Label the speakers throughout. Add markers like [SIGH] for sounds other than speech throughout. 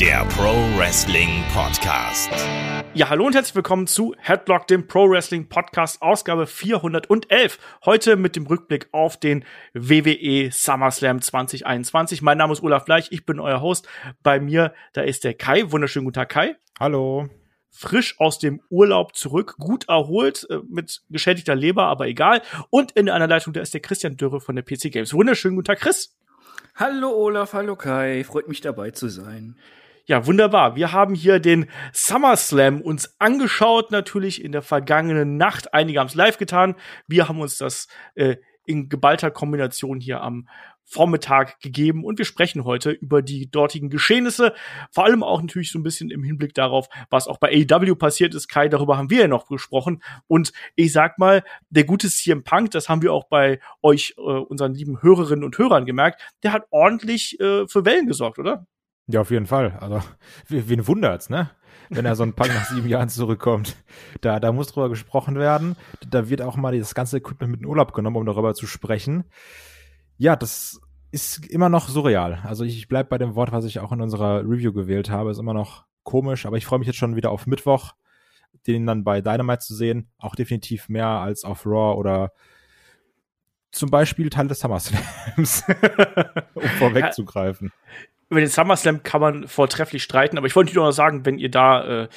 Speaker 1: der Pro Wrestling Podcast.
Speaker 2: Ja, hallo und herzlich willkommen zu Headlock, dem Pro Wrestling Podcast, Ausgabe 411. Heute mit dem Rückblick auf den WWE SummerSlam 2021. Mein Name ist Olaf Bleich, ich bin euer Host. Bei mir, da ist der Kai. Wunderschönen guten Tag, Kai.
Speaker 3: Hallo
Speaker 2: frisch aus dem Urlaub zurück, gut erholt, äh, mit geschädigter Leber, aber egal. Und in einer Leitung, da ist der Christian Dürre von der PC Games. Wunderschönen guten Tag, Chris.
Speaker 4: Hallo Olaf, hallo Kai, freut mich dabei zu sein.
Speaker 2: Ja, wunderbar. Wir haben hier den SummerSlam uns angeschaut, natürlich in der vergangenen Nacht. Einige haben es live getan. Wir haben uns das äh, in geballter Kombination hier am Vormittag gegeben und wir sprechen heute über die dortigen Geschehnisse, vor allem auch natürlich so ein bisschen im Hinblick darauf, was auch bei AEW passiert ist. Kai, darüber haben wir ja noch gesprochen und ich sag mal, der gute CM Punk, das haben wir auch bei euch, äh, unseren lieben Hörerinnen und Hörern gemerkt, der hat ordentlich äh, für Wellen gesorgt, oder?
Speaker 3: Ja, auf jeden Fall. Also, [LAUGHS] wen wundert's, ne? wenn er so ein Punk nach sieben Jahren zurückkommt. Da, da muss drüber gesprochen werden. Da wird auch mal das ganze Equipment mit in Urlaub genommen, um darüber zu sprechen ja, das ist immer noch surreal. Also ich bleib bei dem Wort, was ich auch in unserer Review gewählt habe, ist immer noch komisch, aber ich freue mich jetzt schon wieder auf Mittwoch, den dann bei Dynamite zu sehen. Auch definitiv mehr als auf Raw oder zum Beispiel Teil des SummerSlams, [LAUGHS] um vorwegzugreifen.
Speaker 2: Über den SummerSlam kann man vortrefflich streiten, aber ich wollte nur noch sagen, wenn ihr da äh,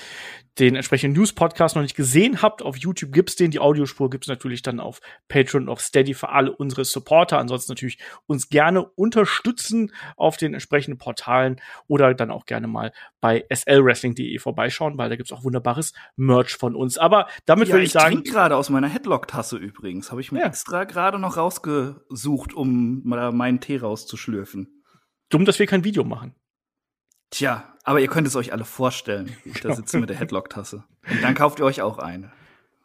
Speaker 2: den entsprechenden News-Podcast noch nicht gesehen habt, auf YouTube gibt's den. Die Audiospur gibt's natürlich dann auf Patreon und auf Steady für alle unsere Supporter. Ansonsten natürlich uns gerne unterstützen auf den entsprechenden Portalen oder dann auch gerne mal bei slwrestling.de vorbeischauen, weil da gibt's auch wunderbares Merch von uns. Aber damit
Speaker 4: ja,
Speaker 2: würde ich, ich sagen.
Speaker 4: Ich gerade aus meiner Headlock-Tasse übrigens. Habe ich mir ja. extra gerade noch rausgesucht, um mal meinen Tee rauszuschlürfen.
Speaker 2: Dumm, dass wir kein Video machen.
Speaker 4: Tja, aber ihr könnt es euch alle vorstellen, wie ich da sitze mit der Headlock-Tasse. Und dann kauft ihr euch auch eine.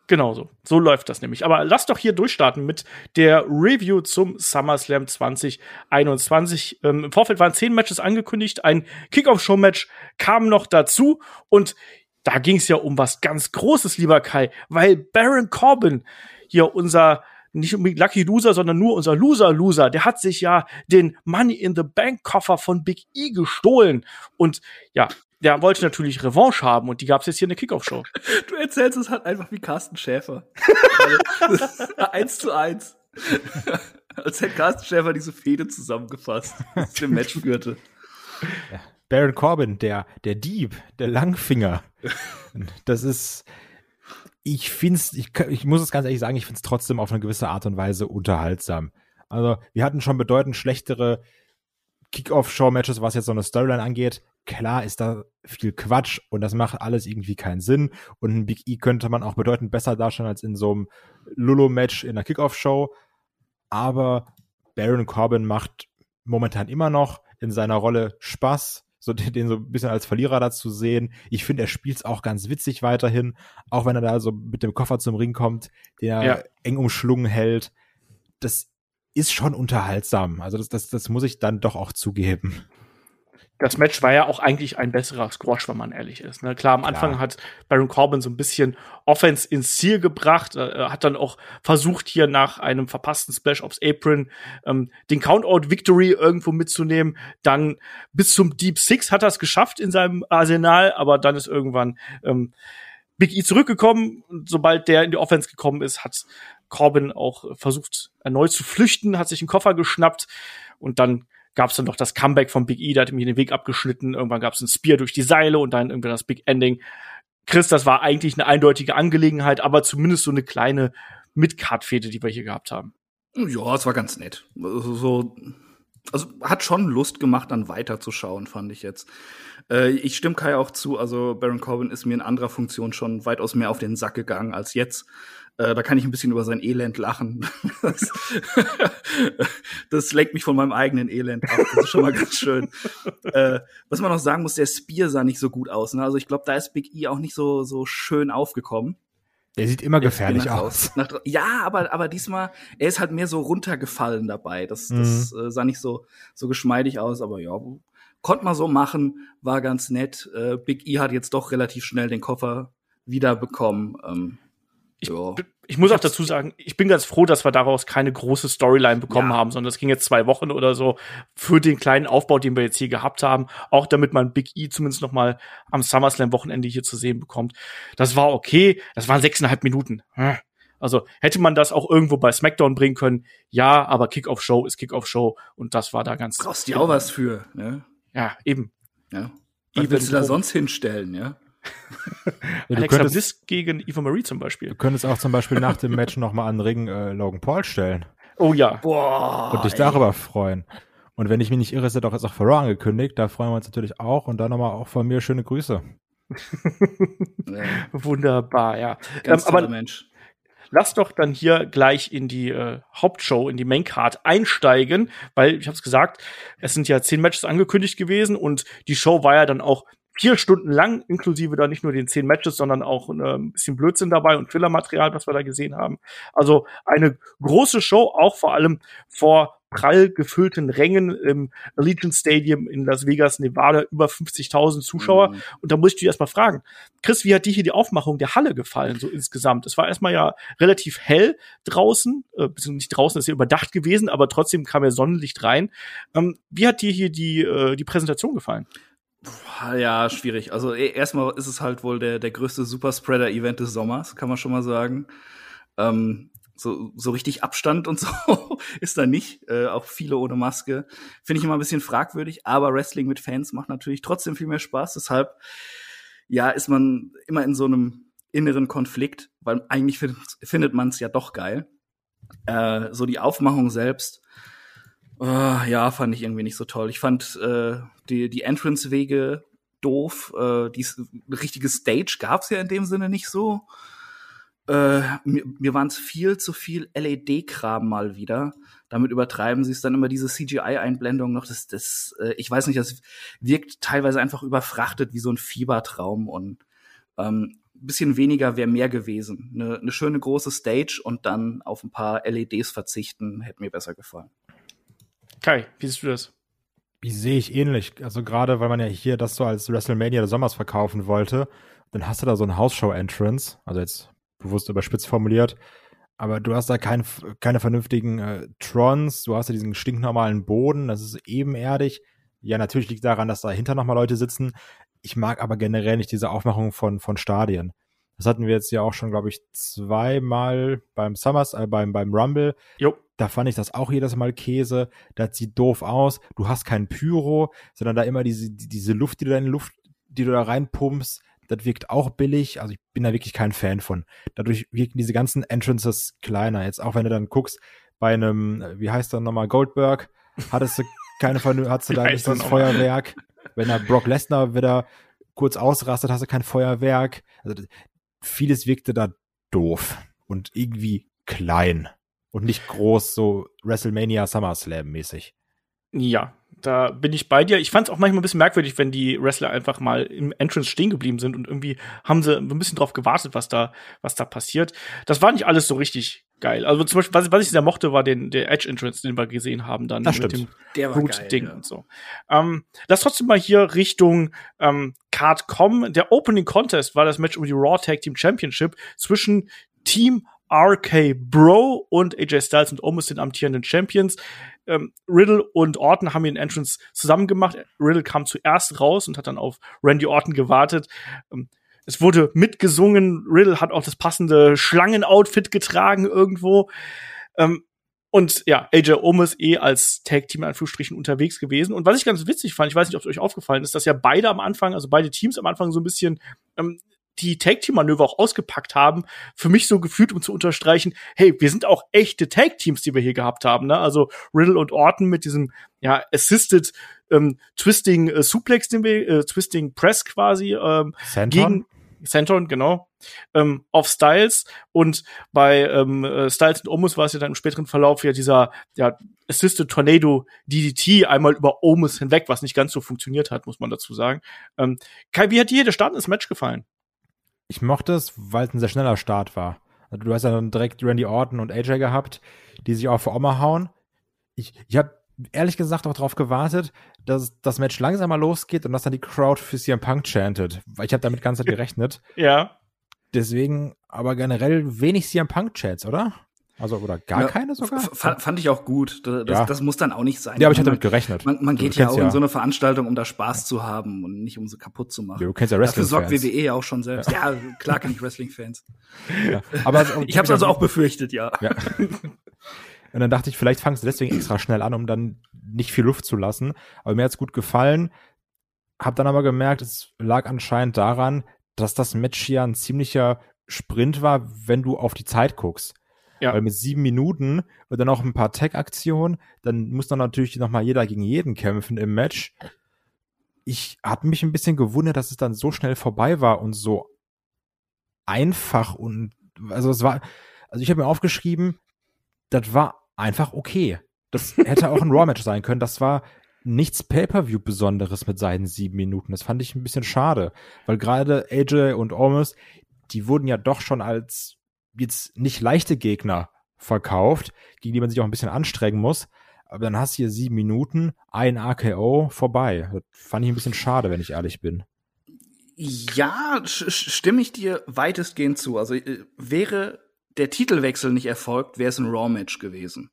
Speaker 2: Genau so. So läuft das nämlich. Aber lasst doch hier durchstarten mit der Review zum SummerSlam 2021. Ähm, Im Vorfeld waren zehn Matches angekündigt. Ein Kickoff-Show-Match kam noch dazu. Und da ging es ja um was ganz Großes, lieber Kai, weil Baron Corbin hier unser nicht unbedingt Lucky Loser, sondern nur unser Loser Loser, der hat sich ja den Money in the Bank Koffer von Big E gestohlen und ja, der wollte natürlich Revanche haben und die gab es jetzt hier in der Kickoff-Show. [LAUGHS]
Speaker 4: Du erzählst es halt einfach wie Carsten Schäfer. [LAUGHS] eins zu eins. Als hätte Carsten Schäfer diese Fehde zusammengefasst, das dem Match führte.
Speaker 3: Ja. Baron Corbin, der, der Dieb, der Langfinger. Das ist, ich find's, ich, ich muss es ganz ehrlich sagen, ich find's trotzdem auf eine gewisse Art und Weise unterhaltsam. Also, wir hatten schon bedeutend schlechtere Kick-Off-Show-Matches, was jetzt so eine Storyline angeht. Klar ist da viel Quatsch und das macht alles irgendwie keinen Sinn. Und ein Big E könnte man auch bedeutend besser darstellen als in so einem Lulu-Match in einer Kick-Off-Show. Aber Baron Corbin macht momentan immer noch in seiner Rolle Spaß so den, so ein bisschen als Verlierer dazu sehen. Ich finde, er spielt es auch ganz witzig weiterhin, auch wenn er da so mit dem Koffer zum Ring kommt, den er ja. eng umschlungen hält. Das ist schon unterhaltsam. Also das, das, das muss ich dann doch auch zugeben
Speaker 2: das Match war ja auch eigentlich ein besserer Squash, wenn man ehrlich ist. Ne? Klar, am Anfang Klar. hat Baron Corbin so ein bisschen Offense ins Ziel gebracht, äh, hat dann auch versucht, hier nach einem verpassten Splash aufs Apron ähm, den Countout-Victory irgendwo mitzunehmen. Dann bis zum Deep Six hat er es geschafft in seinem Arsenal, aber dann ist irgendwann ähm, Big E zurückgekommen. Und sobald der in die Offense gekommen ist, hat Corbin auch versucht, erneut zu flüchten, hat sich einen Koffer geschnappt und dann gab es dann noch das Comeback von Big E, der hat mir den Weg abgeschnitten. Irgendwann gab es ein Spear durch die Seile und dann irgendwie das Big Ending. Chris, das war eigentlich eine eindeutige Angelegenheit, aber zumindest so eine kleine Midcard-Fehde, die wir hier gehabt haben.
Speaker 4: Ja, es war ganz nett. Also, so, also hat schon Lust gemacht, dann weiterzuschauen, fand ich jetzt. Äh, ich stimme Kai auch zu, also Baron Corbin ist mir in anderer Funktion schon weitaus mehr auf den Sack gegangen als jetzt. Äh, da kann ich ein bisschen über sein Elend lachen. [LAUGHS] Das, [LAUGHS] das lenkt mich von meinem eigenen Elend ab. Das ist schon mal ganz schön. Äh, was man noch sagen muss, der Spear sah nicht so gut aus. Ne? Also ich glaube, da ist Big E auch nicht so, so schön aufgekommen.
Speaker 3: Der sieht immer gefährlich aus.
Speaker 4: Nach, ja, aber, aber diesmal, er ist halt mehr so runtergefallen dabei. Das, mhm. das äh, sah nicht so, so geschmeidig aus, aber ja, konnte man so machen, war ganz nett. Äh, Big E hat jetzt doch relativ schnell den Koffer wiederbekommen. Ähm,
Speaker 2: ich, ich muss auch dazu sagen, ich bin ganz froh, dass wir daraus keine große Storyline bekommen ja. haben, sondern es ging jetzt zwei Wochen oder so für den kleinen Aufbau, den wir jetzt hier gehabt haben, auch damit man Big E zumindest noch mal am SummerSlam-Wochenende hier zu sehen bekommt. Das war okay, das waren sechseinhalb Minuten. Hm. Also hätte man das auch irgendwo bei SmackDown bringen können, ja, aber Kickoff-Show ist Kickoff-Show und das war da ganz.
Speaker 4: Brauchst du auch was für, ne?
Speaker 2: Ja, eben.
Speaker 4: Ja. Was willst du da sonst hinstellen, ja? [LAUGHS]
Speaker 2: ja Alexa könntest, Bliss gegen Eva Marie zum Beispiel.
Speaker 3: Du könntest auch zum Beispiel nach dem Match nochmal an den Ring äh, Logan Paul stellen.
Speaker 2: Oh ja.
Speaker 3: Boah, und dich ey. darüber freuen. Und wenn ich mich nicht irre, ist er doch jetzt auch für Raw angekündigt. Da freuen wir uns natürlich auch. Und dann nochmal auch von mir schöne Grüße. [LAUGHS]
Speaker 2: Wunderbar, ja.
Speaker 4: Ganz ähm, aber Mensch.
Speaker 2: Lass doch dann hier gleich in die äh, Hauptshow, in die Maincard einsteigen, weil ich habe es gesagt, es sind ja zehn Matches angekündigt gewesen und die Show war ja dann auch vier Stunden lang, inklusive da nicht nur den zehn Matches, sondern auch äh, ein bisschen Blödsinn dabei und Fillermaterial, was wir da gesehen haben. Also eine große Show, auch vor allem vor prall gefüllten Rängen im Allegiant Stadium in Las Vegas, Nevada, über 50.000 Zuschauer. Mhm. Und da muss ich dich erstmal fragen, Chris, wie hat dir hier die Aufmachung der Halle gefallen, so insgesamt? Es war erstmal ja relativ hell draußen, äh, beziehungsweise nicht draußen, ist ja überdacht gewesen, aber trotzdem kam ja Sonnenlicht rein. Ähm, wie hat dir hier die, äh, die Präsentation gefallen?
Speaker 4: Ja, schwierig. Also e, erstmal ist es halt wohl der, der größte Superspreader-Event des Sommers, kann man schon mal sagen. Ähm, so, so richtig Abstand und [LAUGHS] so ist da nicht. Äh, auch viele ohne Maske. Finde ich immer ein bisschen fragwürdig, aber Wrestling mit Fans macht natürlich trotzdem viel mehr Spaß. Deshalb, ja, ist man immer in so einem inneren Konflikt, weil eigentlich find, findet man es ja doch geil. Äh, so die Aufmachung selbst Uh, ja, fand ich irgendwie nicht so toll. Ich fand äh, die, die Entrance-Wege doof. Äh, die richtige Stage gab's ja in dem Sinne nicht so. Äh, mir mir waren es viel zu viel LED-Kram mal wieder. Damit übertreiben sie es dann immer diese CGI-Einblendung noch. Das, das, äh, ich weiß nicht, das wirkt teilweise einfach überfrachtet wie so ein Fiebertraum und ähm, bisschen weniger wäre mehr gewesen. Eine, eine schöne große Stage und dann auf ein paar LEDs verzichten, hätte mir besser gefallen.
Speaker 2: Kai, wie siehst du das?
Speaker 3: Wie sehe ich ähnlich. Also gerade, weil man ja hier das so als WrestleMania des Sommers verkaufen wollte, dann hast du da so ein House-Show-Entrance, also jetzt bewusst überspitzt formuliert, aber du hast da kein, keine vernünftigen äh, Trons, du hast ja diesen stinknormalen Boden, das ist ebenerdig. Ja, natürlich liegt daran, dass dahinter nochmal Leute sitzen. Ich mag aber generell nicht diese Aufmachung von, von Stadien. Das hatten wir jetzt ja auch schon, glaube ich, zweimal beim Summers, äh, beim, beim Rumble.
Speaker 2: Jo.
Speaker 3: Da fand ich das auch jedes Mal Käse. Das sieht doof aus. Du hast kein Pyro, sondern da immer diese, diese Luft, die du da in Luft, die du da reinpumpst. Das wirkt auch billig. Also ich bin da wirklich kein Fan von. Dadurch wirken diese ganzen Entrances kleiner. Jetzt auch wenn du dann guckst, bei einem, wie heißt der nochmal, Goldberg, hattest du keine, [LAUGHS] hattest du da nicht das Feuerwerk. Wenn da Brock Lesnar wieder kurz ausrastet, hast du kein Feuerwerk. Also vieles wirkte da doof und irgendwie klein und nicht groß, so WrestleMania SummerSlam mäßig.
Speaker 2: Ja, da bin ich bei dir. Ich fand es auch manchmal ein bisschen merkwürdig, wenn die Wrestler einfach mal im Entrance stehen geblieben sind und irgendwie haben sie ein bisschen drauf gewartet, was da, was da passiert. Das war nicht alles so richtig geil. Also zum Beispiel, was, was ich sehr mochte, war den, der Edge Entrance, den wir gesehen haben dann
Speaker 3: das
Speaker 2: mit
Speaker 3: stimmt.
Speaker 2: dem Root-Ding ja. und so. Ähm, lass trotzdem mal hier Richtung ähm, Card kommen. Der Opening Contest war das Match um die Raw Tag Team Championship zwischen Team RK Bro und AJ Styles und Omos den amtierenden Champions. Ähm, Riddle und Orton haben den Entrance zusammen gemacht. Riddle kam zuerst raus und hat dann auf Randy Orton gewartet. Ähm, es wurde mitgesungen. Riddle hat auch das passende Schlangen-Outfit getragen irgendwo. Ähm, und ja, AJ Omos eh als Tag-Team in Anführungsstrichen unterwegs gewesen. Und was ich ganz witzig fand, ich weiß nicht, ob es euch aufgefallen ist, dass ja beide am Anfang, also beide Teams am Anfang so ein bisschen ähm, die Tag Team Manöver auch ausgepackt haben, für mich so gefühlt, um zu unterstreichen, hey, wir sind auch echte Tag Teams, die wir hier gehabt haben, ne? Also Riddle und Orton mit diesem ja assisted ähm, Twisting äh, Suplex, den wir äh, Twisting Press quasi ähm, gegen Centron, genau, ähm, auf Styles und bei ähm, äh, Styles und Omus war es ja dann im späteren Verlauf ja dieser ja, Assisted Tornado DDT einmal über Omus hinweg, was nicht ganz so funktioniert hat, muss man dazu sagen. Ähm, Kai, wie hat dir der Start ins Match gefallen?
Speaker 3: Ich mochte es, weil es ein sehr schneller Start war. Also du hast ja dann direkt Randy Orton und AJ gehabt, die sich auch vor Oma hauen. Ich, ich habe ehrlich gesagt auch darauf gewartet, dass das Match langsamer losgeht und dass dann die Crowd für CM Punk chantet. Weil ich habe damit ganz [LAUGHS] gerechnet.
Speaker 2: ja.
Speaker 3: deswegen aber generell wenig CM Punk Chats, oder? Also, oder gar ja, keine sogar?
Speaker 4: Fand ich auch gut. Das, ja. das, muss dann auch nicht sein.
Speaker 3: Ja, aber ich hatte damit gerechnet.
Speaker 4: Man, man geht ja auch in so eine Veranstaltung, um da Spaß zu haben und nicht um sie kaputt zu machen. Ja,
Speaker 3: du kennst ja Wrestling.
Speaker 4: Dafür sorgt WWE ja auch schon selbst. Ja, ja klar kenne ich Wrestling-Fans.
Speaker 3: Ja. Aber also, [LAUGHS]
Speaker 4: ich habe es also auch befürchtet, ja. ja.
Speaker 3: Und dann dachte ich, vielleicht fangst du deswegen extra schnell an, um dann nicht viel Luft zu lassen. Aber mir hat's gut gefallen. Hab dann aber gemerkt, es lag anscheinend daran, dass das Match hier ein ziemlicher Sprint war, wenn du auf die Zeit guckst. Ja. Weil mit sieben Minuten und dann noch ein paar Tag-Aktionen, dann muss dann natürlich nochmal jeder gegen jeden kämpfen im Match. Ich habe mich ein bisschen gewundert, dass es dann so schnell vorbei war und so einfach und also es war, also ich habe mir aufgeschrieben, das war einfach okay. Das [LAUGHS] hätte auch ein Raw-Match sein können. Das war nichts Pay-per-view Besonderes mit seinen sieben Minuten. Das fand ich ein bisschen schade, weil gerade AJ und Almost, die wurden ja doch schon als jetzt nicht leichte Gegner verkauft, gegen die man sich auch ein bisschen anstrengen muss. Aber dann hast du hier sieben Minuten, ein AKO vorbei. Das fand ich ein bisschen schade, wenn ich ehrlich bin.
Speaker 4: Ja, stimme ich dir weitestgehend zu. Also äh, wäre der Titelwechsel nicht erfolgt, wäre es ein Raw-Match gewesen.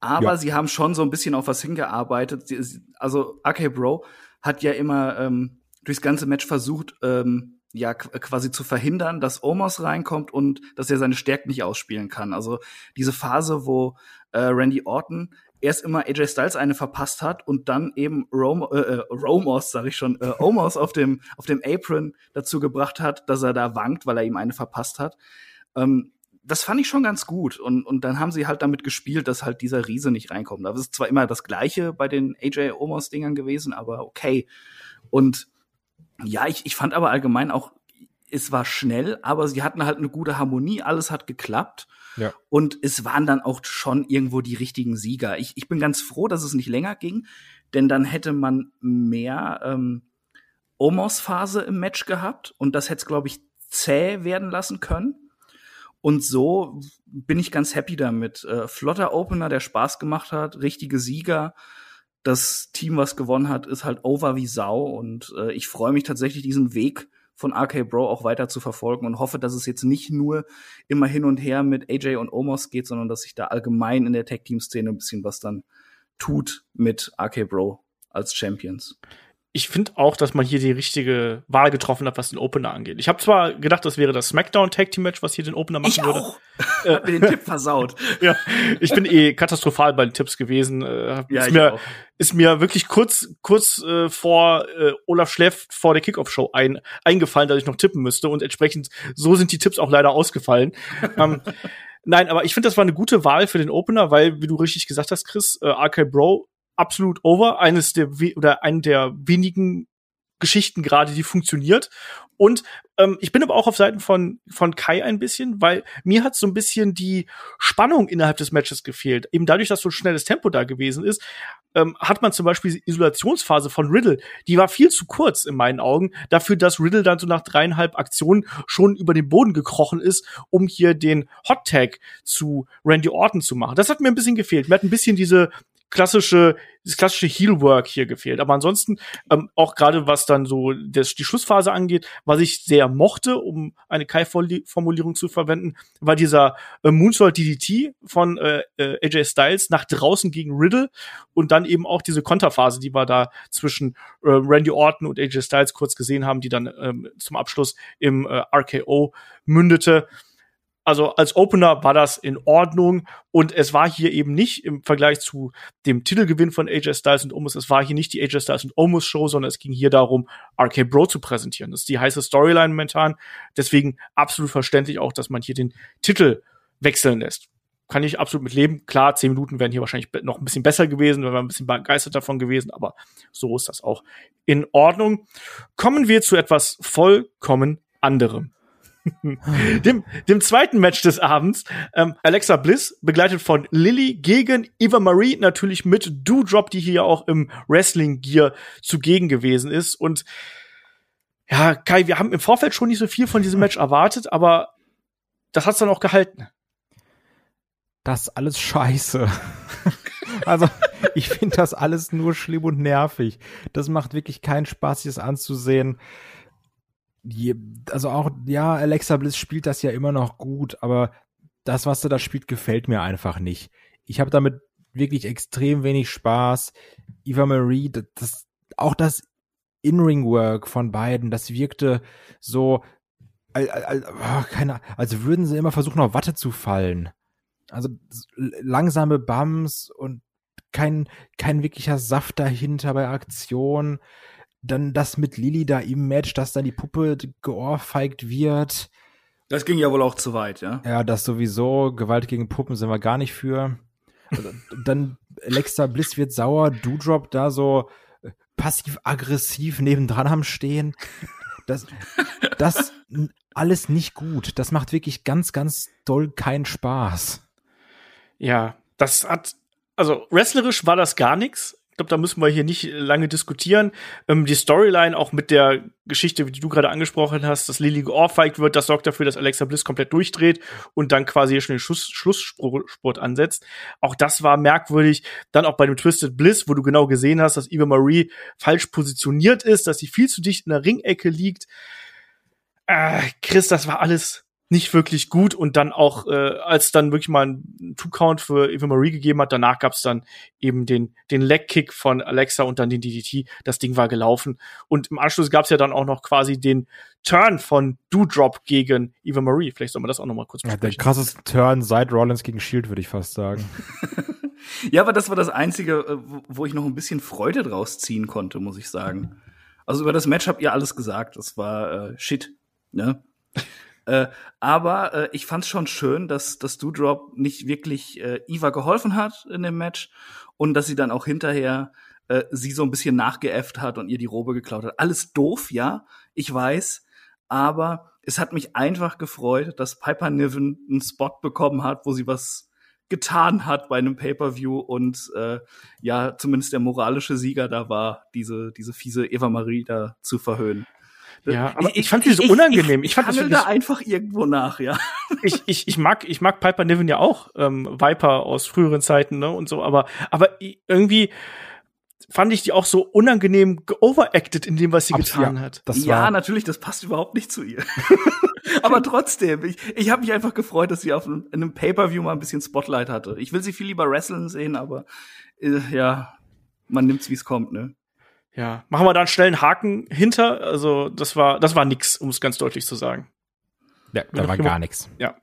Speaker 4: Aber ja. sie haben schon so ein bisschen auf was hingearbeitet. Also AK Bro hat ja immer ähm, durchs ganze Match versucht, ähm, ja quasi zu verhindern, dass Omos reinkommt und dass er seine Stärken nicht ausspielen kann. Also diese Phase, wo äh, Randy Orton erst immer AJ Styles eine verpasst hat und dann eben Rom äh, äh, Romos, sag ich schon, äh, Omos auf dem auf dem Apron dazu gebracht hat, dass er da wankt, weil er ihm eine verpasst hat. Ähm, das fand ich schon ganz gut. Und, und dann haben sie halt damit gespielt, dass halt dieser Riese nicht reinkommt. Das ist zwar immer das Gleiche bei den AJ Omos-Dingern gewesen, aber okay. Und ja, ich, ich fand aber allgemein auch, es war schnell, aber sie hatten halt eine gute Harmonie, alles hat geklappt. Ja. Und es waren dann auch schon irgendwo die richtigen Sieger. Ich, ich bin ganz froh, dass es nicht länger ging, denn dann hätte man mehr ähm, Omos-Phase im Match gehabt und das hätte es, glaube ich, zäh werden lassen können. Und so bin ich ganz happy damit. Äh, flotter Opener, der Spaß gemacht hat, richtige Sieger. Das Team, was gewonnen hat, ist halt over wie Sau. Und äh, ich freue mich tatsächlich, diesen Weg von RK Bro auch weiter zu verfolgen und hoffe, dass es jetzt nicht nur immer hin und her mit AJ und Omos geht, sondern dass sich da allgemein in der Tag-Team-Szene ein bisschen was dann tut mit RK Bro als Champions
Speaker 2: ich finde auch, dass man hier die richtige Wahl getroffen hat, was den Opener angeht. Ich habe zwar gedacht, das wäre das SmackDown Tag Team Match, was hier den Opener machen
Speaker 4: ich
Speaker 2: würde.
Speaker 4: Auch. Äh, hat mir den Tipp versaut. [LAUGHS]
Speaker 2: ja, ich bin eh katastrophal bei den Tipps gewesen. Äh, ja, ist, mir, auch. ist mir wirklich kurz kurz äh, vor äh, Olaf Schleff vor der Kickoff Show ein, eingefallen, dass ich noch tippen müsste und entsprechend so sind die Tipps auch leider ausgefallen. [LAUGHS] ähm, Nein, aber ich finde, das war eine gute Wahl für den Opener, weil, wie du richtig gesagt hast, Chris, äh, RK Bro absolut over. Eines der oder eine der wenigen Geschichten gerade, die funktioniert. Und ähm, ich bin aber auch auf Seiten von von Kai ein bisschen, weil mir hat so ein bisschen die Spannung innerhalb des Matches gefehlt. Eben dadurch, dass so ein schnelles Tempo da gewesen ist, ähm, hat man zum Beispiel die Isolationsphase von Riddle, die war viel zu kurz in meinen Augen, dafür, dass Riddle dann so nach dreieinhalb Aktionen schon über den Boden gekrochen ist, um hier den Hot Tag zu Randy Orton zu machen. Das hat mir ein bisschen gefehlt. Mir hat ein bisschen diese klassische, das klassische Heelwork hier gefehlt. Aber ansonsten, ähm, auch gerade was dann so das, die Schlussphase angeht, was ich sehr mochte, um eine Kai-Formulierung zu verwenden, war dieser äh, Moonsault DDT von äh, äh, AJ Styles nach draußen gegen Riddle und dann eben auch diese Konterphase, die wir da zwischen äh, Randy Orton und AJ Styles kurz gesehen haben, die dann ähm, zum Abschluss im äh, RKO mündete also als Opener war das in Ordnung und es war hier eben nicht im Vergleich zu dem Titelgewinn von AJ Styles und Omos, es war hier nicht die AJ Styles und Omos Show, sondern es ging hier darum, RK Bro zu präsentieren. Das ist die heiße Storyline momentan. Deswegen absolut verständlich auch, dass man hier den Titel wechseln lässt. Kann ich absolut mit leben. Klar, zehn Minuten wären hier wahrscheinlich noch ein bisschen besser gewesen, wenn wir ein bisschen begeistert davon gewesen, aber so ist das auch in Ordnung. Kommen wir zu etwas vollkommen anderem. [LAUGHS] dem, dem zweiten Match des Abends, ähm, Alexa Bliss, begleitet von Lilly gegen Eva Marie, natürlich mit Doudrop, die hier auch im Wrestling-Gear zugegen gewesen ist. Und ja, Kai, wir haben im Vorfeld schon nicht so viel von diesem Match erwartet, aber das hat's dann auch gehalten.
Speaker 3: Das ist alles scheiße. [LAUGHS] also, ich finde das alles nur schlimm und nervig. Das macht wirklich keinen Spaß, sich anzusehen die, also auch, ja, Alexa Bliss spielt das ja immer noch gut, aber das, was sie da spielt, gefällt mir einfach nicht. Ich habe damit wirklich extrem wenig Spaß. Eva Marie, das, auch das In-Ring-Work von beiden, das wirkte so, als, als, oh, keine, als würden sie immer versuchen, auf Watte zu fallen. Also langsame Bums und kein, kein wirklicher Saft dahinter bei Aktion. Dann das mit Lilly da im Match, dass dann die Puppe geohrfeigt wird.
Speaker 4: Das ging ja wohl auch zu weit, ja.
Speaker 3: Ja, das sowieso. Gewalt gegen Puppen sind wir gar nicht für. Also, dann Alexa Bliss wird sauer, Doudrop da so äh, passiv-aggressiv nebendran am Stehen. Das, das alles nicht gut. Das macht wirklich ganz, ganz doll keinen Spaß.
Speaker 2: Ja, das hat, also wrestlerisch war das gar nichts. Ich glaube, da müssen wir hier nicht lange diskutieren. Ähm, die Storyline auch mit der Geschichte, die du gerade angesprochen hast, dass Lily geohrfeigt wird, das sorgt dafür, dass Alexa Bliss komplett durchdreht und dann quasi hier schon den Schluss, Schlussspurt ansetzt. Auch das war merkwürdig. Dann auch bei dem Twisted Bliss, wo du genau gesehen hast, dass Eva Marie falsch positioniert ist, dass sie viel zu dicht in der Ringecke liegt. Äh, Chris, das war alles nicht wirklich gut und dann auch, äh, als dann wirklich mal ein Two-Count für Eva Marie gegeben hat, danach gab's dann eben den, den Leg-Kick von Alexa und dann den DDT. Das Ding war gelaufen. Und im Anschluss gab's ja dann auch noch quasi den Turn von Doudrop gegen Eva Marie. Vielleicht soll man das auch noch mal kurz
Speaker 3: besprechen. Ja, der krasseste Turn seit Rollins gegen Shield, würde ich fast sagen. [LAUGHS]
Speaker 4: ja, aber das war das Einzige, äh, wo ich noch ein bisschen Freude draus ziehen konnte, muss ich sagen. Also über das Match habt ihr alles gesagt. Das war äh, Shit. Ne? Äh, aber äh, ich fand es schon schön, dass, dass Doudrop nicht wirklich äh, Eva geholfen hat in dem Match und dass sie dann auch hinterher äh, sie so ein bisschen nachgeäfft hat und ihr die Robe geklaut hat. Alles doof, ja, ich weiß, aber es hat mich einfach gefreut, dass Piper Niven einen Spot bekommen hat, wo sie was getan hat bei einem Pay-per-View und äh, ja zumindest der moralische Sieger da war, diese diese fiese Eva Marie da zu verhöhnen.
Speaker 2: Ja, aber ich, ich fand sie so unangenehm.
Speaker 4: Ich,
Speaker 2: ich fand
Speaker 4: das da einfach irgendwo nach, ja. [LAUGHS]
Speaker 2: Ich, ich, ich mag, ich mag Piper Niven ja auch, ähm, Viper aus früheren Zeiten, ne, und so, aber, aber irgendwie fand ich die auch so unangenehm overacted in dem, was sie Abs getan hat.
Speaker 4: Das ja, natürlich, das passt überhaupt nicht zu ihr. [LAUGHS] [LAUGHS] aber trotzdem, ich, ich habe mich einfach gefreut, dass sie auf einem, einem Pay-per-View mal ein bisschen Spotlight hatte. Ich will sie viel lieber wrestlen sehen, aber äh, ja, man nimmt's, wie es kommt, ne?
Speaker 2: Ja, machen wir da einen schnellen Haken hinter. Also, das war, das war nix, um es ganz deutlich zu sagen.
Speaker 3: Ja, da war gar nichts.
Speaker 2: Ja.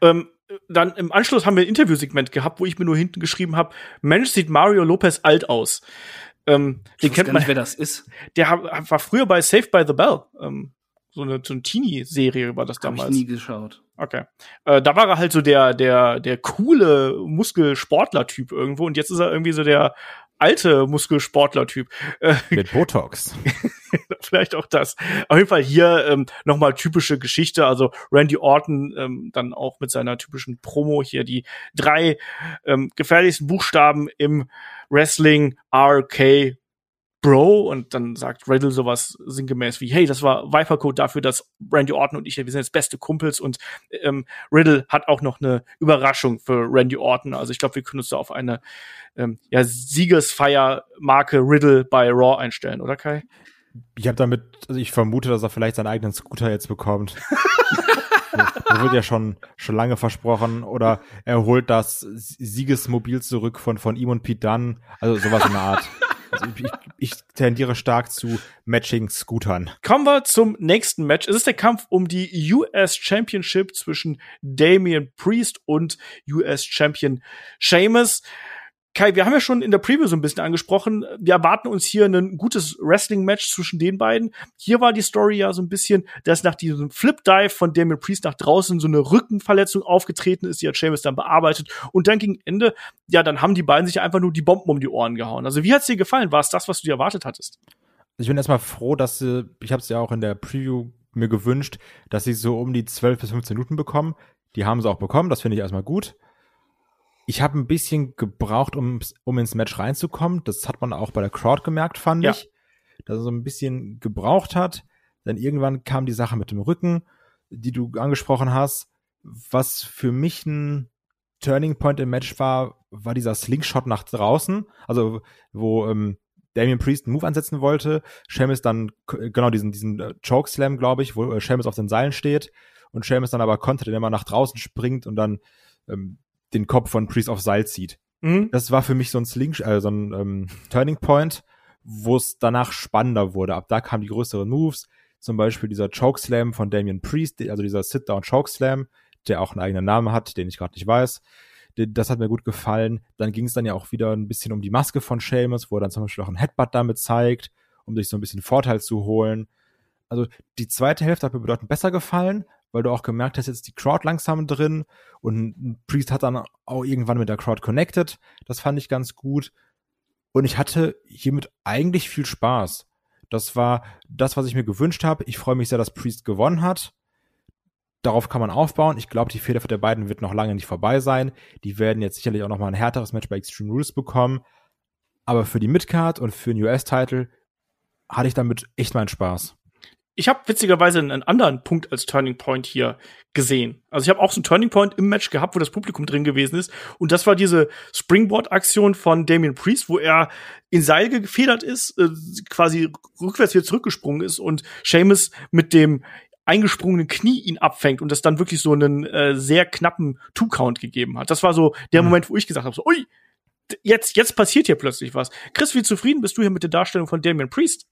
Speaker 2: Ähm, dann im Anschluss haben wir ein Interviewsegment gehabt, wo ich mir nur hinten geschrieben habe, Mensch, sieht Mario Lopez alt aus. Ähm, den kennt man, nicht,
Speaker 4: wer das ist.
Speaker 2: Der war früher bei Saved by the Bell. Ähm, so eine, so eine Teenie-Serie war das Hab damals.
Speaker 4: Hab ich nie geschaut.
Speaker 2: Okay. Äh, da war er halt so der, der, der coole Muskelsportler-Typ irgendwo und jetzt ist er irgendwie so der alte Muskelsportler-Typ.
Speaker 3: Äh, Mit Botox. [LAUGHS]
Speaker 2: Vielleicht auch das. Auf jeden Fall hier ähm, nochmal typische Geschichte. Also Randy Orton ähm, dann auch mit seiner typischen Promo hier die drei ähm, gefährlichsten Buchstaben im Wrestling RK Bro und dann sagt Riddle sowas sinngemäß wie, hey, das war Viper Code dafür, dass Randy Orton und ich, wir sind jetzt beste Kumpels und ähm, Riddle hat auch noch eine Überraschung für Randy Orton. Also ich glaube, wir können uns da auf eine ähm, ja, Siegesfeiermarke Riddle bei Raw einstellen, oder Kai?
Speaker 3: Ich habe damit, also ich vermute, dass er vielleicht seinen eigenen Scooter jetzt bekommt. [LAUGHS] Das wird ja schon, schon lange versprochen. Oder er holt das Siegesmobil zurück von, von ihm und Pete Dunn. Also sowas in der Art. [LAUGHS] Also ich, ich tendiere stark zu Matching-Scootern.
Speaker 2: Kommen wir zum nächsten Match. Es ist der Kampf um die US Championship zwischen Damian Priest und US Champion Sheamus. Kai, wir haben ja schon in der Preview so ein bisschen angesprochen, wir erwarten uns hier ein gutes Wrestling-Match zwischen den beiden. Hier war die Story ja so ein bisschen, dass nach diesem Flip-Dive von Damien Priest nach draußen so eine Rückenverletzung aufgetreten ist, die hat Seamus dann bearbeitet und dann gegen Ende, ja, dann haben die beiden sich einfach nur die Bomben um die Ohren gehauen. Also wie hat's dir gefallen? War es das, was du dir erwartet hattest?
Speaker 3: Ich bin erstmal froh, dass sie, ich habe es ja auch in der Preview mir gewünscht, dass sie so um die 12 bis 15 Minuten bekommen. Die haben sie auch bekommen, das finde ich erstmal gut. Ich habe ein bisschen gebraucht, um, um ins Match reinzukommen. Das hat man auch bei der Crowd gemerkt, fand ja. ich. Dass er so ein bisschen gebraucht hat. Dann irgendwann kam die Sache mit dem Rücken, die du angesprochen hast. Was für mich ein Turning Point im Match war, war dieser Slingshot nach draußen. Also, wo ähm, Damien Priest einen Move ansetzen wollte, Sheamus dann, genau, diesen, diesen äh, Chokeslam, glaube ich, wo äh, Sheamus auf den Seilen steht und Sheamus dann aber kontert, indem er nach draußen springt und dann ähm, den Kopf von Priest auf Seil zieht. Mhm. Das war für mich so ein Sling, äh, so ein ähm, Turning Point, wo es danach spannender wurde. Ab da kamen die größeren Moves, zum Beispiel dieser Chokeslam von Damien Priest, also dieser Sit-Down Chokeslam, der auch einen eigenen Namen hat, den ich gerade nicht weiß. Das hat mir gut gefallen. Dann ging es dann ja auch wieder ein bisschen um die Maske von Seamus, wo er dann zum Beispiel auch ein Headbutt damit zeigt, um sich so ein bisschen Vorteil zu holen. Also die zweite Hälfte hat mir bedeutend besser gefallen, weil du auch gemerkt hast, jetzt die Crowd langsam drin und Priest hat dann auch irgendwann mit der Crowd connected. Das fand ich ganz gut. Und ich hatte hiermit eigentlich viel Spaß. Das war das, was ich mir gewünscht habe. Ich freue mich sehr, dass Priest gewonnen hat. Darauf kann man aufbauen. Ich glaube, die Fehler der beiden wird noch lange nicht vorbei sein. Die werden jetzt sicherlich auch noch mal ein härteres Match bei Extreme Rules bekommen. Aber für die Midcard und für den US-Title hatte ich damit echt meinen Spaß
Speaker 2: ich habe witzigerweise einen anderen Punkt als Turning Point hier gesehen. Also ich habe auch so einen Turning Point im Match gehabt, wo das Publikum drin gewesen ist. Und das war diese Springboard-Aktion von Damien Priest, wo er in Seil gefedert ist, äh, quasi rückwärts wieder zurückgesprungen ist und Seamus mit dem eingesprungenen Knie ihn abfängt und das dann wirklich so einen äh, sehr knappen Two-Count gegeben hat. Das war so der mhm. Moment, wo ich gesagt habe, so, ui, jetzt, jetzt passiert hier plötzlich was. Chris, wie zufrieden bist du hier mit der Darstellung von Damien Priest?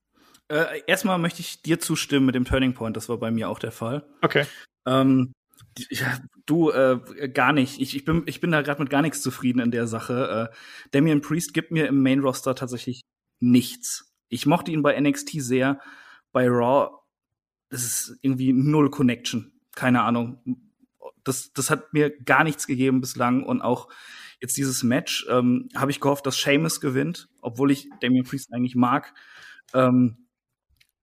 Speaker 4: Äh, erstmal möchte ich dir zustimmen mit dem Turning Point. Das war bei mir auch der Fall.
Speaker 2: Okay.
Speaker 4: Ähm, ja, du äh, gar nicht. Ich, ich bin ich bin da gerade mit gar nichts zufrieden in der Sache. Äh, Damian Priest gibt mir im Main Roster tatsächlich nichts. Ich mochte ihn bei NXT sehr. Bei Raw das ist irgendwie null Connection. Keine Ahnung. Das das hat mir gar nichts gegeben bislang und auch jetzt dieses Match ähm, habe ich gehofft, dass Sheamus gewinnt, obwohl ich Damian Priest eigentlich mag. Ähm,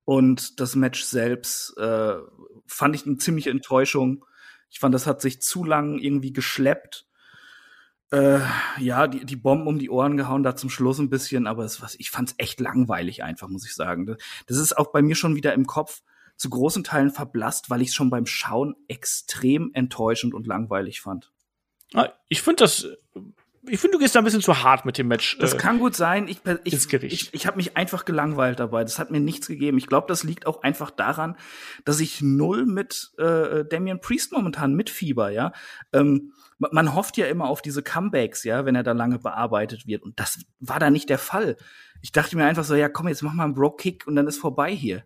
Speaker 4: und das Match selbst äh, fand ich eine ziemliche Enttäuschung. Ich fand, das hat sich zu lang irgendwie geschleppt. Äh, ja, die, die Bomben um die Ohren gehauen, da zum Schluss ein bisschen, aber es, was, ich fand es echt langweilig einfach, muss ich sagen. Das ist auch bei mir schon wieder im Kopf zu großen Teilen verblasst, weil ich es schon beim Schauen extrem enttäuschend und langweilig fand.
Speaker 2: Ah, ich finde das ich finde, du gehst da ein bisschen zu hart mit dem Match.
Speaker 4: Das äh, kann gut sein. Ich, ich, ich, ich habe mich einfach gelangweilt dabei. Das hat mir nichts gegeben. Ich glaube, das liegt auch einfach daran, dass ich null mit äh, Damian Priest momentan mitfieber, ja. Ähm, man hofft ja immer auf diese Comebacks, ja, wenn er da lange bearbeitet wird. Und das war da nicht der Fall. Ich dachte mir einfach so, ja, komm, jetzt mach mal einen Bro-Kick und dann ist vorbei hier.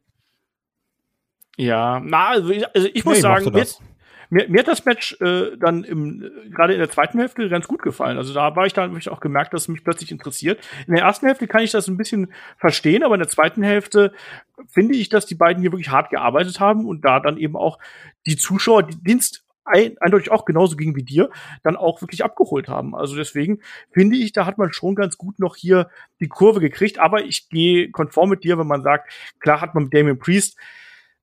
Speaker 2: Ja, na, also ich, also ich muss nee, sagen, jetzt, mir, mir hat das Match äh, dann im gerade in der zweiten Hälfte ganz gut gefallen. Also da war ich dann habe ich auch gemerkt, dass es mich plötzlich interessiert. In der ersten Hälfte kann ich das ein bisschen verstehen, aber in der zweiten Hälfte finde ich, dass die beiden hier wirklich hart gearbeitet haben und da dann eben auch die Zuschauer die Dienst ein, eindeutig auch genauso ging wie dir, dann auch wirklich abgeholt haben. Also deswegen finde ich, da hat man schon ganz gut noch hier die Kurve gekriegt. Aber ich gehe konform mit dir, wenn man sagt, klar hat man mit Damien Priest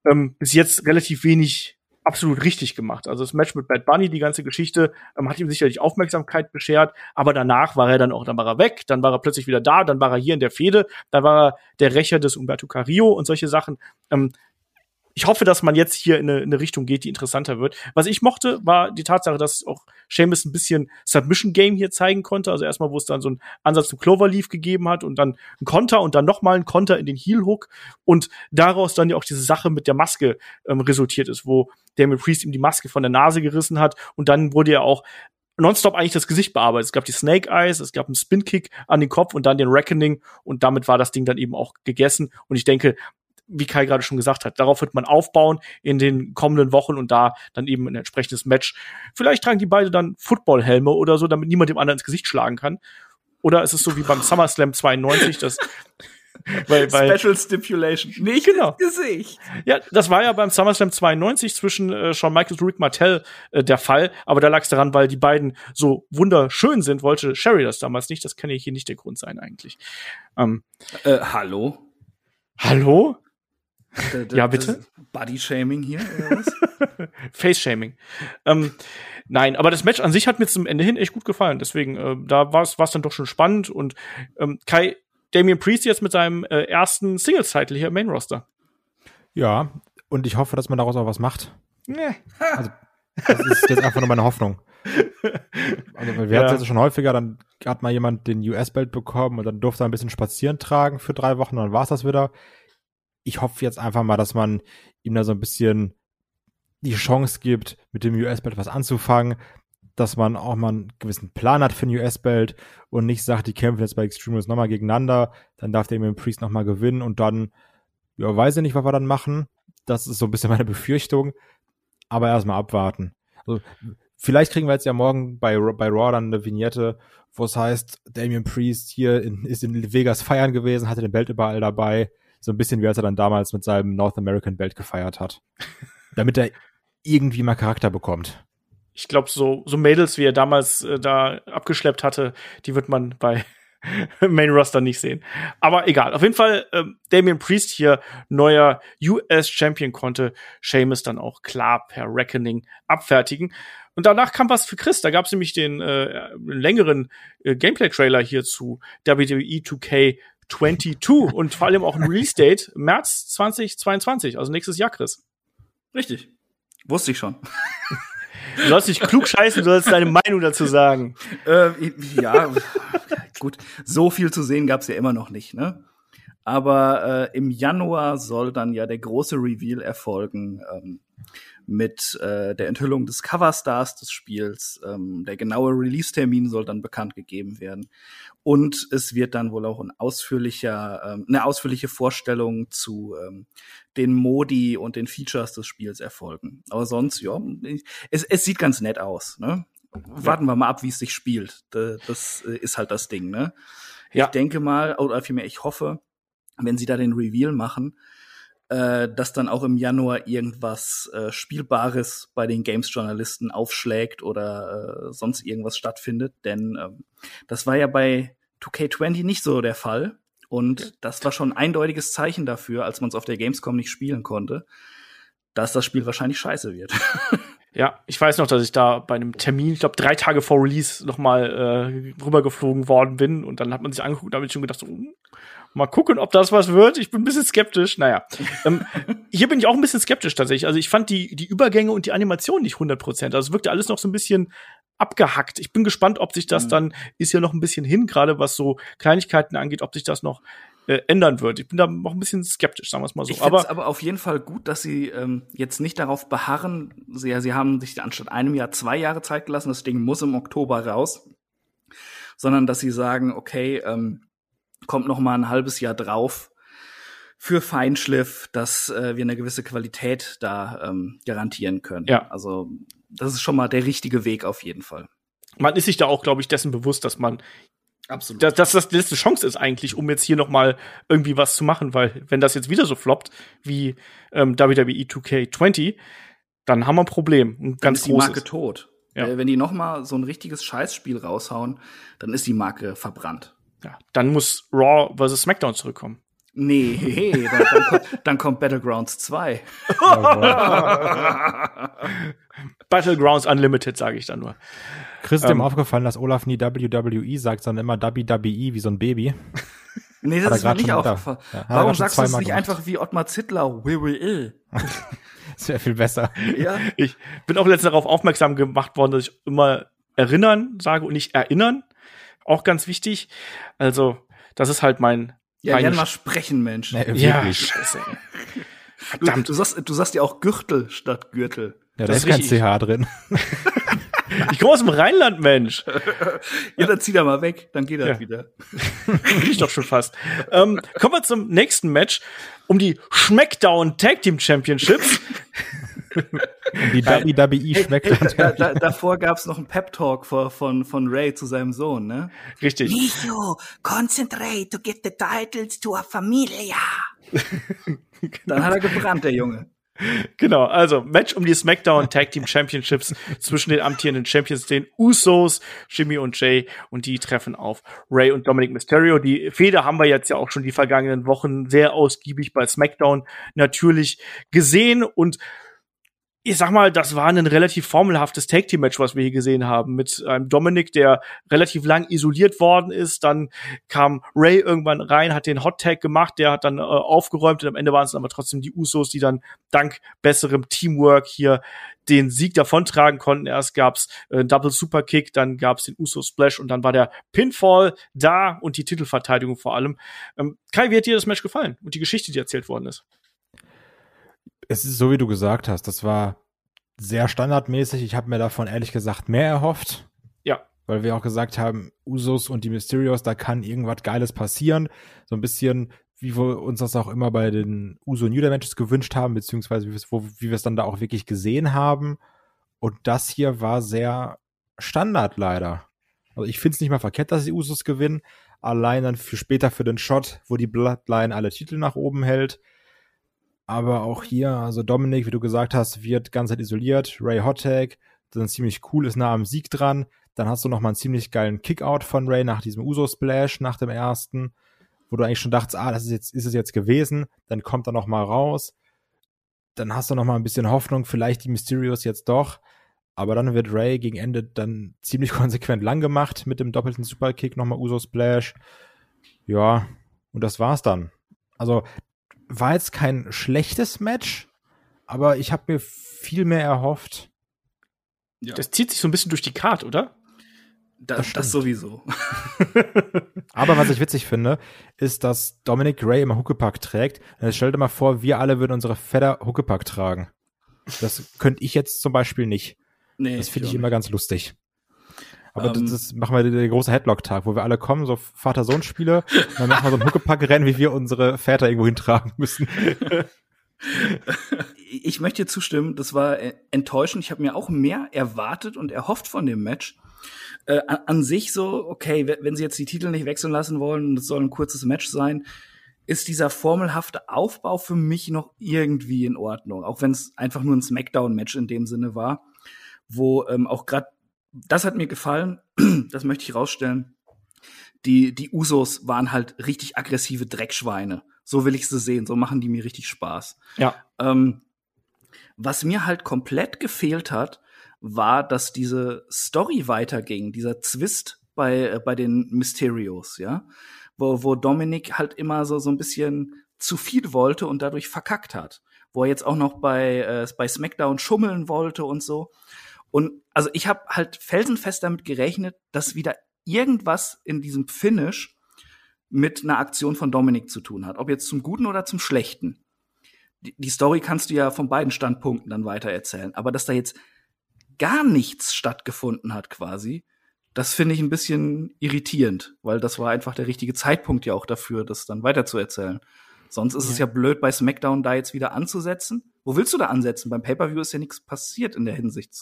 Speaker 2: ähm, bis jetzt relativ wenig absolut richtig gemacht. Also das Match mit Bad Bunny, die ganze Geschichte, ähm, hat ihm sicherlich Aufmerksamkeit beschert, aber danach war er dann auch, dann war er weg, dann war er plötzlich wieder da, dann war er hier in der Fehde, dann war er der Rächer des Umberto Carrillo und solche Sachen. Ähm, ich hoffe, dass man jetzt hier in eine, in eine, Richtung geht, die interessanter wird. Was ich mochte, war die Tatsache, dass auch Seamus ein bisschen Submission Game hier zeigen konnte. Also erstmal, wo es dann so einen Ansatz zu Cloverleaf gegeben hat und dann ein Konter und dann nochmal ein Konter in den Heel Hook und daraus dann ja auch diese Sache mit der Maske ähm, resultiert ist, wo Damien Priest ihm die Maske von der Nase gerissen hat und dann wurde ja auch nonstop eigentlich das Gesicht bearbeitet. Es gab die Snake Eyes, es gab einen Spin Kick an den Kopf und dann den Reckoning und damit war das Ding dann eben auch gegessen. Und ich denke, wie Kai gerade schon gesagt hat, darauf wird man aufbauen in den kommenden Wochen und da dann eben ein entsprechendes Match. Vielleicht tragen die beide dann Footballhelme oder so, damit niemand dem anderen ins Gesicht schlagen kann. Oder ist es so wie beim SummerSlam 92, dass [LAUGHS]
Speaker 4: weil, weil, Special Stipulation.
Speaker 2: Nicht genau. Gesicht. Ja, das war ja beim SummerSlam 92 zwischen äh, Shawn Michaels und Rick Martell äh, der Fall, aber da lag es daran, weil die beiden so wunderschön sind, wollte Sherry das damals nicht. Das kann ja hier nicht der Grund sein eigentlich.
Speaker 4: Ähm, äh, hallo?
Speaker 2: Hallo? Ja, bitte?
Speaker 4: Body-Shaming hier oder was? [LAUGHS]
Speaker 2: Face-Shaming. Ähm, nein, aber das Match an sich hat mir zum Ende hin echt gut gefallen. Deswegen, äh, da war es dann doch schon spannend. Und ähm, Kai, Damien Priest jetzt mit seinem äh, ersten Singles-Title hier im Main-Roster.
Speaker 3: Ja, und ich hoffe, dass man daraus auch was macht. Nee. Also, das ist jetzt einfach nur meine Hoffnung. Also wir ja. hatten es schon häufiger, dann hat mal jemand den US-Belt bekommen und dann durfte er ein bisschen spazieren tragen für drei Wochen und dann war es das wieder. Ich hoffe jetzt einfach mal, dass man ihm da so ein bisschen die Chance gibt, mit dem US-Belt was anzufangen, dass man auch mal einen gewissen Plan hat für ein US-Belt und nicht sagt, die kämpfen jetzt bei Extreme Rules nochmal gegeneinander, dann darf der Damien Priest nochmal gewinnen und dann, ja, weiß ich nicht, was wir dann machen. Das ist so ein bisschen meine [LAUGHS] Befürchtung. Aber erstmal abwarten. Also, vielleicht kriegen wir jetzt ja morgen bei, bei Raw dann eine Vignette, wo es heißt, Damien Priest hier in, ist in Vegas feiern gewesen, hatte den Belt überall dabei. So ein bisschen wie als er dann damals mit seinem North American Belt gefeiert hat. Damit er irgendwie mal Charakter bekommt.
Speaker 2: Ich glaube, so, so Mädels, wie er damals äh, da abgeschleppt hatte, die wird man bei [LAUGHS] Main Roster nicht sehen. Aber egal. Auf jeden Fall, ähm, Damien Priest hier neuer US Champion konnte Sheamus dann auch klar per Reckoning abfertigen. Und danach kam was für Chris. Da gab es nämlich den äh, längeren äh, Gameplay-Trailer hier zu WWE 2K 22 und vor allem auch ein Release-Date März 2022, also nächstes Jahr, Chris.
Speaker 4: Richtig. Wusste ich schon.
Speaker 2: Du sollst nicht klug scheißen, du sollst deine Meinung dazu sagen. [LAUGHS]
Speaker 4: Äh, ja, gut. So viel zu sehen gab's ja immer noch nicht, ne? Aber äh, im Januar soll dann ja der große Reveal erfolgen ähm, mit äh, der Enthüllung des Coverstars des Spiels. Ähm, der genaue Release-Termin soll dann bekannt gegeben werden. Und es wird dann wohl auch ein ausführlicher, ähm, eine ausführliche Vorstellung zu ähm, den Modi und den Features des Spiels erfolgen. Aber sonst, ja, es, es sieht ganz nett aus. Ne? Warten wir mal ab, wie es sich spielt. Das äh, ist halt das Ding. Ne? Ja. Ich denke mal, oder vielmehr, ich hoffe, wenn sie da den Reveal machen, äh, dass dann auch im Januar irgendwas äh, Spielbares bei den Games-Journalisten aufschlägt oder äh, sonst irgendwas stattfindet. Denn äh, das war ja bei 2K20 nicht so der Fall. Und das war schon ein eindeutiges Zeichen dafür, als man es auf der Gamescom nicht spielen konnte, dass das Spiel wahrscheinlich scheiße wird. [LAUGHS]
Speaker 2: Ja, ich weiß noch, dass ich da bei einem Termin, ich glaube drei Tage vor Release, noch mal äh, rübergeflogen worden bin und dann hat man sich angeguckt und da habe ich schon gedacht, so, hm, mal gucken, ob das was wird. Ich bin ein bisschen skeptisch. Naja, ähm, hier bin ich auch ein bisschen skeptisch tatsächlich. Also ich fand die die Übergänge und die Animation nicht 100 Prozent. Also es wirkte alles noch so ein bisschen abgehackt. Ich bin gespannt, ob sich das mhm. dann ist ja noch ein bisschen hin, gerade was so Kleinigkeiten angeht, ob sich das noch äh, ändern wird. Ich bin da noch ein bisschen skeptisch, sagen wir es mal so.
Speaker 4: Ich aber aber auf jeden Fall gut, dass sie ähm, jetzt nicht darauf beharren. Sie, sie haben sich anstatt einem Jahr zwei Jahre Zeit gelassen. Das Ding muss im Oktober raus, sondern dass sie sagen, okay, ähm, kommt noch mal ein halbes Jahr drauf für Feinschliff, dass äh, wir eine gewisse Qualität da ähm, garantieren können. Ja. Also das ist schon mal der richtige Weg auf jeden Fall.
Speaker 2: Man ist sich da auch, glaube ich, dessen bewusst, dass man Absolut. Dass, dass das die letzte Chance ist eigentlich, um jetzt hier noch mal irgendwie was zu machen, weil wenn das jetzt wieder so floppt wie ähm, WWE 2K20, dann haben wir ein Problem. Ein
Speaker 4: ganz dann ist die Marke tot. Ja. Äh, wenn die noch mal so ein richtiges Scheißspiel raushauen, dann ist die Marke verbrannt.
Speaker 2: Ja, dann muss Raw vs. SmackDown zurückkommen.
Speaker 4: Nee, [LAUGHS] dann, dann, kommt, dann kommt Battlegrounds 2. [LAUGHS]
Speaker 2: Battlegrounds Unlimited, sage ich dann nur.
Speaker 3: Chris ist ähm, ihm aufgefallen, dass Olaf nie WWE sagt, sondern immer WWE wie so ein Baby.
Speaker 4: Nee, das ist mir nicht aufgefallen. Ja, Warum sagst du es nicht gemacht. einfach wie Ottmar Zittler? WWE.
Speaker 3: das wäre viel besser.
Speaker 2: Ja. Ich bin auch letztens darauf aufmerksam gemacht worden, dass ich immer erinnern sage und nicht erinnern. Auch ganz wichtig. Also, das ist halt mein
Speaker 4: ja, lern mal sprechen, Mensch.
Speaker 2: Nee, ja, scheiße.
Speaker 4: Verdammt. Du, du, sagst, du sagst ja auch Gürtel statt Gürtel.
Speaker 3: Ja, da ist kein CH drin. [LAUGHS]
Speaker 2: ich komme aus dem Rheinland, Mensch. [LAUGHS]
Speaker 4: ja, dann zieh da mal weg, dann geht das ja. wieder. [LAUGHS]
Speaker 2: Bin ich doch schon fast. Ähm, kommen wir zum nächsten Match um die Schmeckdown Tag Team Championships.
Speaker 3: Die WWE Schmeckdown.
Speaker 4: Hey, da, da, davor gab's noch einen Pep Talk von, von, von Ray zu seinem Sohn, ne?
Speaker 2: Richtig.
Speaker 4: Micho, concentrate to get the titles to a familia. [LAUGHS] Dann hat er gebrannt, der Junge.
Speaker 2: Genau, also Match um die SmackDown Tag Team Championships zwischen den amtierenden Champions, den Usos, Jimmy und Jay, und die treffen auf Ray und Dominic Mysterio. Die Feder haben wir jetzt ja auch schon die vergangenen Wochen sehr ausgiebig bei SmackDown natürlich gesehen und ich sag mal, das war ein relativ formelhaftes Tag Team Match, was wir hier gesehen haben, mit einem Dominik, der relativ lang isoliert worden ist. Dann kam Ray irgendwann rein, hat den Hot Tag gemacht, der hat dann äh, aufgeräumt und am Ende waren es aber trotzdem die Usos, die dann dank besserem Teamwork hier den Sieg davontragen konnten. Erst gab's äh, Double Superkick, dann gab's den Uso Splash und dann war der Pinfall da und die Titelverteidigung vor allem. Ähm, Kai, wie hat dir das Match gefallen und die Geschichte, die erzählt worden ist?
Speaker 3: Es ist so, wie du gesagt hast. Das war sehr standardmäßig. Ich habe mir davon ehrlich gesagt mehr erhofft.
Speaker 2: Ja.
Speaker 3: Weil wir auch gesagt haben, Usos und die Mysterios, da kann irgendwas Geiles passieren. So ein bisschen, wie wir uns das auch immer bei den Uso New Day Matches gewünscht haben, beziehungsweise wie wir es dann da auch wirklich gesehen haben. Und das hier war sehr Standard leider. Also ich finde es nicht mal verkehrt, dass die Usos gewinnen. Allein dann für später für den Shot, wo die Bloodline alle Titel nach oben hält. Aber auch hier, also Dominik, wie du gesagt hast, wird ganz isoliert. Ray Hottag, dann ziemlich cool, ist nah am Sieg dran. Dann hast du noch mal einen ziemlich geilen Kickout von Ray nach diesem Uso-Splash, nach dem ersten, wo du eigentlich schon dachtest, ah, das ist jetzt, ist es jetzt gewesen. Dann kommt er noch mal raus. Dann hast du noch mal ein bisschen Hoffnung, vielleicht die Mysterios jetzt doch. Aber dann wird Ray gegen Ende dann ziemlich [LAUGHS] konsequent lang gemacht mit dem doppelten Superkick, nochmal Uso-Splash. Ja, und das war's dann. Also, war jetzt kein schlechtes Match, aber ich habe mir viel mehr erhofft.
Speaker 2: Ja. Das zieht sich so ein bisschen durch die Card, oder?
Speaker 4: Da, das, das, sowieso. [LAUGHS]
Speaker 3: aber was ich witzig finde, ist, dass Dominic Ray immer Huckepack trägt. Jetzt stell dir mal vor, wir alle würden unsere Fedder Huckepack tragen. Das könnte ich jetzt zum Beispiel nicht. Nee, das finde ich immer ganz lustig. Aber das, ähm. das machen wir den große Headlock-Tag, wo wir alle kommen, so Vater-Sohn-Spiele, dann machen wir so ein Huckepack-Rennen, wie wir unsere Väter irgendwo hintragen müssen. [LAUGHS]
Speaker 4: ich möchte dir zustimmen, das war äh, enttäuschend. Ich habe mir auch mehr erwartet und erhofft von dem Match. Äh, an, sich so, okay, wenn sie jetzt die Titel nicht wechseln lassen wollen und es soll ein kurzes Match sein, ist dieser formelhafte Aufbau für mich noch irgendwie in Ordnung, auch wenn es einfach nur ein Smackdown-Match in dem Sinne war, wo ähm, auch gerade das hat mir gefallen, [CLEARS THROAT] das möchte ich rausstellen. Die, die Usos waren halt richtig aggressive Dreckschweine. So will ich sie sehen. So machen die mir richtig Spaß.
Speaker 2: Ja.
Speaker 4: Ähm, was mir halt komplett gefehlt hat, war, dass diese Story weiterging, dieser Zwist bei, äh, bei den Mysterios, ja. Wo, wo Dominik halt immer so, so ein bisschen zu viel wollte und dadurch verkackt hat. Wo er jetzt auch noch bei, äh, bei SmackDown schummeln wollte und so. Und also ich habe halt felsenfest damit gerechnet, dass wieder irgendwas in diesem Finish mit einer Aktion von Dominik zu tun hat. Ob jetzt zum Guten oder zum Schlechten. Die, die Story kannst du ja von beiden Standpunkten dann weiter erzählen. Aber dass da jetzt gar nichts stattgefunden hat quasi, das finde ich ein bisschen irritierend, weil das war einfach der richtige Zeitpunkt ja auch dafür, das dann weiterzuerzählen. Sonst ist ja. es ja blöd, bei SmackDown da jetzt wieder anzusetzen. Wo willst du da ansetzen? Beim Pay-Per-View ist ja nichts passiert in der Hinsicht.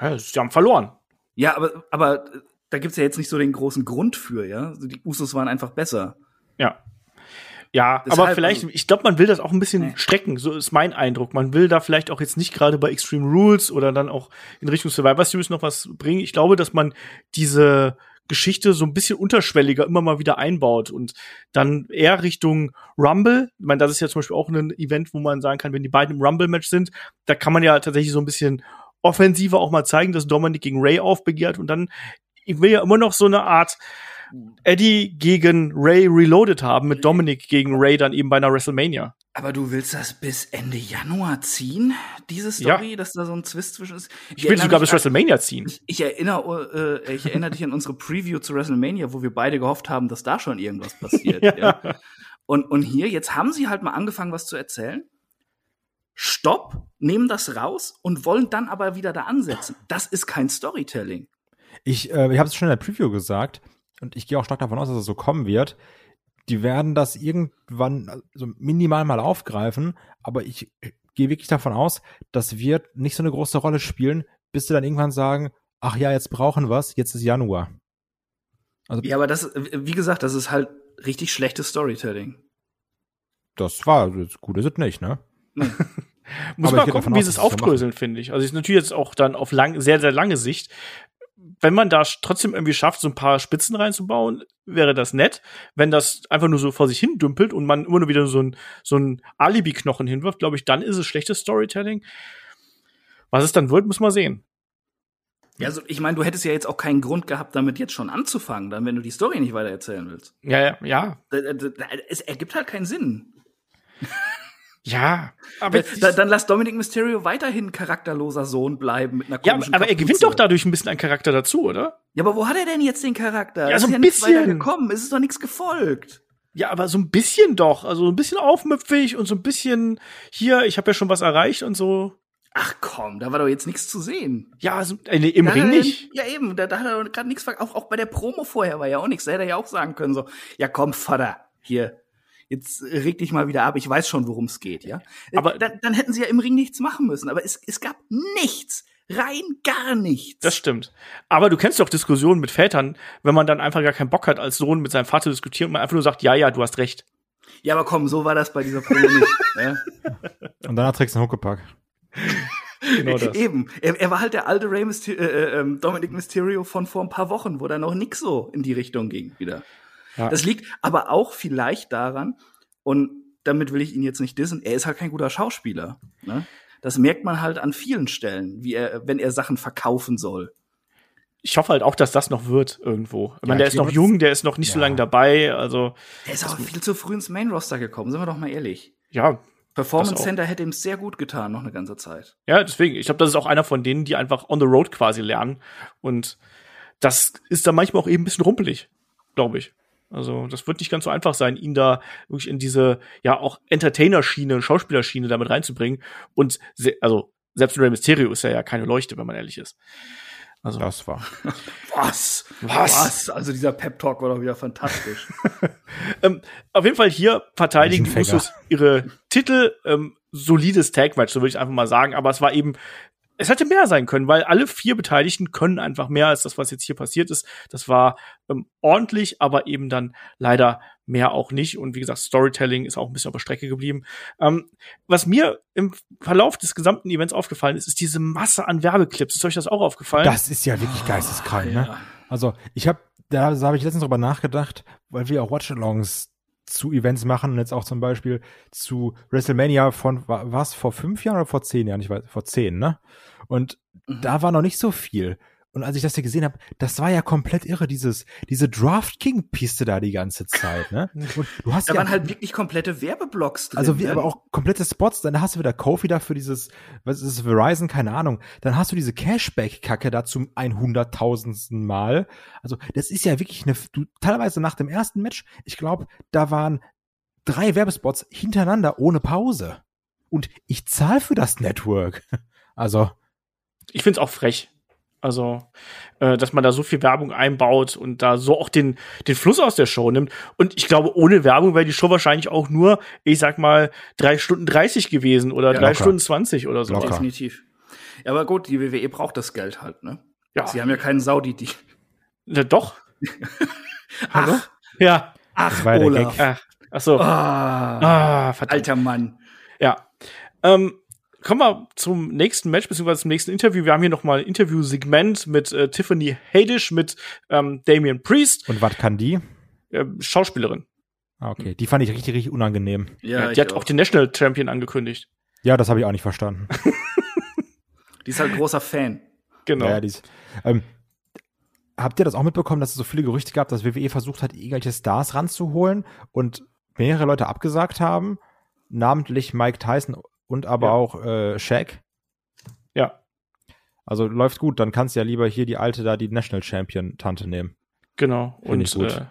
Speaker 2: Ja, sie haben verloren.
Speaker 4: Ja, aber, aber da gibt's ja jetzt nicht so den großen Grund für, ja. Also die Usos waren einfach besser.
Speaker 2: Ja. Ja, Deshalb, aber vielleicht, also ich glaube, man will das auch ein bisschen nee. strecken, so ist mein Eindruck. Man will da vielleicht auch jetzt nicht gerade bei Extreme Rules oder dann auch in Richtung Survivor Series noch was bringen. Ich glaube, dass man diese Geschichte so ein bisschen unterschwelliger immer mal wieder einbaut und dann eher Richtung Rumble. Ich meine, das ist ja zum Beispiel auch ein Event, wo man sagen kann, wenn die beiden im Rumble-Match sind, da kann man ja tatsächlich so ein bisschen offensiver auch mal zeigen, dass Dominic gegen Ray aufbegehrt und dann ich will ja immer noch so eine Art Eddie gegen Ray Reloaded haben mit Dominic gegen Ray dann eben bei einer WrestleMania.
Speaker 4: Aber du willst das bis Ende Januar ziehen, diese Story, ja. dass da so ein Zwist zwischen ist?
Speaker 2: Ich, ich will sogar bis WrestleMania ziehen.
Speaker 4: Ich, ich erinnere, äh, ich erinnere dich an unsere Preview zu WrestleMania, wo wir beide gehofft haben, dass da schon irgendwas passiert. [LAUGHS] ja. ja. Und, und hier, jetzt haben sie halt mal angefangen, was zu erzählen. Stopp, nehmen das raus und wollen dann aber wieder da ansetzen. Das ist kein Storytelling.
Speaker 3: Ich, äh, ich habe es schon in der Preview gesagt und ich gehe auch stark davon aus, dass es so kommen wird die werden das irgendwann also minimal mal aufgreifen, aber ich gehe wirklich davon aus, das wird nicht so eine große Rolle spielen, bis sie dann irgendwann sagen, ach ja, jetzt brauchen wir's, jetzt ist Januar.
Speaker 4: Also, ja, aber das, wie gesagt, das ist halt richtig schlechtes Storytelling.
Speaker 3: Das war, gut ist es nicht, ne?
Speaker 2: Nee. [LAUGHS] Muss aber mal gucken, wie sie es aufdröseln, finde ich. Also ist natürlich jetzt auch dann auf lang, sehr, sehr lange Sicht wenn man da trotzdem irgendwie schafft, so ein paar Spitzen reinzubauen, wäre das nett. Wenn das einfach nur so vor sich hin dümpelt und man immer nur wieder so ein, so ein Alibi-Knochen hinwirft, glaube ich, dann ist es schlechtes Storytelling. Was es dann wird, muss man sehen.
Speaker 4: Ja, also ich meine, du hättest ja jetzt auch keinen Grund gehabt, damit jetzt schon anzufangen, dann, wenn du die Story nicht weiter erzählen willst.
Speaker 2: Ja, ja, ja.
Speaker 4: Es ergibt halt keinen Sinn.
Speaker 2: Ja, aber
Speaker 4: da, dann lass Dominic Mysterio weiterhin charakterloser Sohn bleiben mit einer
Speaker 2: ja,
Speaker 4: komischen
Speaker 2: aber er gewinnt
Speaker 4: Kapuze.
Speaker 2: doch dadurch ein bisschen an Charakter dazu, oder?
Speaker 4: Ja, aber wo hat er denn jetzt den Charakter?
Speaker 2: Ja, so
Speaker 4: ist
Speaker 2: ein
Speaker 4: ja
Speaker 2: bisschen.
Speaker 4: gekommen. Es ist doch nichts gefolgt.
Speaker 2: Ja, aber so ein bisschen doch, also ein bisschen aufmüpfig und so ein bisschen hier, ich habe ja schon was erreicht und so.
Speaker 4: Ach komm, da war doch jetzt nichts zu sehen.
Speaker 2: Ja, so, äh, nee, im
Speaker 4: Da
Speaker 2: Ring nicht.
Speaker 4: Ja, eben, da, da hat er gerade nichts auch, auch bei der Promo vorher war ja auch nichts. Da hätte er ja auch sagen können, so, ja komm, Vater, hier, jetzt reg dich mal wieder ab, ich weiß schon, worum es geht, ja.
Speaker 2: Aber-
Speaker 4: dann, dann hätten sie ja im Ring nichts machen müssen. Aber es, es gab nichts. Rein gar nichts.
Speaker 2: Das stimmt. Aber du kennst doch Diskussionen mit Vätern, wenn man dann einfach gar keinen Bock hat, als Sohn mit seinem Vater diskutieren und man einfach nur sagt, ja, ja, du hast recht.
Speaker 4: ja, aber komm, so war das bei dieser Promo nicht. ja? [LAUGHS]
Speaker 3: Und danach trägst du einen Huckepack. [LAUGHS]
Speaker 2: Genau das.
Speaker 4: Eben. Er, er war halt der alte Rey Myster äh, ähm, Dominic Mysterio von vor ein paar Wochen, wo da noch nix so in die Richtung ging wieder.
Speaker 2: Ja.
Speaker 4: Das liegt aber auch vielleicht daran, und damit will ich ihn jetzt nicht dissen, er ist halt kein guter Schauspieler. Ne? Das merkt man halt an vielen Stellen, wie er, wenn er Sachen verkaufen soll.
Speaker 2: Ich hoffe halt auch, dass das noch wird irgendwo. Ich meine, der ist noch jung, der ist noch nicht so
Speaker 3: ja.
Speaker 2: lange dabei, also
Speaker 4: Er ist aber viel zu früh ins Main Roster gekommen, sind wir doch mal ehrlich.
Speaker 2: ja,
Speaker 4: Performance
Speaker 2: auch.
Speaker 4: Center hätte ihm sehr gut getan, noch eine ganze Zeit.
Speaker 2: Ja, deswegen, ich glaube, das ist auch einer von denen, die einfach on the road quasi lernen. Und das ist dann manchmal auch eben ein bisschen rumpelig, glaube ich. Also, das wird nicht ganz so einfach sein, ihn da wirklich in diese, ja, auch Entertainer-Schiene, Schauspielerschiene damit reinzubringen. Und, se also, selbst Rey Mysterio ist ja, ja keine Leuchte, wenn man ehrlich ist. Also,
Speaker 3: Das war. [LAUGHS]
Speaker 4: Was?
Speaker 2: Was?
Speaker 4: Also dieser Pep Talk war doch wieder fantastisch. [LAUGHS]
Speaker 2: ähm, auf jeden Fall hier verteidigen die. Usos ihre Titel. Ähm, solides Tag-Match, so würde ich einfach mal sagen. Aber es war eben, es hätte mehr sein können, weil alle vier Beteiligten können einfach mehr als das, was jetzt hier passiert ist. Das war ähm, ordentlich, aber eben dann leider mehr auch nicht. Und wie gesagt, Storytelling ist auch ein bisschen auf der Strecke geblieben. Ähm, was mir im Verlauf des gesamten Events aufgefallen ist, ist diese Masse an Werbeclips. Ist euch das auch aufgefallen?
Speaker 3: Das ist ja wirklich geisteskrank, ne?
Speaker 4: ja.
Speaker 3: Also, ich habe, da habe ich letztens drüber nachgedacht, weil wir auch Watch-Alongs zu Events machen und jetzt auch zum Beispiel zu WrestleMania von, wa- was, vor fünf Jahren oder vor zehn Jahren? Ich weiß, vor zehn, ne? Und
Speaker 4: Mhm.
Speaker 3: da war noch nicht so viel. Und als ich das hier gesehen habe, das war ja komplett irre, dieses, diese Draft King-Piste da die ganze Zeit, ne? [LAUGHS] Und du hast
Speaker 4: Da
Speaker 3: ja,
Speaker 4: waren halt wirklich komplette Werbeblocks drin.
Speaker 3: also wie,
Speaker 4: ne?
Speaker 3: aber auch komplette Spots, dann hast du wieder Kofi da für dieses, was ist es, Verizon, keine Ahnung. Dann hast du diese Cashback-Kacke da zum 100.000. Mal. Also das ist ja wirklich eine, du, teilweise nach dem ersten Match, ich glaube, da waren drei Werbespots hintereinander ohne Pause. Und ich zahle für das Network. [LAUGHS] Also,
Speaker 2: ich finde es auch frech. Also, äh, dass man da so viel Werbung einbaut und da so auch den, den Fluss aus der Show nimmt. Und ich glaube, ohne Werbung wäre die Show wahrscheinlich auch nur, ich sag mal, drei Stunden 30 gewesen oder
Speaker 4: Ja,
Speaker 2: drei
Speaker 3: locker.
Speaker 2: Stunden 20 oder so.
Speaker 3: Locker.
Speaker 4: Definitiv. Ja, aber gut, die WWE braucht das Geld halt, ne?
Speaker 2: Ja,
Speaker 4: Sie haben ja keinen Saudi, die.
Speaker 2: ja, doch. [LAUGHS] Hallo?
Speaker 4: Ach,
Speaker 2: Ja.
Speaker 4: ach,
Speaker 3: ja der
Speaker 4: Olaf.
Speaker 2: Ach, ach so.
Speaker 4: Ah,
Speaker 2: Ah, verdammt.
Speaker 4: alter Mann.
Speaker 2: Ja. Ähm, kommen wir zum nächsten Match, beziehungsweise zum nächsten Interview. Wir haben hier noch mal ein Interview-Segment mit äh, Tiffany Haddish, mit ähm, Damian Priest,
Speaker 3: und was kann die?
Speaker 2: äh, Schauspielerin.
Speaker 3: Ah, Okay, die fand ich richtig, richtig unangenehm.
Speaker 4: Ja,
Speaker 2: die hat auch den National Champion angekündigt.
Speaker 3: Ja, das habe ich auch nicht verstanden. [LAUGHS]
Speaker 4: Die ist halt großer Fan.
Speaker 2: Genau.
Speaker 3: Ja, ja, die ist, ähm, habt ihr das auch mitbekommen, dass es so viele Gerüchte gab, dass WWE versucht hat, irgendwelche Stars ranzuholen und mehrere Leute abgesagt haben, namentlich Mike Tyson und aber
Speaker 2: Ja.
Speaker 3: auch äh, Shaq?
Speaker 2: ja.
Speaker 3: Also läuft gut, dann kannst du ja lieber hier die alte da, die National Champion Tante nehmen.
Speaker 2: Genau.
Speaker 3: Find ich
Speaker 2: Und
Speaker 3: gut.
Speaker 2: äh,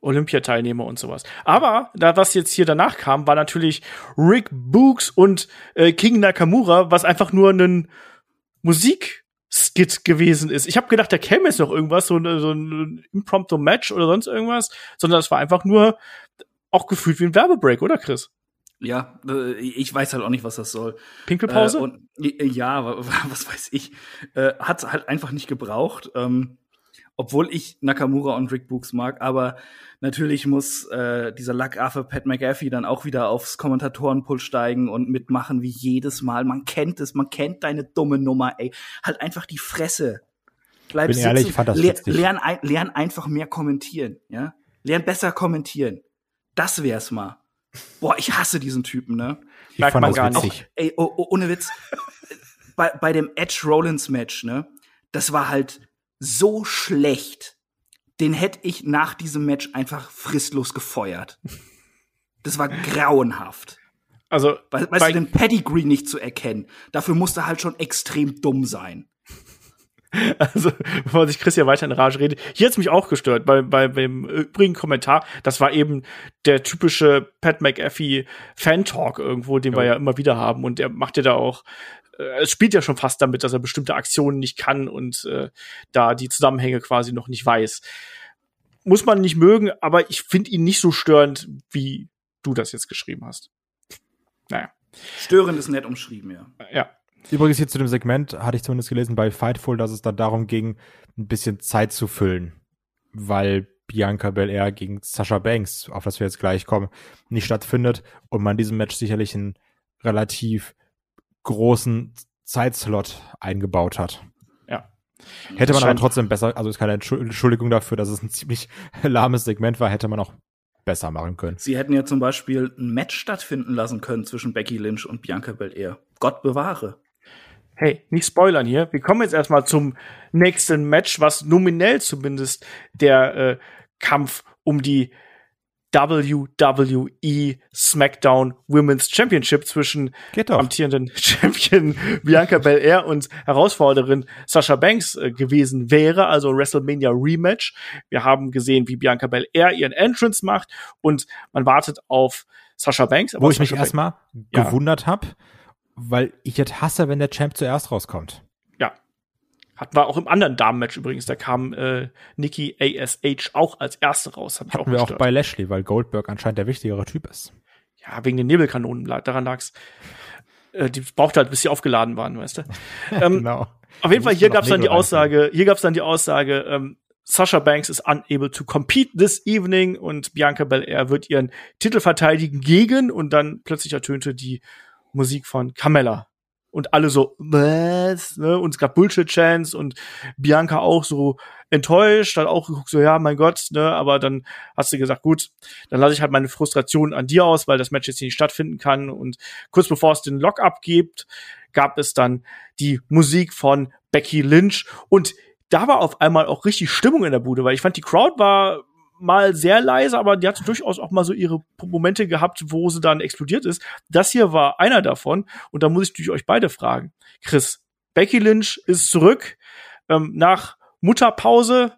Speaker 2: Olympiateilnehmer und sowas. Aber da was jetzt hier danach kam, war natürlich Rick Books und äh, King Nakamura, was einfach nur ein Musikskit gewesen ist. Ich habe gedacht, da käme jetzt noch irgendwas, so, ein- so ein impromptu Match oder sonst irgendwas, sondern es war einfach nur auch gefühlt wie ein Werbebreak, oder Chris?
Speaker 4: Ja, äh, ich weiß halt auch nicht, was das soll.
Speaker 2: Pinkelpause?
Speaker 4: Äh, und, ja, wa- wa- was weiß ich. Äh, Hat halt einfach nicht gebraucht. Ähm, obwohl ich Nakamura und Rick Books mag, aber natürlich muss äh, dieser Lackaffe Pat McAfee dann auch wieder aufs Kommentatorenpult steigen und mitmachen wie jedes Mal. Man kennt es, man kennt deine dumme Nummer, ey. Halt einfach die Fresse. Bleib
Speaker 3: Bin
Speaker 4: sitzen,
Speaker 3: ehrlich, ich fand das witzig.
Speaker 4: lern, ein, lern einfach mehr kommentieren, ja? Lern besser kommentieren. Das wär's mal. Boah, ich hasse diesen Typen, ne?
Speaker 3: Ich
Speaker 2: Merkt
Speaker 3: fand
Speaker 2: man gar nicht.
Speaker 3: witzig.
Speaker 4: Ey, oh, oh, ohne Witz. [LAUGHS] bei, bei dem Edge Rollins Match, ne? Das war halt so schlecht. Den hätte ich nach diesem Match einfach fristlos gefeuert. Das war grauenhaft.
Speaker 2: Also,
Speaker 4: weißt du, den Pedigree nicht zu erkennen, dafür musste halt schon extrem dumm sein. [LAUGHS]
Speaker 2: Also, bevor sich Chris ja weiter in Rage redet. Hier hat's mich auch gestört, bei, bei, beim übrigen Kommentar. Das war eben der typische Pat McAfee Fan-Talk irgendwo, den ja. wir ja immer wieder haben. Und er macht ja da auch, äh, es spielt ja schon fast damit, dass er bestimmte Aktionen nicht kann und äh, da die Zusammenhänge quasi noch nicht weiß. Muss man nicht mögen, aber ich finde ihn nicht so störend, wie du das jetzt geschrieben hast. Naja.
Speaker 4: Störend ist nett umschrieben, ja.
Speaker 2: Ja.
Speaker 3: Übrigens hier zu dem Segment hatte ich zumindest gelesen bei Fightful, dass es dann darum ging, ein bisschen Zeit zu füllen, weil Bianca Belair gegen Sasha Banks, auf das wir jetzt gleich kommen, nicht stattfindet und man diesem Match sicherlich einen relativ großen Zeitslot eingebaut hat.
Speaker 2: Ja.
Speaker 3: Hätte man aber trotzdem besser, also ist keine Entschuldigung dafür, dass es ein ziemlich [LAUGHS] lahmes Segment war, hätte man auch besser machen können.
Speaker 4: Sie hätten ja zum Beispiel ein Match stattfinden lassen können zwischen Becky Lynch und Bianca Belair. Gott bewahre
Speaker 2: hey, nicht spoilern hier. Wir kommen jetzt erstmal zum nächsten Match, was nominell zumindest der äh, Kampf um die WWE SmackDown Women's Championship zwischen amtierenden [LAUGHS] Champion Bianca Belair und Herausforderin Sasha Banks äh, gewesen wäre, also WrestleMania Rematch. Wir haben gesehen, wie Bianca Belair ihren Entrance macht und man wartet auf Sasha Banks.
Speaker 3: Wo ich Sasha mich erstmal ja. gewundert habe, weil ich jetzt hasse, wenn der Champ zuerst rauskommt.
Speaker 2: Ja. Hatten wir auch im anderen Damenmatch übrigens. Da kam äh, Nikki ASH auch als Erste raus.
Speaker 3: Hab Hatten auch wir auch bei Lashley, weil Goldberg anscheinend der wichtigere Typ ist.
Speaker 2: Ja, wegen den Nebelkanonen, daran lag's. Äh, die brauchte halt, bis sie aufgeladen waren, weißt du. [LAUGHS] Ähm, genau. Auf jeden Fall, hier gab's dann die Aussage, hier gab's dann die Aussage, ähm, Sasha Banks is unable to compete this evening und Bianca Belair wird ihren Titel verteidigen gegen und dann plötzlich ertönte die Musik von Carmella. Und alle so, was? Ne? Und es gab Bullshit-Chants und Bianca auch so enttäuscht, hat auch geguckt, so, ja, mein Gott, ne? Aber dann hast du gesagt, gut, dann lasse ich halt meine Frustration an dir aus, weil das Match jetzt hier nicht stattfinden kann. Und kurz bevor es den Lock-up gibt, gab es dann die Musik von Becky Lynch und da war auf einmal auch richtig Stimmung in der Bude, weil ich fand, die Crowd war mal sehr leise, aber die hatte durchaus auch mal so ihre Momente gehabt, wo sie dann explodiert ist. Das hier war einer davon. Und da muss ich durch euch beide fragen. Chris, Becky Lynch ist zurück ähm, nach Mutterpause.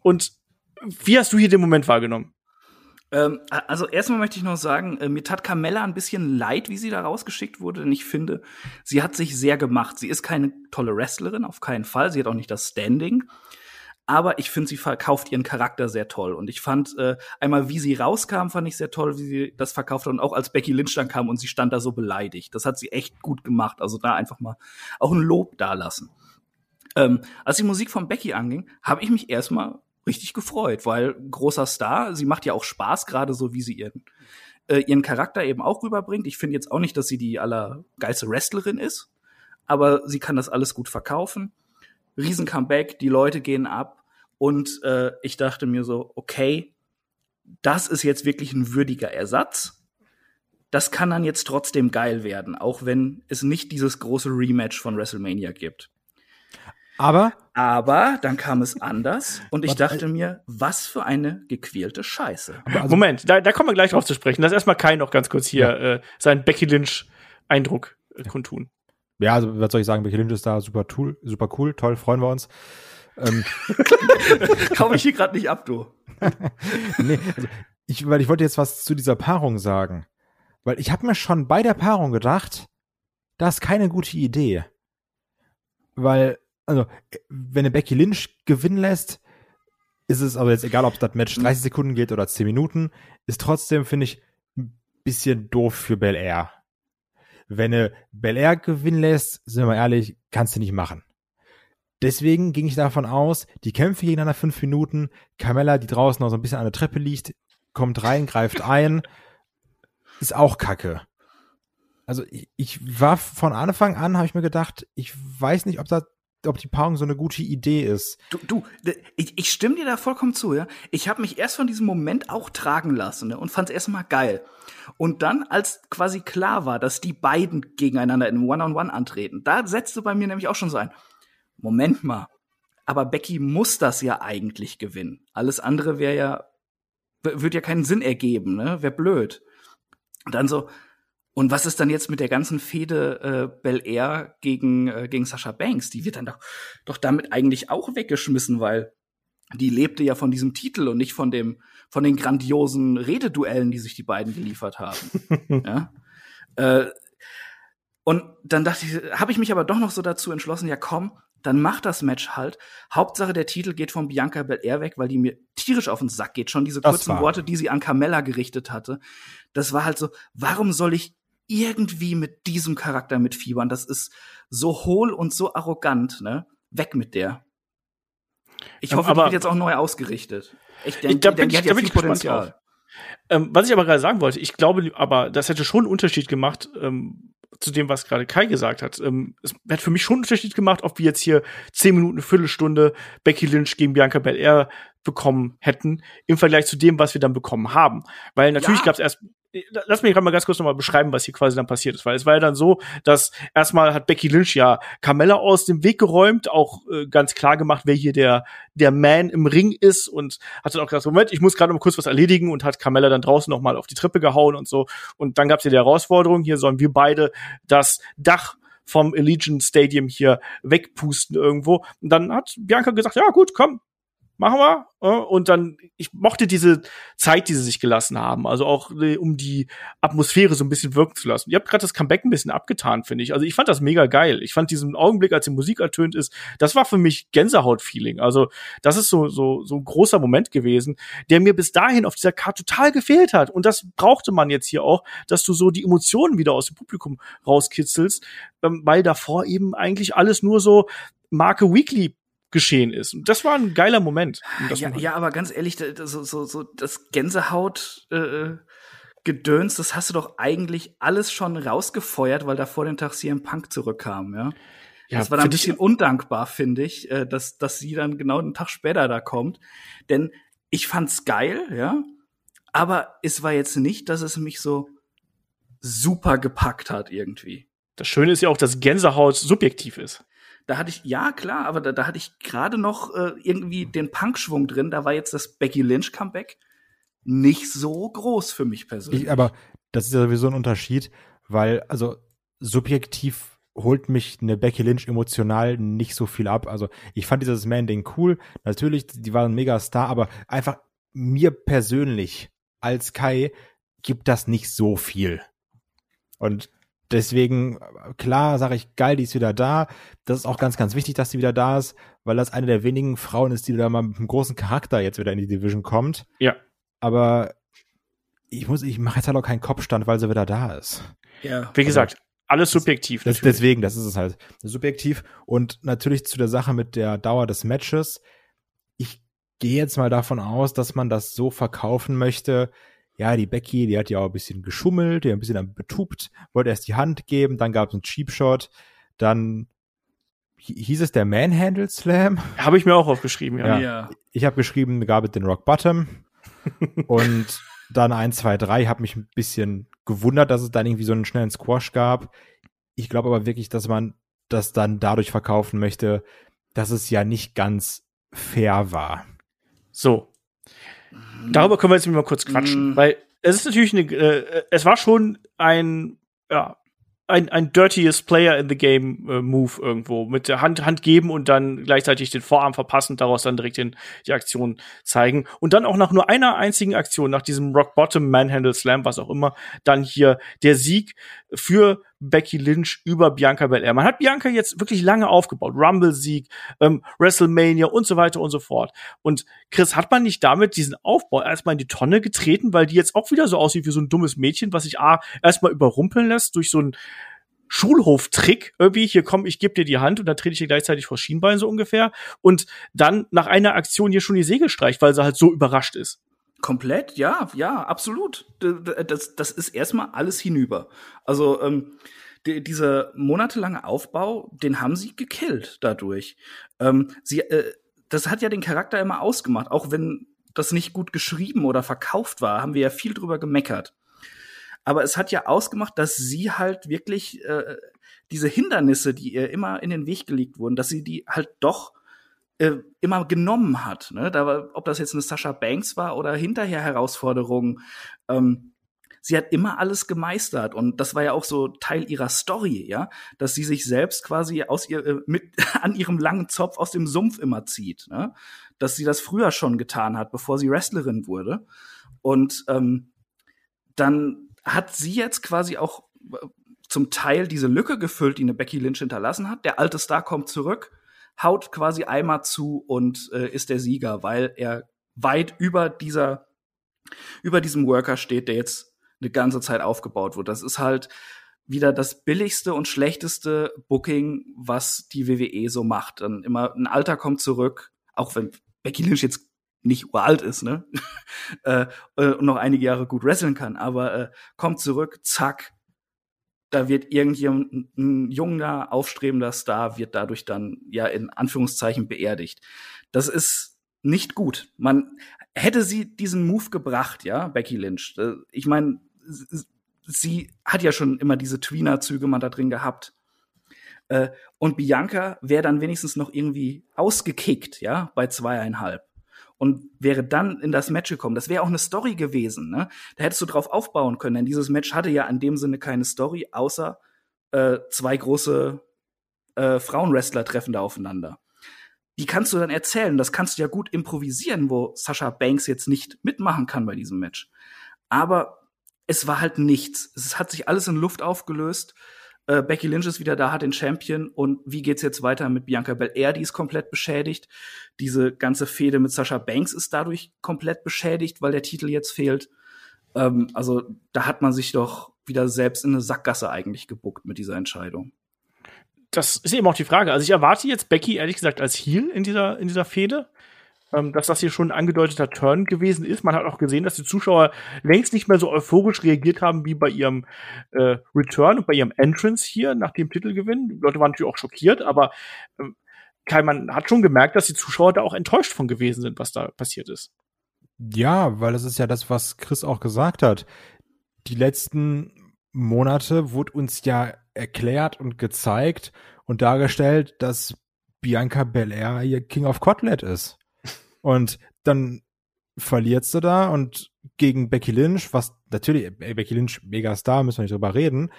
Speaker 2: Und wie hast du hier den Moment wahrgenommen?
Speaker 4: Ähm, also erstmal möchte ich noch sagen, äh, mir tat Carmella ein bisschen leid, wie sie da rausgeschickt wurde, denn ich finde, sie hat sich sehr gemacht. Sie ist keine tolle Wrestlerin, auf keinen Fall. Sie hat auch nicht das Standing aber ich finde, sie verkauft ihren Charakter sehr toll. Und ich fand äh, einmal, wie sie rauskam, fand ich sehr toll, wie sie das verkauft hat. Und auch als Becky Lynch dann kam und sie stand da so beleidigt. Das hat sie echt gut gemacht. Also da einfach mal auch ein Lob dalassen. Ähm, als die Musik von Becky anging, habe ich mich erstmal richtig gefreut, weil großer Star, sie macht ja auch Spaß, gerade so wie sie ihren, äh, ihren Charakter eben auch rüberbringt. Ich finde jetzt auch nicht, dass sie die allergeilste Wrestlerin ist, aber sie kann das alles gut verkaufen. Riesen Comeback, die Leute gehen ab und äh, ich dachte mir so, okay, das ist jetzt wirklich ein würdiger Ersatz. Das kann dann jetzt trotzdem geil werden, auch wenn es nicht dieses große Rematch von WrestleMania gibt.
Speaker 3: Aber?
Speaker 4: Aber dann kam es anders und ich dachte äh, mir, was für eine gequälte Scheiße.
Speaker 2: Also Moment, da, da kommen wir gleich drauf zu sprechen. Lass erstmal Kai noch ganz kurz hier ja. äh, seinen Becky Lynch Eindruck äh, kundtun.
Speaker 3: Ja, also was soll ich sagen, Becky Lynch ist da super cool, super cool, toll, freuen wir uns.
Speaker 4: Ähm. [LAUGHS] Kaufe ich hier gerade nicht ab, du. [LAUGHS]
Speaker 3: nee, also ich, weil ich wollte jetzt was zu dieser Paarung sagen. Weil ich habe mir schon bei der Paarung gedacht, das ist keine gute Idee. Weil, also, wenn eine Becky Lynch gewinnen lässt, ist es, also jetzt egal, ob das Match 30 Sekunden geht oder 10 Minuten, ist trotzdem, finde ich, ein bisschen doof für Bel Air. Wenn eine Bel Air gewinnen lässt, sind wir mal ehrlich, kannst du nicht machen. Deswegen ging ich davon aus, die Kämpfe nach fünf Minuten, Carmella, die draußen noch so ein bisschen an der Treppe liegt, kommt rein, greift ein, [LAUGHS] ist auch Kacke. Also ich, ich war von Anfang an, habe ich mir gedacht, ich weiß nicht, ob da ob die Paarung so eine gute Idee ist.
Speaker 4: Du, du ich, ich stimme dir da vollkommen zu, ja. Ich habe mich erst von diesem Moment auch tragen lassen ne, und fand es erstmal geil. Und dann, als quasi klar war, dass die beiden gegeneinander in One-on-One -on -One antreten, da setzte bei mir nämlich auch schon so ein, Moment mal, aber Becky muss das ja eigentlich gewinnen. Alles andere wäre ja, würde ja keinen Sinn ergeben, ne? Wäre blöd. Und dann so, Und was ist dann jetzt mit der ganzen Fehde äh, Bel Air gegen, äh, gegen Sascha Banks? Die wird dann doch, doch damit eigentlich auch weggeschmissen, weil die lebte ja von diesem Titel und nicht von dem, von den grandiosen Rededuellen, die sich die beiden geliefert haben. [LAUGHS] ja? Äh, und dann dachte ich, habe ich mich aber doch noch so dazu entschlossen, ja komm, dann mach das Match halt. Hauptsache der Titel geht von Bianca Belair weg, weil die mir tierisch auf den Sack geht. Schon diese kurzen Worte, die sie an Carmella gerichtet hatte. Das war halt so, warum soll ich irgendwie mit diesem Charakter mitfiebern. Das ist so hohl und so arrogant, ne? Weg mit der. Ich hoffe, aber, die wird jetzt auch neu ausgerichtet.
Speaker 2: Ich denke, da bin ich, da bin ich Potenzial. Ähm, was ich aber gerade sagen wollte, ich glaube, aber das hätte schon einen Unterschied gemacht ähm, zu dem, was gerade Kai gesagt hat. Ähm, es hätte für mich schon einen Unterschied gemacht, ob wir jetzt hier zehn Minuten, eine Viertelstunde Becky Lynch gegen Bianca Belair bekommen hätten, im Vergleich zu dem, was wir dann bekommen haben. Weil natürlich ja. gab es erst lass mich gerade mal ganz kurz nochmal beschreiben, was hier quasi dann passiert ist, weil es war ja dann so, dass erstmal hat Becky Lynch ja Carmella aus dem Weg geräumt, auch äh, ganz klar gemacht, wer hier der der Man im Ring ist und hat dann auch gesagt, Moment, ich muss gerade mal kurz was erledigen und hat Carmella dann draußen nochmal auf die Treppe gehauen und so und dann gab es ja die Herausforderung, hier sollen wir beide das Dach vom Allegiant Stadium hier wegpusten irgendwo. Und dann hat Bianca gesagt, ja gut, komm, machen wir. Und dann, ich mochte diese Zeit, die sie sich gelassen haben, also auch äh, um die Atmosphäre so ein bisschen wirken zu lassen. Ihr habt gerade das Comeback ein bisschen abgetan, finde ich. Also ich fand das mega geil. Ich fand diesen Augenblick, als die Musik ertönt ist, das war für mich Gänsehaut-Feeling. Also das ist so, so, so ein großer Moment gewesen, der mir bis dahin auf dieser Karte total gefehlt hat. Und das brauchte man jetzt hier auch, dass du so die Emotionen wieder aus dem Publikum rauskitzelst, ähm, weil davor eben eigentlich alles nur so Marke Weekly geschehen ist. Und das war ein geiler Moment.
Speaker 4: Ja, ja, aber ganz ehrlich, so, so, so das Gänsehaut äh, Gedöns, das hast du doch eigentlich alles schon rausgefeuert, weil da vor den Tag CM Punk zurückkam, ja. Ja, das war dann ein bisschen undankbar, finde ich, äh, dass, dass sie dann genau einen Tag später da kommt. Denn ich fand's geil, ja. Aber es war jetzt nicht, dass es mich so super gepackt hat irgendwie.
Speaker 2: Das Schöne ist ja auch, dass Gänsehaut subjektiv ist
Speaker 4: da hatte ich, ja klar, aber da, da hatte ich gerade noch äh, irgendwie den Punkschwung drin. Da war jetzt das Becky Lynch Comeback nicht so groß für mich persönlich.
Speaker 3: Ich, aber das ist ja sowieso ein Unterschied, weil, also subjektiv holt mich eine Becky Lynch emotional nicht so viel ab. Also ich fand dieses Man-Ding cool. Natürlich, die waren ein Megastar, aber einfach mir persönlich als Kai gibt das nicht so viel. Und deswegen, klar, sage ich, geil, die ist wieder da. Das ist auch ganz, ganz wichtig, dass sie wieder da ist, weil das eine der wenigen Frauen ist, die da mal mit einem großen Charakter jetzt wieder in die Division kommt.
Speaker 2: Ja.
Speaker 3: Aber ich muss, ich mache jetzt halt auch keinen Kopfstand, weil sie wieder da ist.
Speaker 2: Ja. Wie gesagt, also, alles subjektiv.
Speaker 3: Das, deswegen, das ist es halt. Subjektiv. Und natürlich zu der Sache mit der Dauer des Matches. Ich gehe jetzt mal davon aus, dass man das so verkaufen möchte, ja, die Becky, die hat ja auch ein bisschen geschummelt, die hat ein bisschen betubt, wollte erst die Hand geben, dann gab es einen Cheap Shot, dann hieß es der Manhandle Slam. [LAUGHS]
Speaker 2: Habe ich mir auch aufgeschrieben, ja.
Speaker 3: ja. Ich habe geschrieben, gab es den Rock Bottom [LAUGHS] und dann 1, 2, 3, habe mich ein bisschen gewundert, dass es dann irgendwie so einen schnellen Squash gab. Ich glaube aber wirklich, dass man das dann dadurch verkaufen möchte, dass es ja nicht ganz fair war.
Speaker 2: So, darüber können wir jetzt mal kurz quatschen, mm. weil es ist natürlich eine, äh, es war schon ein, ja, ein, ein dirtiest Player in the Game äh, Move irgendwo. Mit der Hand, Hand geben und dann gleichzeitig den Vorarm verpassen, daraus dann direkt den, die Aktion zeigen. Und dann auch nach nur einer einzigen Aktion, nach diesem Rock Bottom Manhandle Slam, was auch immer, dann hier der Sieg für Becky Lynch über Bianca Belair. Man hat Bianca jetzt wirklich lange aufgebaut. Rumble-Sieg, ähm, WrestleMania und so weiter und so fort. Und Chris, hat man nicht damit diesen Aufbau erstmal in die Tonne getreten, weil die jetzt auch wieder so aussieht wie so ein dummes Mädchen, was sich A, erstmal überrumpeln lässt durch so ein Schulhoftrick irgendwie, hier komm, ich gebe dir die Hand und dann trete ich dir gleichzeitig vor Schienbein so ungefähr und dann nach einer Aktion hier schon die Segel streicht, weil sie halt so überrascht ist.
Speaker 4: Komplett, ja, ja, absolut. Das, das ist erstmal alles hinüber. Also ähm, die, dieser monatelange Aufbau, den haben sie gekillt dadurch. Ähm, sie, äh, das hat ja den Charakter immer ausgemacht, auch wenn das nicht gut geschrieben oder verkauft war, haben wir ja viel drüber gemeckert. Aber es hat ja ausgemacht, dass sie halt wirklich äh, diese Hindernisse, die ihr immer in den Weg gelegt wurden, dass sie die halt doch äh, immer genommen hat. Ne? Da ob das jetzt eine Sascha Banks war oder hinterher Herausforderungen. Ähm, sie hat immer alles gemeistert und das war ja auch so Teil ihrer Story, ja, dass sie sich selbst quasi aus ihr äh, mit [LAUGHS] an ihrem langen Zopf aus dem Sumpf immer zieht, ne? dass sie das früher schon getan hat, bevor sie Wrestlerin wurde und ähm, dann hat sie jetzt quasi auch äh, zum Teil diese Lücke gefüllt, die eine Becky Lynch hinterlassen hat. Der alte Star kommt zurück, haut quasi einmal zu und äh, ist der Sieger, weil er weit über dieser über diesem Worker steht, der jetzt eine ganze Zeit aufgebaut wird. Das ist halt wieder das billigste und schlechteste Booking, was die WWE so macht. Dann immer ein Alter kommt zurück, auch wenn Becky Lynch jetzt nicht uralt ist, ne? [LAUGHS] äh, und noch einige Jahre gut wresteln kann, aber äh, kommt zurück, zack, da wird irgendjemand, ein junger, aufstrebender Star wird dadurch dann ja in Anführungszeichen beerdigt. Das ist nicht gut. Man hätte sie diesen Move gebracht, ja, Becky Lynch. Äh, ich meine, sie hat ja schon immer diese Tweener-Züge mal da drin gehabt. Äh, und Bianca wäre dann wenigstens noch irgendwie ausgekickt, ja, bei zweieinhalb. Und wäre dann in das Match gekommen. Das wäre auch eine Story gewesen, ne? Da hättest du drauf aufbauen können, denn dieses Match hatte ja in dem Sinne keine Story, außer äh, zwei große äh, Frauenwrestler treffen da aufeinander. Die kannst du dann erzählen, das kannst du ja gut improvisieren, wo Sascha Banks jetzt nicht mitmachen kann bei diesem Match. Aber es war halt nichts. Es hat sich alles in Luft aufgelöst. Äh, Becky Lynch ist wieder da, hat den Champion. Und wie geht's jetzt weiter mit Bianca Belair? Die ist komplett beschädigt. Diese ganze Fehde mit Sascha Banks ist dadurch komplett beschädigt, weil der Titel jetzt fehlt. Ähm, also da hat man sich doch wieder selbst in eine Sackgasse eigentlich gebuckt mit dieser Entscheidung.
Speaker 2: Das ist eben auch die Frage. Also ich erwarte jetzt Becky ehrlich gesagt als Heel in dieser in dieser Fehde ähm, dass das hier schon ein angedeuteter Turn gewesen ist. Man hat auch gesehen, dass die Zuschauer längst nicht mehr so euphorisch reagiert haben wie bei ihrem äh, Return und bei ihrem Entrance hier nach dem Titelgewinn. Die Leute waren natürlich auch schockiert, aber ähm, Kai, man hat schon gemerkt, dass die Zuschauer da auch enttäuscht von gewesen sind, was da passiert ist.
Speaker 3: Ja, weil das ist ja das, was Chris auch gesagt hat. Die letzten Monate wurde uns ja erklärt und gezeigt und dargestellt, dass Bianca Belair hier King of Kotlet ist. Und dann verlierst du da und gegen Becky Lynch, was natürlich, ey, Becky Lynch, mega Star, müssen wir nicht drüber reden,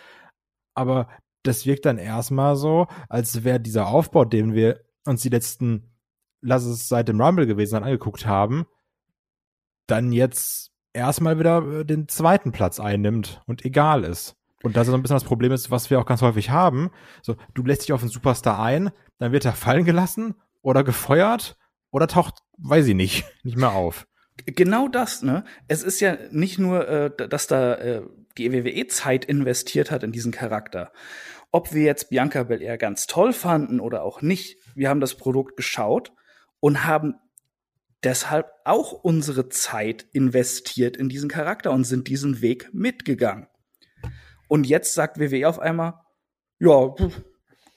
Speaker 3: aber das wirkt dann erstmal so, als wäre dieser Aufbau, den wir uns die letzten, lass es seit dem Rumble gewesen sein, angeguckt haben, dann jetzt erstmal wieder äh, den zweiten Platz einnimmt und egal ist. Und das ist so ein bisschen das Problem ist, was wir auch ganz häufig haben. So, du lässt dich auf einen Superstar ein, dann wird er fallen gelassen oder gefeuert oder taucht, weiß ich nicht, [LAUGHS] nicht mehr auf.
Speaker 4: Genau das, ne? Es ist ja nicht nur, äh, dass da äh, die WWE Zeit investiert hat in diesen Charakter. Ob wir jetzt Bianca Belair ganz toll fanden oder auch nicht, wir haben das Produkt geschaut und haben deshalb auch unsere Zeit investiert in diesen Charakter und sind diesen Weg mitgegangen. Und jetzt sagt WWE auf einmal, ja,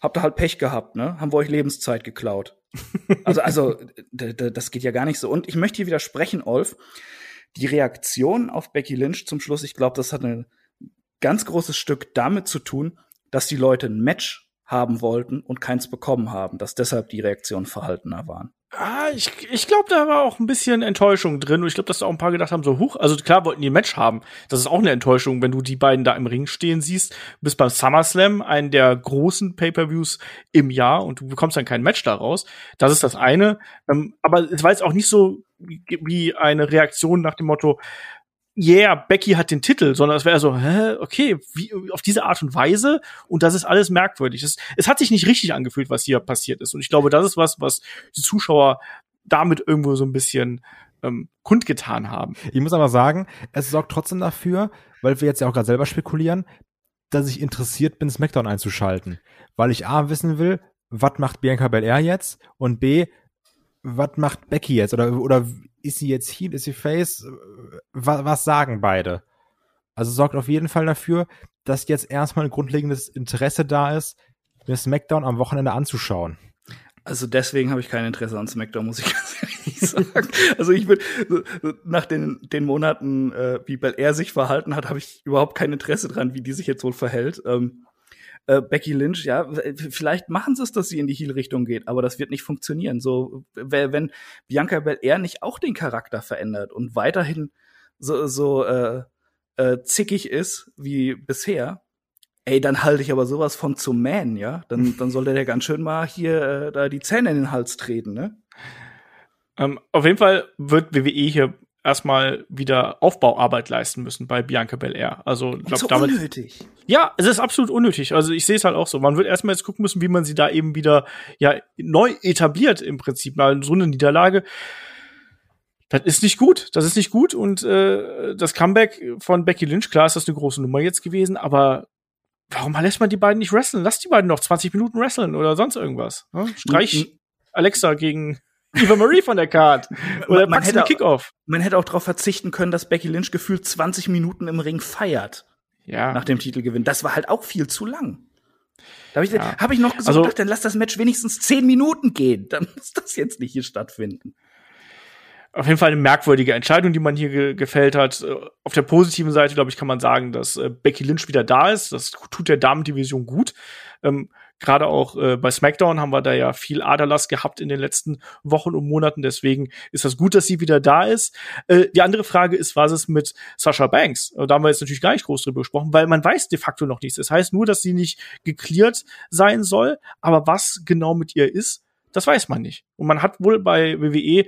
Speaker 4: habt ihr halt Pech gehabt, ne? Haben wir euch Lebenszeit geklaut. Also, also das geht ja gar nicht so. Und ich möchte hier widersprechen, Olf. Die Reaktion auf Becky Lynch zum Schluss, ich glaube, das hat ein ganz großes Stück damit zu tun, dass die Leute ein Match haben wollten und keins bekommen haben, dass deshalb die Reaktionen verhaltener waren.
Speaker 2: Ah, ich, ich glaube, da war auch ein bisschen Enttäuschung drin. Und ich glaube, dass da auch ein paar gedacht haben, so, huch, also klar wollten die ein Match haben. Das ist auch eine Enttäuschung, wenn du die beiden da im Ring stehen siehst. Du bist beim SummerSlam, einen der großen Pay-Per-Views im Jahr und du bekommst dann kein Match daraus. Das ist das eine. Ähm, aber es war jetzt auch nicht so wie eine Reaktion nach dem Motto, yeah, Becky hat den Titel, sondern es wäre so, hä, okay, wie, auf diese Art und Weise und das ist alles merkwürdig. Es, es hat sich nicht richtig angefühlt, was hier passiert ist und ich glaube, das ist was, was die Zuschauer damit irgendwo so ein bisschen ähm, kundgetan haben.
Speaker 3: Ich muss aber sagen, es sorgt trotzdem dafür, weil wir jetzt ja auch gerade selber spekulieren, dass ich interessiert bin, SmackDown einzuschalten, weil ich A wissen will, was macht Bianca Belair jetzt und B, was macht Becky jetzt oder oder ist sie jetzt Heel, ist sie Face? Was, was sagen beide? Also sorgt auf jeden Fall dafür, dass jetzt erstmal ein grundlegendes Interesse da ist, mir SmackDown am Wochenende anzuschauen.
Speaker 4: Also deswegen habe ich kein Interesse an SmackDown, muss ich [LAUGHS] ganz ehrlich sagen. Also ich bin nach den, den Monaten, äh, wie Bel Air sich verhalten hat, habe ich überhaupt kein Interesse dran, wie die sich jetzt wohl verhält. Ähm, äh, Becky Lynch, ja, vielleicht machen sie es, dass sie in die Heel-Richtung geht, aber das wird nicht funktionieren. So, wenn Bianca Belair nicht auch den Charakter verändert und weiterhin so, so äh, äh, zickig ist wie bisher, ey, dann halte ich aber sowas von zum Man, ja? Dann, [LAUGHS] dann sollte der ganz schön mal hier äh, da die Zähne in den Hals treten, ne?
Speaker 2: Ähm, auf jeden Fall wird WWE hier erstmal wieder Aufbauarbeit leisten müssen bei Bianca Belair. Also ich
Speaker 4: glaube so
Speaker 2: damit
Speaker 4: unnötig.
Speaker 2: Ja, es ist absolut unnötig. Also ich sehe es halt auch so. Man wird erstmal jetzt gucken müssen, wie man sie da eben wieder ja neu etabliert im Prinzip. Mal so eine Niederlage. Das ist nicht gut. Das ist nicht gut. Und äh, das Comeback von Becky Lynch, klar ist das eine große Nummer jetzt gewesen, aber warum lässt man die beiden nicht wresteln? Lass die beiden noch 20 Minuten wresteln oder sonst irgendwas. Ne? Streich Alexa gegen Eva Marie von der Card.
Speaker 4: Oder man, hätte Kickoff. Man hätte auch darauf verzichten können, dass Becky Lynch gefühlt 20 Minuten im Ring feiert. Ja. Nach dem Titelgewinn. Das war halt auch viel zu lang. Da habe ich, ja. hab ich noch gesagt, also, dann lass das Match wenigstens 10 Minuten gehen. Dann muss das jetzt nicht hier stattfinden
Speaker 2: auf jeden Fall eine merkwürdige Entscheidung, die man hier ge gefällt hat. Äh, auf der positiven Seite, glaube ich, kann man sagen, dass äh, Becky Lynch wieder da ist. Das tut der Damendivision gut. Ähm, Gerade auch äh, bei SmackDown haben wir da ja viel Aderlass gehabt in den letzten Wochen und Monaten. Deswegen ist das gut, dass sie wieder da ist. Äh, die andere Frage ist, was ist mit Sasha Banks? Da haben wir jetzt natürlich gar nicht groß drüber gesprochen, weil man weiß de facto noch nichts. Das heißt nur, dass sie nicht geklärt sein soll. Aber was genau mit ihr ist, das weiß man nicht. Und man hat wohl bei WWE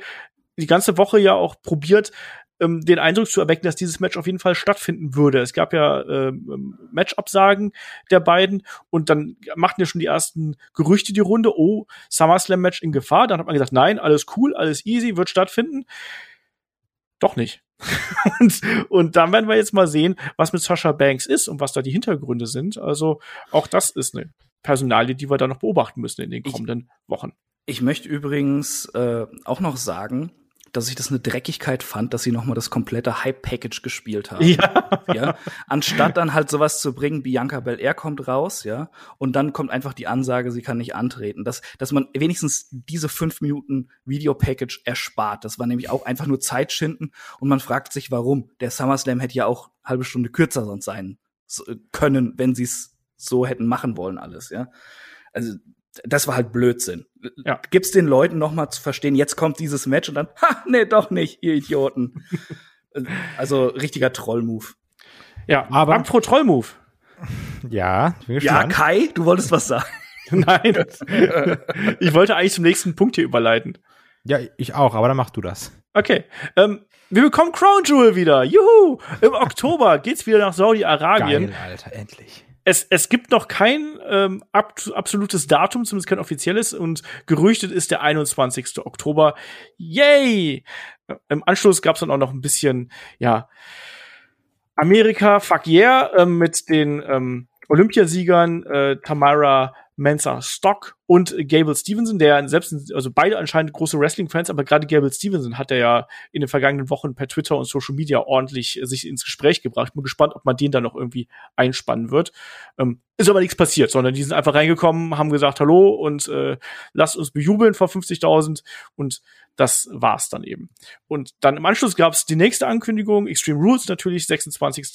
Speaker 2: die ganze Woche ja auch probiert, ähm, den Eindruck zu erwecken, dass dieses Match auf jeden Fall stattfinden würde. Es gab ja ähm, Matchabsagen der beiden und dann machten ja schon die ersten Gerüchte die Runde, oh, SummerSlam-Match in Gefahr. Dann hat man gesagt, nein, alles cool, alles easy, wird stattfinden. Doch nicht. [LAUGHS] und, und dann werden wir jetzt mal sehen, was mit Sasha Banks ist und was da die Hintergründe sind. Also auch das ist eine Personalie, die wir da noch beobachten müssen in den kommenden ich, Wochen.
Speaker 4: Ich möchte übrigens äh, auch noch sagen, dass ich das eine Dreckigkeit fand, dass sie noch mal das komplette Hype-Package gespielt haben. Ja. ja. Anstatt dann halt sowas zu bringen, Bianca Belair kommt raus, ja, und dann kommt einfach die Ansage, sie kann nicht antreten. Dass, dass man wenigstens diese fünf Minuten Video-Package erspart. Das war nämlich auch einfach nur Zeitschinden und man fragt sich, warum. Der SummerSlam hätte ja auch halbe Stunde kürzer sonst sein können, wenn sie es so hätten machen wollen, alles, ja. Also das war halt Blödsinn. Ja. Gib's den Leuten noch mal zu verstehen, jetzt kommt dieses Match und dann, ha, nee, doch nicht, ihr Idioten. [LAUGHS] also richtiger Trollmove.
Speaker 2: Ja, aber pro Trollmove.
Speaker 3: Ja,
Speaker 4: bin Ja, Kai, du wolltest was sagen. [LAUGHS]
Speaker 2: Nein. ich wollte eigentlich zum nächsten Punkt hier überleiten.
Speaker 3: Ja, ich auch, aber dann mach du das.
Speaker 2: Okay. Ähm, wir bekommen Crown Jewel wieder. Juhu! Im Oktober geht's wieder nach Saudi-Arabien.
Speaker 3: Geil, Alter, endlich
Speaker 2: es, es gibt noch kein ähm, ab, absolutes Datum, zumindest kein offizielles, und gerüchtet ist der 21. Oktober. Yay! Im Anschluss gab es dann auch noch ein bisschen, ja, Amerika, fuck yeah, äh, mit den ähm, Olympiasiegern äh, Tamara Mensa Stock und Gable Stevenson, der selbst, also beide anscheinend große Wrestling-Fans, aber gerade Gable Stevenson hat er ja in den vergangenen Wochen per Twitter und Social Media ordentlich äh, sich ins Gespräch gebracht. Bin gespannt, ob man den da noch irgendwie einspannen wird. Ähm, ist aber nichts passiert, sondern die sind einfach reingekommen, haben gesagt Hallo und äh, lasst uns bejubeln vor 50.000 und das war's dann eben. Und dann im Anschluss gab es die nächste Ankündigung, Extreme Rules natürlich, 26.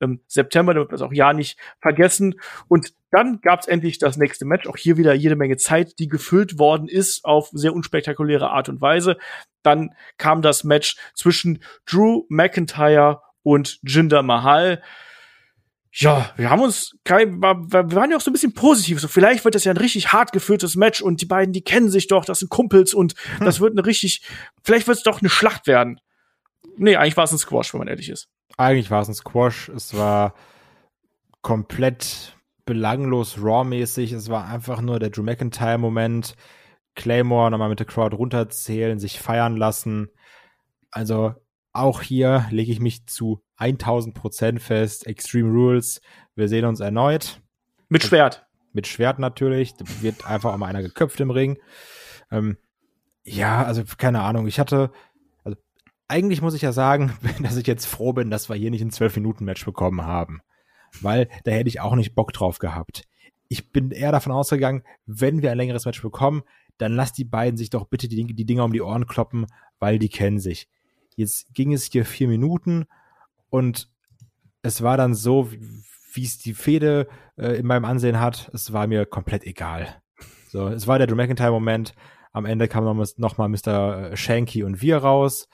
Speaker 2: Ähm, September, damit wir es auch ja nicht vergessen. Und dann gab es endlich das nächste Match, auch hier wieder jede Menge Zeit, die gefüllt worden ist auf sehr unspektakuläre Art und Weise. Dann kam das Match zwischen Drew McIntyre und Jinder Mahal ja, wir haben uns, wir waren ja auch so ein bisschen positiv. So, vielleicht wird das ja ein richtig hart geführtes Match und die beiden, die kennen sich doch, das sind Kumpels und hm. das wird eine richtig, vielleicht wird es doch eine Schlacht werden. Nee, eigentlich war es ein Squash, wenn man ehrlich ist.
Speaker 3: Eigentlich war es ein Squash. Es war komplett belanglos, raw-mäßig. Es war einfach nur der Drew McIntyre-Moment. Claymore nochmal mit der Crowd runterzählen, sich feiern lassen. Also auch hier lege ich mich zu 1000 Prozent fest. Extreme Rules. Wir sehen uns erneut.
Speaker 2: Mit Schwert.
Speaker 3: Mit Schwert natürlich. Da wird einfach auch mal einer geköpft im Ring. Ähm, ja, also keine Ahnung. Ich hatte, also eigentlich muss ich ja sagen, [LAUGHS] dass ich jetzt froh bin, dass wir hier nicht ein 12-Minuten-Match bekommen haben. Weil da hätte ich auch nicht Bock drauf gehabt. Ich bin eher davon ausgegangen, wenn wir ein längeres Match bekommen, dann lass die beiden sich doch bitte die, die Dinger um die Ohren kloppen, weil die kennen sich. Jetzt ging es hier vier Minuten und es war dann so, wie es die Fehde äh, in meinem Ansehen hat, es war mir komplett egal. So, es war der Drew McIntyre-Moment. Am Ende kam noch, noch mal Mr. Shanky und wir raus.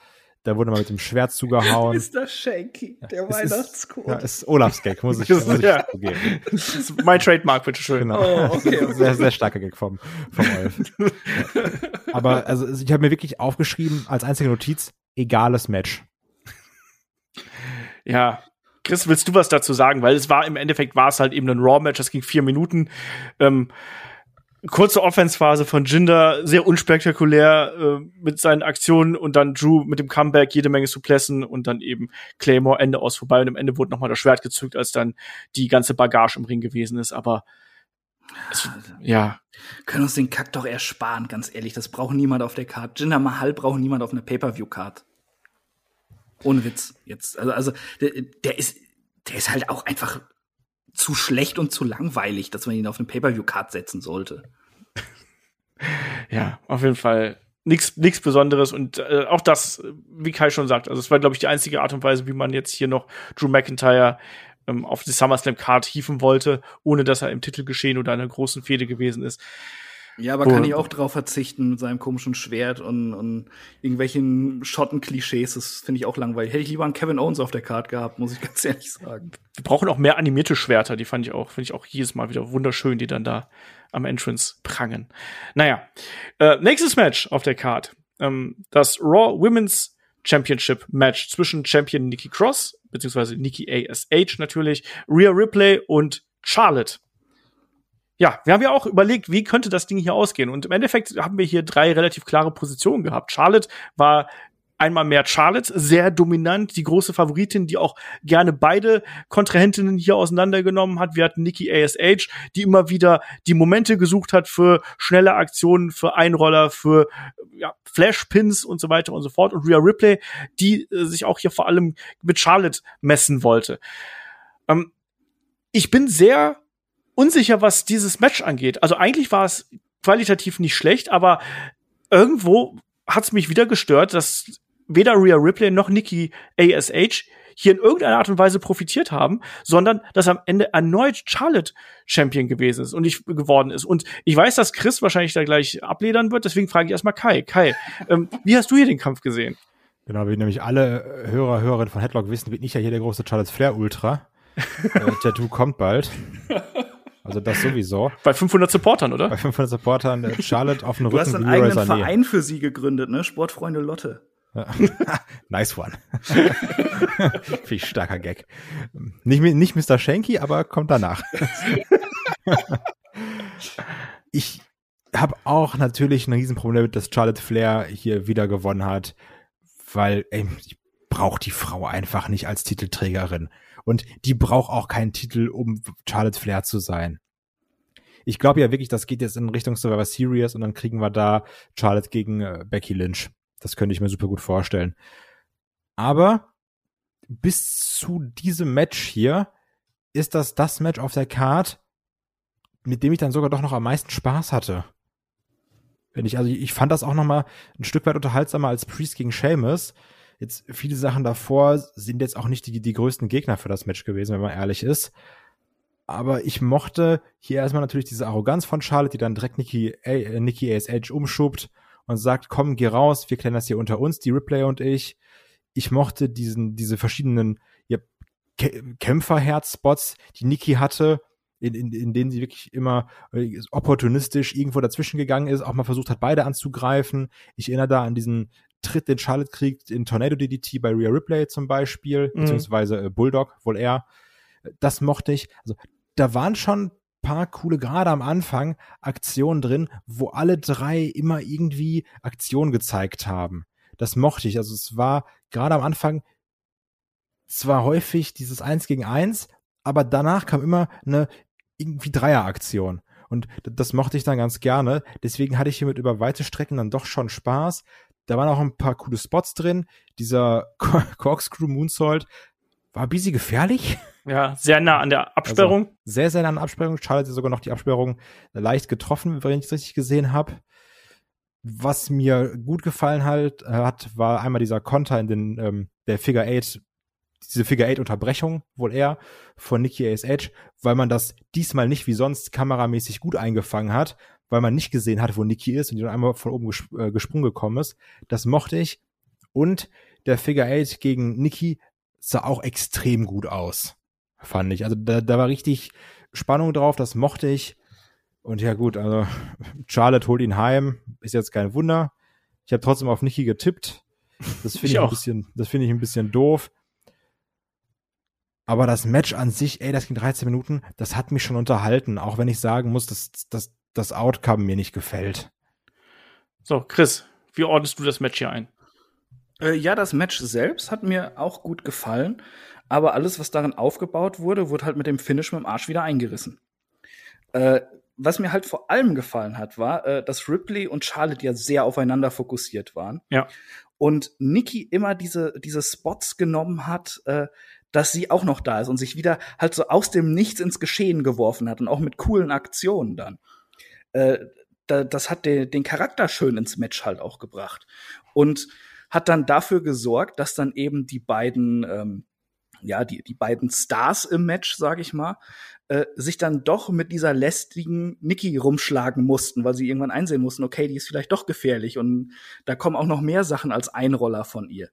Speaker 3: Da wurde mal mit dem Schwert zugehauen.
Speaker 4: Mr. Shanky, der
Speaker 3: es
Speaker 4: Weihnachtscode.
Speaker 3: Ist, ja, ist Olafs Gag, muss ich, [LAUGHS] muss ich
Speaker 2: Ja.
Speaker 3: zugeben.
Speaker 2: Das [LAUGHS] ist mein Trademark, bitteschön.
Speaker 3: Genau.
Speaker 4: Oh, okay, okay. [LAUGHS]
Speaker 3: Sehr, sehr starker Gag vom, vom Olaf. Aber also ich habe mir wirklich aufgeschrieben, als einzige Notiz, egales Match.
Speaker 2: Ja. Chris, willst du was dazu sagen? Weil es war im Endeffekt war es halt eben ein Raw-Match, das ging vier Minuten. Ähm, kurze Offense-Phase von Jinder, sehr unspektakulär äh, mit seinen Aktionen und dann Drew mit dem Comeback, jede Menge Suplessen und dann eben Claymore Ende aus vorbei und am Ende wurde nochmal das Schwert gezückt, als dann die ganze Bagage im Ring gewesen ist. Aber es, ja,
Speaker 4: Können uns den Kack doch ersparen, ganz ehrlich. Das braucht niemand auf der Card. Jinder Mahal braucht niemand auf einer Pay-Per-View-Card. Ohne Witz. Jetzt, also, also, der, der ist, der ist halt auch einfach zu schlecht und zu langweilig, dass man ihn auf eine Pay-Per-View-Card setzen sollte.
Speaker 2: ja, auf jeden Fall nichts nichts Besonderes und äh, auch das, wie Kai schon sagt, also es war glaube ich die einzige Art und Weise, wie man jetzt hier noch Drew McIntyre ähm, auf die SummerSlam Card hieven wollte, ohne dass er im Titelgeschehen oder einer großen Fehde gewesen ist.
Speaker 4: Ja, aber
Speaker 2: Wo-
Speaker 4: kann ich auch drauf verzichten mit seinem komischen Schwert und, und irgendwelchen Schotten-Klischees. Das finde ich auch langweilig. Hätte ich lieber einen Kevin Owens auf der Card gehabt, muss ich [LAUGHS] ganz ehrlich sagen.
Speaker 2: Wir brauchen auch mehr animierte Schwerter, die fand ich auch, finde ich auch jedes Mal wieder wunderschön, die dann da am Entrance prangen. Naja, äh, nächstes Match auf der Card. Ähm, das Raw Women's Championship Match zwischen Champion Nikki Cross, beziehungsweise Nikki ASH natürlich, Rhea Ripley und Charlotte. Ja, wir haben ja auch überlegt, wie könnte das Ding hier ausgehen. Und im Endeffekt haben wir hier drei relativ klare Positionen gehabt. Charlotte war einmal mehr Charlotte, sehr dominant, die große Favoritin, die auch gerne beide Kontrahentinnen hier auseinandergenommen hat. Wir hatten Nikki ASH, die immer wieder die Momente gesucht hat für schnelle Aktionen, für Einroller, für ja, Flashpins und so weiter und so fort. Und Rhea Ripley, die äh, sich auch hier vor allem mit Charlotte messen wollte. Ähm, ich bin sehr unsicher, was dieses Match angeht. Also eigentlich war es qualitativ nicht schlecht, aber irgendwo hat es mich wieder gestört, dass weder Rhea Ripley noch Nikki ASH hier in irgendeiner Art und Weise profitiert haben, sondern dass am Ende erneut Charlotte Champion gewesen ist und nicht geworden ist. Und ich weiß, dass Chris wahrscheinlich da gleich abledern wird, deswegen frage ich erstmal Kai. Kai, ähm, wie hast du hier den Kampf gesehen?
Speaker 3: Genau, wie nämlich alle Hörer, Hörerinnen von Headlock wissen, bin ich ja hier der große Charlotte Flair Ultra. äh, Tattoo kommt bald. [LAUGHS] Also das sowieso. [LAUGHS]
Speaker 2: Bei 500 Supportern, oder?
Speaker 3: Bei 500 Supportern äh, Charlotte auf dem
Speaker 4: Du hast
Speaker 3: Rücken
Speaker 4: einen eigenen
Speaker 3: Sané.
Speaker 4: Verein für sie gegründet, ne? Sportfreunde Lotte. [LAUGHS]
Speaker 3: nice one. [LAUGHS] Ich starker Gag. Nicht, nicht Mr. Shanky, aber kommt danach. ich habe auch natürlich ein Riesenproblem damit, dass Charlotte Flair hier wieder gewonnen hat, weil ey, ich brauche die Frau einfach nicht als Titelträgerin. Und die braucht auch keinen Titel, um Charlotte Flair zu sein. Ich glaube ja wirklich, das geht jetzt in Richtung Survivor Series und dann kriegen wir da Charlotte gegen äh, Becky Lynch. Das könnte ich mir super gut vorstellen. Aber bis zu diesem Match hier ist das das Match auf der Card, mit dem ich dann sogar doch noch am meisten Spaß hatte. Wenn ich, also ich fand das auch noch mal ein Stück weit unterhaltsamer als Priest gegen Sheamus. Jetzt viele Sachen davor sind jetzt auch nicht die, die größten Gegner für das Match gewesen, wenn man ehrlich ist. Aber ich mochte hier erstmal natürlich diese Arroganz von Charlotte, die dann direkt Nikki, äh, Nikki ASH umschubbt und sagt, komm, geh raus, wir klären das hier unter uns, die Ripley und ich. Ich mochte diesen, diese verschiedenen ja, Kä Kämpferherzspots, die Nikki hatte, in, in, in denen sie wirklich immer äh, opportunistisch irgendwo dazwischen gegangen ist, auch mal versucht hat, beide anzugreifen. Ich erinnere da an diesen Tritt, den Charlotte kriegt in Tornado DDT bei Rhea Ripley zum Beispiel,
Speaker 2: Mhm.
Speaker 3: beziehungsweise äh, Bulldog, wohl eher. Das mochte ich. Also da waren schon paar coole, gerade am Anfang, Aktionen drin, wo alle drei immer irgendwie Aktionen gezeigt haben. Das mochte ich. Also es war gerade am Anfang zwar häufig dieses Eins gegen Eins, aber danach kam immer eine irgendwie Dreieraktion. Und das mochte ich dann ganz gerne. Deswegen hatte ich hiermit über weite Strecken dann doch schon Spaß. Da waren auch ein paar coole Spots drin. Dieser [LAUGHS] Corkscrew Moonsault war ein bisschen gefährlich.
Speaker 2: Ja, sehr nah an der Absperrung.
Speaker 3: Also, sehr, sehr nah an der Absperrung. Charlotte hat sogar noch die Absperrung leicht getroffen, wenn ich es richtig gesehen habe. Was mir gut gefallen halt, äh, hat, war einmal dieser Konter in den, ähm, der Figure Eight, diese Figure Eight Unterbrechung, wohl eher, von Nikki ASH, weil man das diesmal nicht wie sonst kameramäßig gut eingefangen hat, weil man nicht gesehen hat, wo Nikki ist und die dann einmal von oben gesp äh, gesprungen gekommen ist. Das mochte ich. Und der Figure Eight gegen Nikki sah auch extrem gut aus, fand ich. Also da, da war richtig Spannung drauf, das mochte ich. Und ja gut, also [LAUGHS] Charlotte holt ihn heim, ist jetzt kein Wunder. Ich habe trotzdem auf Nikki getippt. Das [LAUGHS] finde ich, ich ein bisschen, das finde ich ein bisschen doof. Aber das Match an sich, ey, das ging 13 Minuten, das hat mich schon unterhalten, auch wenn ich sagen muss, dass, dass das Outcome mir nicht gefällt.
Speaker 2: So, Chris, wie ordnest du das Match hier ein?
Speaker 4: Äh, ja, das Match selbst hat mir auch gut gefallen, aber alles, was darin aufgebaut wurde, wurde halt mit dem Finish mit dem Arsch wieder eingerissen. Äh, was mir halt vor allem gefallen hat, war, äh, dass Ripley und Charlotte ja sehr aufeinander fokussiert waren.
Speaker 2: Ja.
Speaker 4: Und Nikki immer diese, diese Spots genommen hat, äh, dass sie auch noch da ist und sich wieder halt so aus dem Nichts ins Geschehen geworfen hat und auch mit coolen Aktionen dann. Äh, da, das hat den, den Charakter schön ins Match halt auch gebracht. Und hat dann dafür gesorgt, dass dann eben die beiden, ähm, ja, die, die beiden Stars im Match, sag ich mal, äh, sich dann doch mit dieser lästigen Nikki rumschlagen mussten, weil sie irgendwann einsehen mussten, okay, die ist vielleicht doch gefährlich und da kommen auch noch mehr Sachen als Einroller von ihr.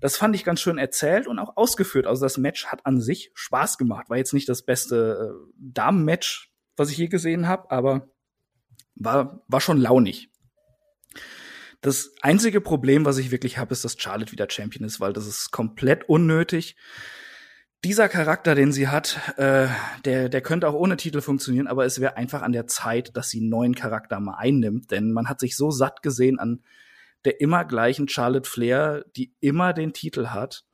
Speaker 4: Das fand ich ganz schön erzählt und auch ausgeführt. Also das Match hat an sich Spaß gemacht. War jetzt nicht das beste äh, Damen-Match, was ich je gesehen habe, aber war, war schon launig. Das einzige Problem, was ich wirklich habe, ist, dass Charlotte wieder Champion ist, weil das ist komplett unnötig. Dieser Charakter, den sie hat, äh, der, der könnte auch ohne Titel funktionieren, aber es wäre einfach an der Zeit, dass sie einen neuen Charakter mal einnimmt, denn man hat sich so satt gesehen an der immer gleichen Charlotte Flair, die immer den Titel hat.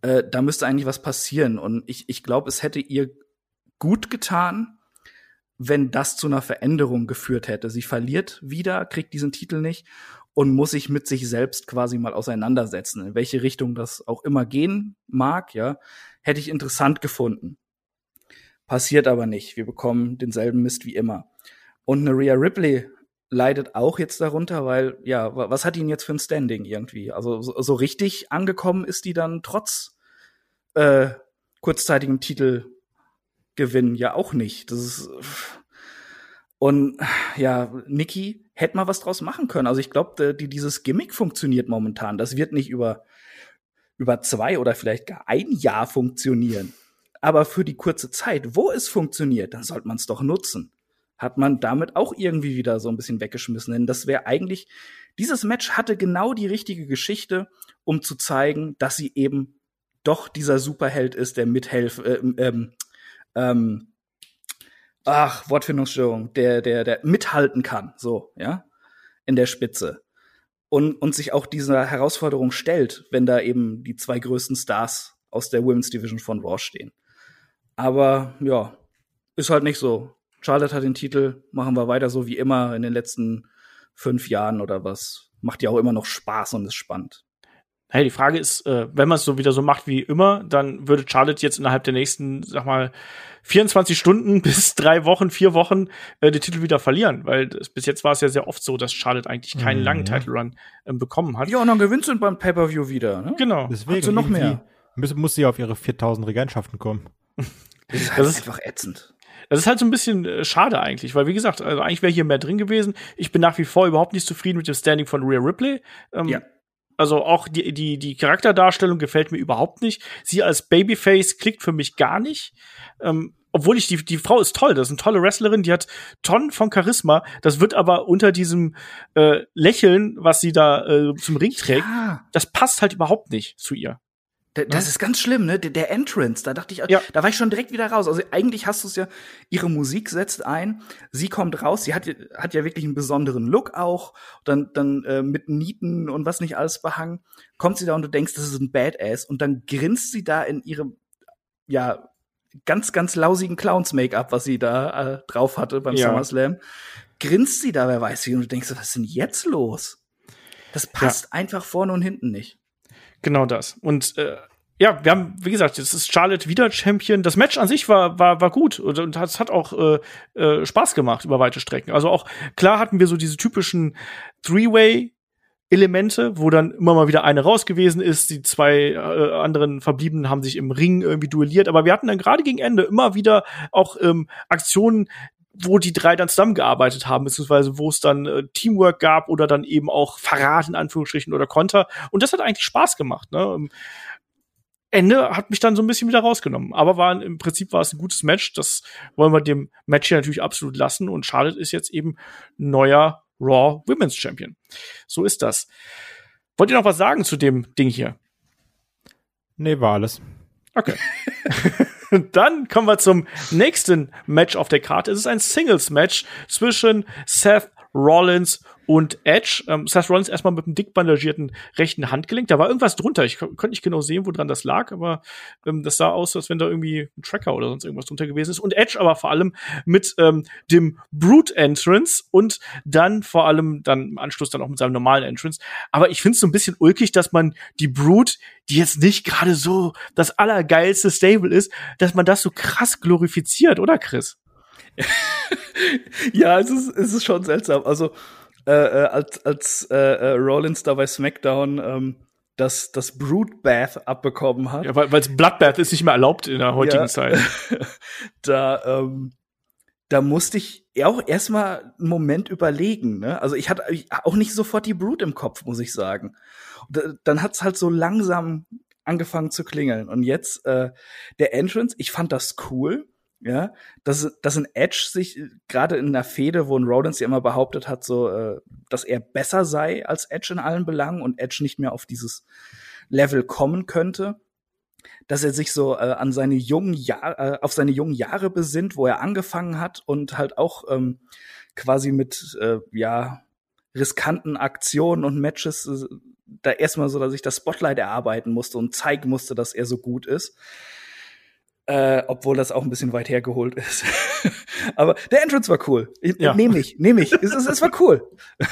Speaker 4: Äh, da müsste eigentlich was passieren. Und ich, ich glaube, es hätte ihr gut getan, wenn das zu einer Veränderung geführt hätte. Sie verliert wieder, kriegt diesen Titel nicht und muss sich mit sich selbst quasi mal auseinandersetzen. In welche Richtung das auch immer gehen mag, ja, hätte ich interessant gefunden. Passiert aber nicht. Wir bekommen denselben Mist wie immer. Und eine Rhea Ripley leidet auch jetzt darunter, weil, ja, was hat ihn jetzt für ein Standing irgendwie? Also so, so richtig angekommen ist die dann trotz äh, kurzzeitigem Titelgewinn ja auch nicht. Das ist und ja, Nikki hätte mal was draus machen können. Also ich glaube, die, dieses Gimmick funktioniert momentan. Das wird nicht über über zwei oder vielleicht gar ein Jahr funktionieren. Aber für die kurze Zeit, wo es funktioniert, dann sollte man es doch nutzen hat man damit auch irgendwie wieder so ein bisschen weggeschmissen. Denn das wäre eigentlich, dieses Match hatte genau die richtige Geschichte, um zu zeigen, dass sie eben doch dieser Superheld ist, der mithelf, äh, ähm, ähm, ach, Wortfindungsstörung, der, der, der mithalten kann, so, ja, in der Spitze. Und, und sich auch dieser Herausforderung stellt, wenn da eben die zwei größten Stars aus der Women's Division von Raw stehen. Aber ja, ist halt nicht so. Charlotte hat den Titel, machen wir weiter so wie immer in den letzten fünf Jahren oder was. Macht ja auch immer noch Spaß und ist spannend.
Speaker 2: Hey, die Frage ist, äh, wenn man es so wieder so macht wie immer, dann würde Charlotte jetzt innerhalb der nächsten, sag mal, 24 Stunden [LAUGHS] bis drei Wochen, vier Wochen äh, den Titel wieder verlieren, weil das, bis jetzt war es ja sehr oft so, dass Charlotte eigentlich keinen mhm. langen Title Run äh, bekommen hat.
Speaker 4: Ja, und dann gewinnt sie beim Pay-per-View wieder. Ne?
Speaker 2: Genau.
Speaker 3: Deswegen hat sie noch mehr. Muss, muss sie auf ihre 4000 Regentschaften kommen.
Speaker 4: Das ist, halt das ist einfach ätzend.
Speaker 2: Das ist halt so ein bisschen äh, schade eigentlich, weil wie gesagt, also eigentlich wäre hier mehr drin gewesen. Ich bin nach wie vor überhaupt nicht zufrieden mit dem Standing von Rhea Ripley. Ähm, ja. Also auch die, die, die Charakterdarstellung gefällt mir überhaupt nicht. Sie als Babyface klickt für mich gar nicht. Ähm, obwohl ich die die Frau ist toll, das ist eine tolle Wrestlerin, die hat Tonnen von Charisma. Das wird aber unter diesem äh, Lächeln, was sie da äh, zum Ring trägt, ja. das passt halt überhaupt nicht zu ihr.
Speaker 4: Das ja. ist ganz schlimm, ne? Der, der Entrance, da dachte ich, ja. da war ich schon direkt wieder raus. Also eigentlich hast du es ja, ihre Musik setzt ein, sie kommt raus, sie hat, hat ja wirklich einen besonderen Look auch, dann, dann äh, mit Nieten und was nicht alles behangen, kommt sie da und du denkst, das ist ein Badass und dann grinst sie da in ihrem, ja, ganz, ganz lausigen Clowns-Make-up, was sie da äh, drauf hatte beim ja. SummerSlam, grinst sie da, wer weiß wie, und du denkst, was ist denn jetzt los? Das passt einfach vorne und hinten nicht.
Speaker 2: Genau das. Und äh, ja, wir haben, wie gesagt, jetzt ist Charlotte wieder Champion. Das Match an sich war, war, war gut und, und es hat auch äh, äh, Spaß gemacht über weite Strecken. Also auch klar hatten wir so diese typischen Three-Way Elemente, wo dann immer mal wieder eine raus gewesen ist, die zwei äh, anderen Verbliebenen haben sich im Ring irgendwie duelliert, aber wir hatten dann gerade gegen Ende immer wieder auch ähm, Aktionen, wo die drei dann zusammengearbeitet haben, beziehungsweise wo es dann äh, Teamwork gab oder dann eben auch Verrat in Anführungsstrichen oder Konter. Und das hat eigentlich Spaß gemacht. Ne? Ähm, Ende hat mich dann so ein bisschen wieder rausgenommen. Aber war im Prinzip war es ein gutes Match. Das wollen wir dem Match hier natürlich absolut lassen. Und Charlotte ist jetzt eben neuer Raw Women's Champion. So ist das. Wollt ihr noch was sagen zu dem Ding hier?
Speaker 3: Nee, war alles.
Speaker 2: Okay. [LAUGHS] Dann kommen wir zum nächsten Match auf der Karte. Es ist ein Singles-Match zwischen Seth Rollins und Edge. Ähm, Seth Rollins erstmal mit einem dick bandagierten rechten Handgelenk. Da war irgendwas drunter. Ich konnte nicht genau sehen, woran das lag, aber ähm, das sah aus, als wenn da irgendwie ein Tracker oder sonst irgendwas drunter gewesen ist. Und Edge aber vor allem mit ähm, dem Brute Entrance und dann vor allem dann im Anschluss dann auch mit seinem normalen Entrance. Aber ich finde es so ein bisschen ulkig, dass man die Brute, die jetzt nicht gerade so das allergeilste Stable ist, dass man das so krass glorifiziert, oder Chris? [LAUGHS]
Speaker 4: ja, es ist, es ist schon seltsam. Also, äh, äh, als, als äh, äh, Rollins da bei SmackDown ähm, das, das Brood Bath abbekommen hat.
Speaker 2: Ja, weil weil's Bloodbath ist nicht mehr erlaubt in der heutigen ja, Zeit. [LAUGHS]
Speaker 4: da, ähm, da musste ich auch erstmal einen Moment überlegen. Ne? Also ich hatte auch nicht sofort die Brood im Kopf, muss ich sagen. Da, dann hat's halt so langsam angefangen zu klingeln. Und jetzt äh, der Entrance, ich fand das cool ja, dass, dass ein Edge sich äh, gerade in einer Fehde, wo ein Rollins ja immer behauptet hat, so, äh, dass er besser sei als Edge in allen Belangen und Edge nicht mehr auf dieses Level kommen könnte, dass er sich so äh, an seine jungen Jahre, äh, auf seine jungen Jahre besinnt, wo er angefangen hat und halt auch ähm, quasi mit äh, ja riskanten Aktionen und Matches äh, da erstmal so, dass ich das Spotlight erarbeiten musste und zeigen musste, dass er so gut ist. Äh, obwohl das auch ein bisschen weit hergeholt ist. [LAUGHS] Aber der Entrance war cool. Ja. Nehme ich, nehme ich. Es, es, es war cool. [LAUGHS]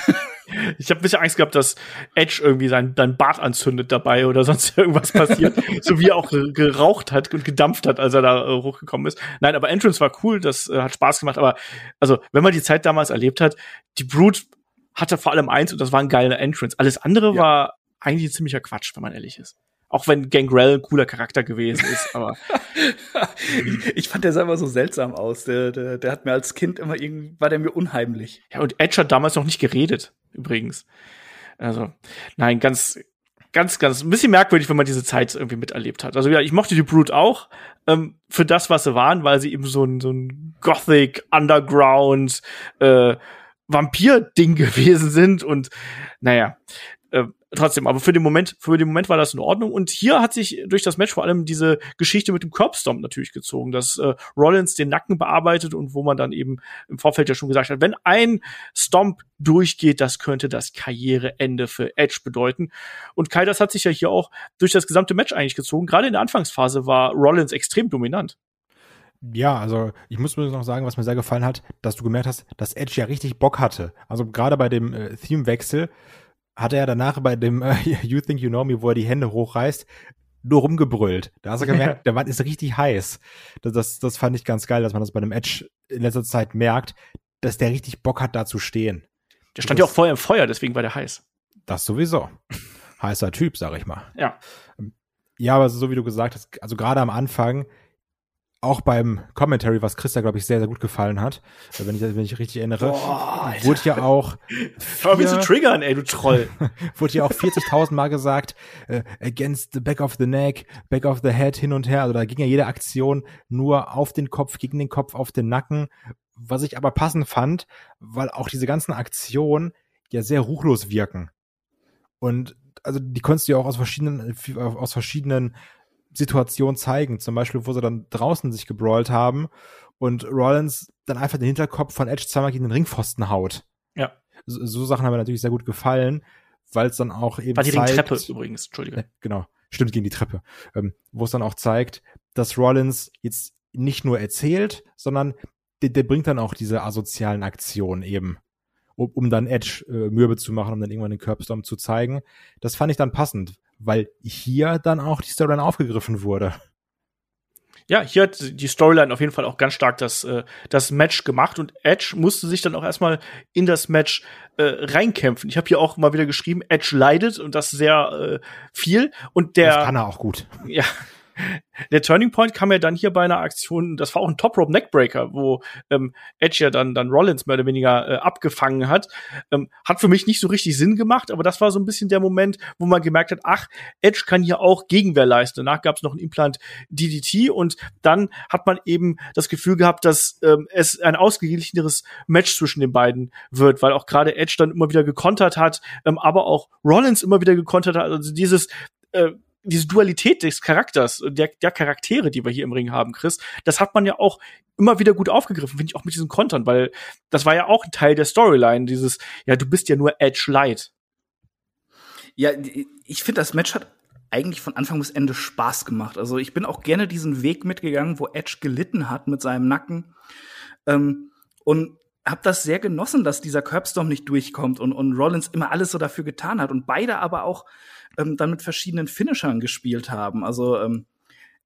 Speaker 2: Ich habe ein bisschen Angst gehabt, dass Edge irgendwie sein, sein Bart anzündet dabei oder sonst [LAUGHS] irgendwas passiert. so wie er auch geraucht hat und gedampft hat, als er da äh, hochgekommen ist. Nein, aber Entrance war cool, das äh, hat Spaß gemacht. Aber also, wenn man die Zeit damals erlebt hat, die Brute hatte vor allem eins und das war ein geiler Entrance. Alles andere ja. war eigentlich ziemlicher Quatsch, wenn man ehrlich ist. Auch wenn Gangrel ein cooler Charakter gewesen ist, [LAUGHS] aber.
Speaker 4: ich, ich, fand der sah immer so seltsam aus. Der, der, der hat mir als Kind immer irgendwie, war der mir unheimlich.
Speaker 2: Ja, und Edge hat damals noch nicht geredet, übrigens. Also, nein, ganz, ganz, ganz, ein bisschen merkwürdig, wenn man diese Zeit irgendwie miterlebt hat. Also ja, ich mochte die Brute auch ähm, für das, was sie waren, weil sie eben so ein, so ein Gothic Underground äh, Vampir-Ding [LAUGHS] gewesen sind und naja, äh, trotzdem, aber für den Moment, für den Moment war das in Ordnung. Und hier hat sich durch das Match vor allem diese Geschichte mit dem Curbstomp natürlich gezogen, dass äh, Rollins den Nacken bearbeitet und wo man dann eben im Vorfeld ja schon gesagt hat, wenn ein Stomp durchgeht, das könnte das Karriereende für Edge bedeuten. Und Kai, das hat sich ja hier auch durch das gesamte Match eigentlich gezogen. Gerade in der Anfangsphase war Rollins extrem dominant.
Speaker 3: Ja, also ich muss mir noch sagen, was mir sehr gefallen hat, dass du gemerkt hast, dass Edge ja richtig Bock hatte. Also gerade bei dem äh, Themewechsel hat er danach bei dem äh, [LAUGHS] You Think You Know Me, wo er die Hände hochreißt, nur rumgebrüllt. Da hast du [LAUGHS] gemerkt, der Mann ist richtig heiß. Das, das, das fand ich ganz geil, dass man das bei dem Edge in letzter Zeit merkt, dass der richtig Bock hat, da zu stehen.
Speaker 2: Der stand ja auch vorher im Feuer, deswegen war der heiß.
Speaker 3: Das sowieso. [LAUGHS] Heißer Typ, sag ich mal.
Speaker 2: Ja.
Speaker 3: Ja, aber so wie du gesagt hast, also gerade am Anfang, auch beim Commentary, was Christa, glaube ich, sehr, sehr gut gefallen hat, äh, wenn ich, wenn ich richtig erinnere, Boah, wurde ja auch. [LAUGHS]
Speaker 2: Hör mich zu triggern, ey, du Troll. [LAUGHS]
Speaker 3: wurde ja auch 40.000 Mal gesagt, äh, against the back of the neck, back of the head, hin und her. Also da ging ja jede Aktion nur auf den Kopf, gegen den Kopf, auf den Nacken. Was ich aber passend fand, weil auch diese ganzen Aktionen ja sehr ruchlos wirken. Und also die konntest du ja auch aus verschiedenen, aus verschiedenen Situation zeigen. Zum Beispiel, wo sie dann draußen sich gebrawlt haben und Rollins dann einfach den Hinterkopf von Edge zweimal gegen den Ringpfosten haut.
Speaker 2: Ja.
Speaker 3: So, so Sachen haben mir natürlich sehr gut gefallen, weil es dann auch eben
Speaker 2: War die zeigt, Treppe übrigens, Entschuldige.
Speaker 3: Äh, genau, stimmt gegen die Treppe. Ähm, wo es dann auch zeigt, dass Rollins jetzt nicht nur erzählt, sondern der, der bringt dann auch diese asozialen Aktionen eben um, um dann Edge äh, mürbe zu machen, um dann irgendwann den Curbstorm zu zeigen. Das fand ich dann passend, weil hier dann auch die Storyline aufgegriffen wurde.
Speaker 2: Ja, hier hat die Storyline auf jeden Fall auch ganz stark das, äh, das Match gemacht und Edge musste sich dann auch erstmal in das Match äh, reinkämpfen. Ich habe hier auch mal wieder geschrieben, Edge leidet und das sehr äh, viel und der
Speaker 3: Das kann er auch gut.
Speaker 2: Ja. Der Turning Point kam ja dann hier bei einer Aktion, das war auch ein Top Rope Neckbreaker, wo ähm, Edge ja dann, dann Rollins mehr oder weniger äh, abgefangen hat. Ähm, hat für mich nicht so richtig Sinn gemacht, aber das war so ein bisschen der Moment, wo man gemerkt hat, ach, Edge kann hier auch Gegenwehr leisten. Danach gab es noch ein Implant DDT und dann hat man eben das Gefühl gehabt, dass ähm, es ein ausgeglicheneres Match zwischen den beiden wird, weil auch gerade Edge dann immer wieder gekontert hat, ähm, aber auch Rollins immer wieder gekontert hat. Also dieses äh, diese Dualität des Charakters, der, der Charaktere, die wir hier im Ring haben, Chris, das hat man ja auch immer wieder gut aufgegriffen, finde ich auch mit diesen Kontern, weil das war ja auch ein Teil der Storyline, dieses, ja, du bist ja nur Edge Light.
Speaker 4: Ja, ich finde, das Match hat eigentlich von Anfang bis Ende Spaß gemacht. Also ich bin auch gerne diesen Weg mitgegangen, wo Edge gelitten hat mit seinem Nacken. Ähm, und habe das sehr genossen, dass dieser Curbstorm nicht durchkommt und, und Rollins immer alles so dafür getan hat und beide aber auch ähm, dann mit verschiedenen Finishern gespielt haben. Also ähm,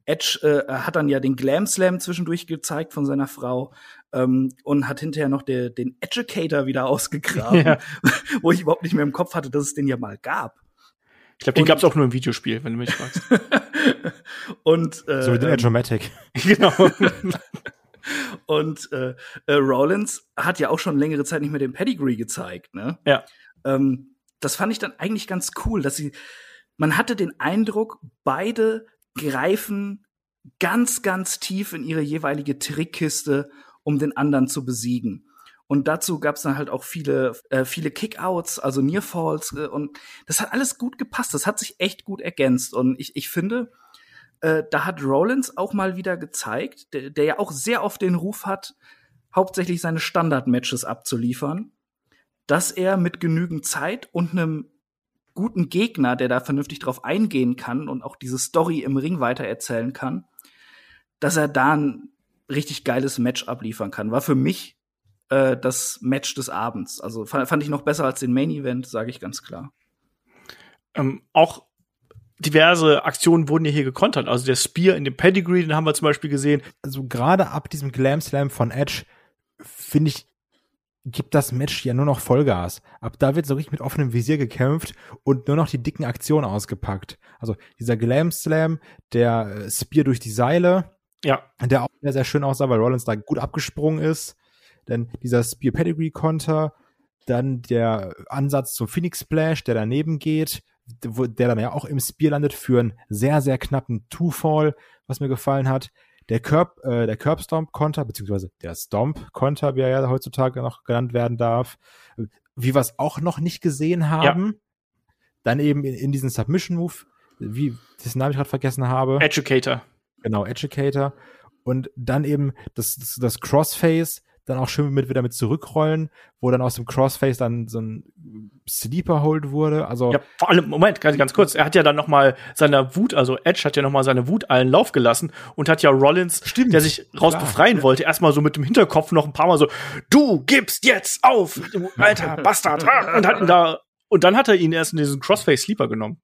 Speaker 4: Edge äh, hat dann ja den Glam Slam zwischendurch gezeigt von seiner Frau ähm, und hat hinterher noch der, den Educator wieder ausgegraben, ja. [LAUGHS] wo ich überhaupt nicht mehr im Kopf hatte, dass es den ja mal gab.
Speaker 2: Ich glaube, den gab es auch nur im Videospiel, wenn du mich fragst. [LAUGHS]
Speaker 3: und äh, so wie den ähm, Edge-O-Matic. [LAUGHS]
Speaker 2: genau.
Speaker 4: Und äh, äh, Rollins hat ja auch schon längere Zeit nicht mehr den Pedigree gezeigt, ne?
Speaker 2: Ja.
Speaker 4: Ähm, das fand ich dann eigentlich ganz cool, dass sie, man hatte den Eindruck, beide greifen ganz, ganz tief in ihre jeweilige Trickkiste, um den anderen zu besiegen. Und dazu gab es dann halt auch viele, äh, viele Kickouts, also Nearfalls äh, und das hat alles gut gepasst. Das hat sich echt gut ergänzt. Und ich, ich finde, äh, da hat Rollins auch mal wieder gezeigt, der, der ja auch sehr oft den Ruf hat, hauptsächlich seine Standard-Matches abzuliefern dass er mit genügend Zeit und einem guten Gegner, der da vernünftig drauf eingehen kann und auch diese Story im Ring weitererzählen kann, dass er da ein richtig geiles Match abliefern kann. War für mich äh, das Match des Abends. Also fand, fand ich noch besser als den Main Event, sage ich ganz klar.
Speaker 2: Ähm, auch diverse Aktionen wurden ja hier gekontert. Also der Spear in dem Pedigree, den haben wir zum Beispiel gesehen.
Speaker 3: Also gerade ab diesem Glam Slam von Edge finde ich gibt das Match ja nur noch Vollgas. Ab da wird so richtig mit offenem Visier gekämpft und nur noch die dicken Aktionen ausgepackt. Also dieser Glam Slam, der äh, Spear durch die Seile,
Speaker 2: ja.
Speaker 3: der auch sehr, sehr schön aussah, weil Rollins da gut abgesprungen ist. Dann dieser Spear Pedigree Konter, dann der Ansatz zum Phoenix Splash, der daneben geht, wo, der dann ja auch im Spear landet für einen sehr, sehr knappen Two-Fall, was mir gefallen hat. Der Curb, äh, der Curb Stomp Konter, beziehungsweise der Stomp Konter, wie er ja heutzutage noch genannt werden darf, wie wir es auch noch nicht gesehen haben. Ja. Dann eben in, in diesen Submission Move, wie, dessen Namen ich gerade vergessen habe.
Speaker 2: Educator.
Speaker 3: Genau, Educator. Und dann eben das, das, das Crossface, dann auch schön mit wieder mit zurückrollen, wo dann aus dem Crossface dann so ein Sleeper Hold wurde. Also
Speaker 2: ja, vor allem Moment, ganz, ganz kurz, er hat ja dann noch mal seiner Wut, also Edge hat ja noch mal seine Wut allen Lauf gelassen und hat ja Rollins, Stimmt, der sich raus klar, befreien wollte, erstmal so mit dem Hinterkopf noch ein paar Mal so, du gibst jetzt auf, du alter Bastard, [LAUGHS] und hat ihn da und dann hat er ihn erst in diesen Crossface Sleeper genommen.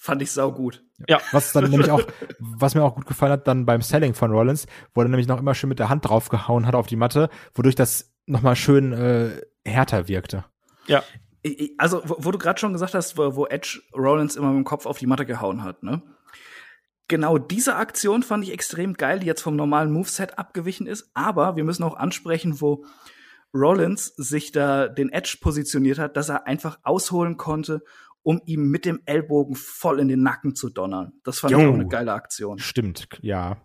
Speaker 4: Fand ich sau gut.
Speaker 3: Ja. [LAUGHS] Was dann nämlich auch, was mir auch gut gefallen hat, dann beim Selling von Rollins, wo er nämlich noch immer schön mit der Hand draufgehauen hat auf die Matte, wodurch das nochmal schön äh, härter wirkte.
Speaker 2: Ja.
Speaker 4: Also, wo, wo du gerade schon gesagt hast, wo, wo Edge Rollins immer mit dem Kopf auf die Matte gehauen hat, ne? Genau diese Aktion fand ich extrem geil, die jetzt vom normalen Moveset abgewichen ist. Aber wir müssen auch ansprechen, wo Rollins sich da den Edge positioniert hat, dass er einfach ausholen konnte um ihm mit dem Ellbogen voll in den Nacken zu donnern. Das fand jo. ich auch eine geile Aktion.
Speaker 3: Stimmt, ja.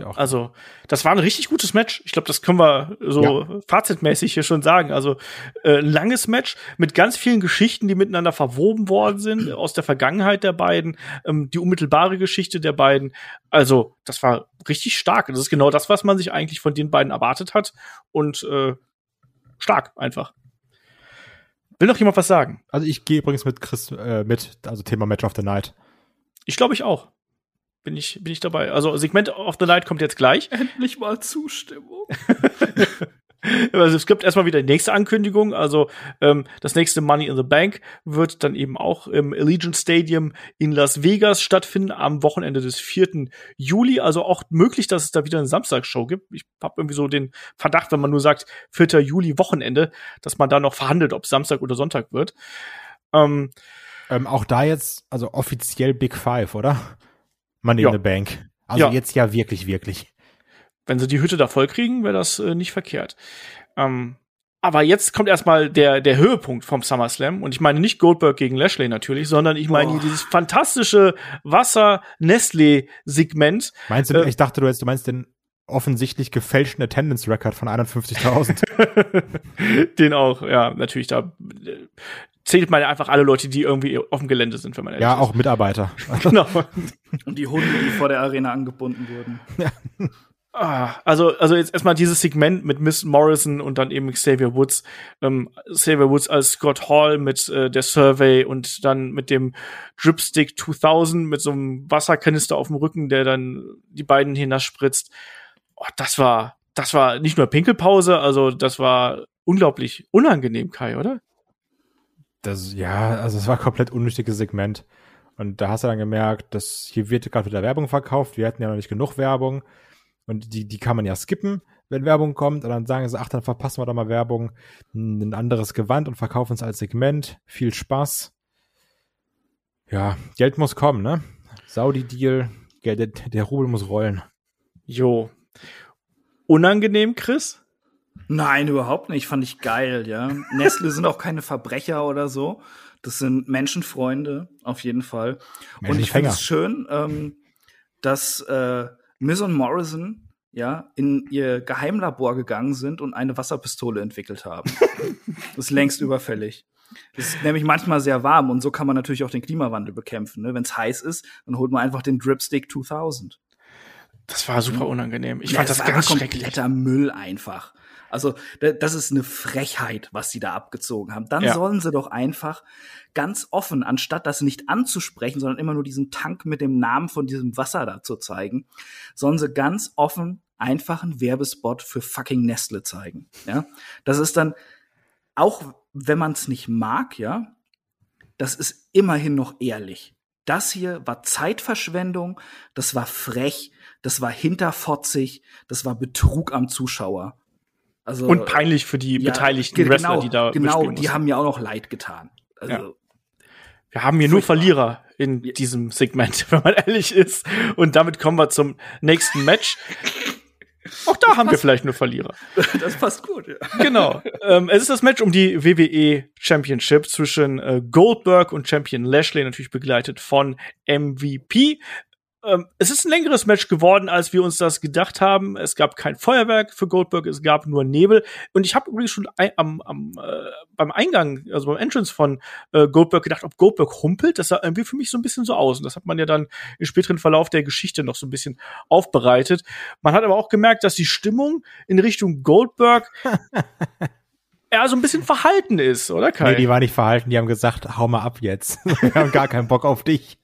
Speaker 2: ja, also das war ein richtig gutes Match. Ich glaube, das können wir so ja. fazitmäßig hier schon sagen. Also äh, ein langes Match mit ganz vielen Geschichten, die miteinander verwoben worden sind [CLEARS THROAT] aus der Vergangenheit der beiden, ähm, die unmittelbare Geschichte der beiden. Also das war richtig stark. Das ist genau das, was man sich eigentlich von den beiden erwartet hat und äh, stark einfach. Will noch jemand was sagen?
Speaker 3: Also ich gehe übrigens mit Chris äh, mit, also Thema Match of the Night.
Speaker 2: Ich glaube ich auch. Bin ich, bin ich dabei. Also Segment of the Night kommt jetzt gleich.
Speaker 4: Endlich mal Zustimmung. [LAUGHS]
Speaker 2: Also es gibt erstmal wieder die nächste Ankündigung. Also ähm, das nächste Money in the Bank wird dann eben auch im Allegiant Stadium in Las Vegas stattfinden am Wochenende des 4. Juli. Also auch möglich, dass es da wieder eine Samstagsshow gibt. Ich habe irgendwie so den Verdacht, wenn man nur sagt 4. Juli Wochenende, dass man da noch verhandelt, ob Samstag oder Sonntag wird.
Speaker 3: Ähm, ähm, auch da jetzt, also offiziell Big Five, oder? Money
Speaker 2: Ja.
Speaker 3: in the Bank. Also
Speaker 2: Ja.
Speaker 3: jetzt ja wirklich, wirklich.
Speaker 2: Wenn sie die Hütte da voll kriegen, wäre das äh, nicht verkehrt. Ähm, aber jetzt kommt erstmal der, der Höhepunkt vom SummerSlam. Und ich meine nicht Goldberg gegen Lashley natürlich, sondern ich meine
Speaker 4: Oh.
Speaker 2: hier dieses fantastische Wasser-Nestle-Segment.
Speaker 3: Meinst du,
Speaker 2: Äh,
Speaker 3: ich dachte, du, jetzt, du meinst den offensichtlich gefälschten Attendance-Record von 51.000. [LAUGHS]
Speaker 2: Den auch, ja, natürlich, da äh, zählt man ja einfach alle Leute, die irgendwie auf dem Gelände sind, wenn man ehrlich
Speaker 3: ja,
Speaker 2: ist.
Speaker 3: auch Mitarbeiter. [LAUGHS]
Speaker 2: Genau.
Speaker 4: Und die Hunde, die vor der Arena angebunden wurden.
Speaker 2: Ah, also, also jetzt erstmal dieses Segment mit Miss Morrison und dann eben Xavier Woods. Ähm, Xavier Woods als Scott Hall mit äh, der Survey und dann mit dem Dripstick 2000 mit so einem Wasserkanister auf dem Rücken, der dann die beiden hinasspritzt. Oh, das war, das war nicht nur Pinkelpause, also das war unglaublich unangenehm, Kai, oder?
Speaker 3: Das, ja, also es war komplett unnötiges Segment. Und da hast du dann gemerkt, dass hier wird gerade wieder Werbung verkauft. Wir hatten ja noch nicht genug Werbung. Und die, die kann man ja skippen, wenn Werbung kommt. Und dann sagen sie, ach, dann verpassen wir doch mal Werbung. Ein anderes Gewand und verkaufen es als Segment. Viel Spaß. Ja, Geld muss kommen, ne? Saudi-Deal, Geld- der, der Rubel muss rollen.
Speaker 2: Jo. Unangenehm, Chris?
Speaker 4: Nein, überhaupt nicht. Fand ich geil, ja. [LAUGHS] Nestle sind auch keine Verbrecher oder so. Das sind Menschenfreunde, auf jeden Fall. Und ich finde es schön, ähm, dass äh, Miz und Morrison ja in ihr Geheimlabor gegangen sind und eine Wasserpistole entwickelt haben. [LAUGHS] das ist längst überfällig. Es ist nämlich manchmal sehr warm und so kann man natürlich auch den Klimawandel bekämpfen. Ne? Wenn es heiß ist, dann holt man einfach den Dripstick 2000.
Speaker 2: Das war super unangenehm. Ich
Speaker 4: Ja,
Speaker 2: fand das
Speaker 4: war
Speaker 2: ganz
Speaker 4: kompletter
Speaker 2: schrecklich.
Speaker 4: Müll einfach. Also, da- das ist eine Frechheit, was sie da abgezogen haben. Dann
Speaker 2: Ja.
Speaker 4: sollen sie doch einfach ganz offen, anstatt das nicht anzusprechen, sondern immer nur diesen Tank mit dem Namen von diesem Wasser da zu zeigen, sollen sie ganz offen einfach einen Werbespot für fucking Nestle zeigen. Ja, das ist dann auch, wenn man es nicht mag, ja, das ist immerhin noch ehrlich. Das hier war Zeitverschwendung, das war frech, das war hinterfotzig, das war Betrug am Zuschauer. Also,
Speaker 2: Und peinlich für die
Speaker 4: ja,
Speaker 2: beteiligten
Speaker 4: ge-
Speaker 2: Wrestler,
Speaker 4: genau,
Speaker 2: die da
Speaker 4: Genau, die
Speaker 2: mussten.
Speaker 4: haben mir auch noch leid getan. Also,
Speaker 2: Ja. Wir haben hier nur. Verlierer in
Speaker 4: Ja.
Speaker 2: diesem Segment, [LAUGHS] wenn man ehrlich ist. Und damit kommen wir zum nächsten Match. Auch da haben wir vielleicht nur Verlierer. [LAUGHS]
Speaker 4: das passt gut. Ja.
Speaker 2: Genau. ähm, es ist das Match um die WWE Championship zwischen äh, Goldberg und Champion Lashley, natürlich begleitet von MVP. Ähm, es ist ein längeres Match geworden, als wir uns das gedacht haben. Es gab kein Feuerwerk für Goldberg, es gab nur Nebel. Und ich habe übrigens schon ein, am, am, äh, beim Eingang, also beim Entrance von äh, Goldberg gedacht, ob Goldberg humpelt. Das sah irgendwie für mich so ein bisschen so aus. Und das hat man ja dann im späteren Verlauf der Geschichte noch so ein bisschen aufbereitet. Man hat aber auch gemerkt, dass die Stimmung in Richtung Goldberg [LAUGHS] ja so ein bisschen verhalten ist, oder Kai?
Speaker 3: Nee, die war nicht verhalten, die haben gesagt, hau mal ab jetzt. [LAUGHS] Wir haben gar keinen Bock auf dich.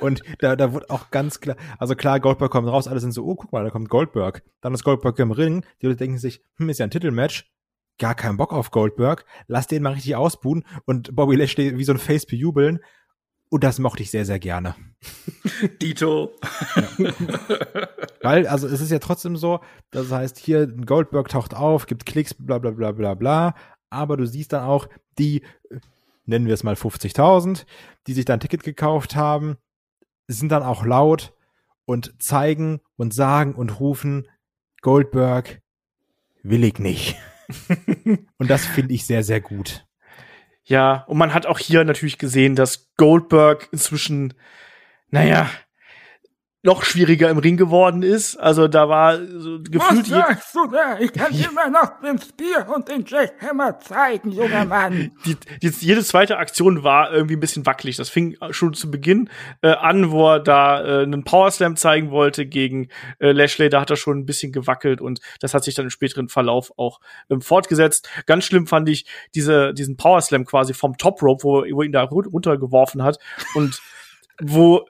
Speaker 3: Und da, da wurde auch ganz klar, also klar, Goldberg kommt raus, alle sind so, oh, guck mal, da kommt Goldberg. Dann ist Goldberg im Ring, die Leute denken sich, hm, ist ja ein Titelmatch, gar keinen Bock auf Goldberg, lass den mal richtig ausbuhen und Bobby Lashley wie so ein Face bejubeln. Und das mochte ich sehr, sehr gerne.
Speaker 4: Dito.
Speaker 3: Weil, also es ist ja trotzdem so, das heißt, hier Goldberg taucht auf, gibt Klicks, bla bla bla bla bla, aber du siehst dann auch die, nennen wir es mal 50.000, die sich dann ein Ticket gekauft haben, sind dann auch laut und zeigen und sagen und rufen, Goldberg will ich nicht. [LAUGHS] und das finde ich sehr, sehr gut.
Speaker 2: Ja, und man hat auch hier natürlich gesehen, dass Goldberg inzwischen, naja, noch schwieriger im Ring geworden ist. Also da war so gefühlt je,
Speaker 5: du da? Ich kann immer noch den Spear und den Jackhammer zeigen, junger [LAUGHS] Mann.
Speaker 2: die, die, jede zweite Aktion war irgendwie ein bisschen wackelig. Das fing schon zu Beginn äh, an, wo er da äh, einen Powerslam zeigen wollte gegen äh, Lashley. Da hat er schon ein bisschen gewackelt und das hat sich dann im späteren Verlauf auch ähm, fortgesetzt. Ganz schlimm fand ich diese, diesen Powerslam quasi vom Top Rope, wo, wo ihn da ru- runtergeworfen hat und wo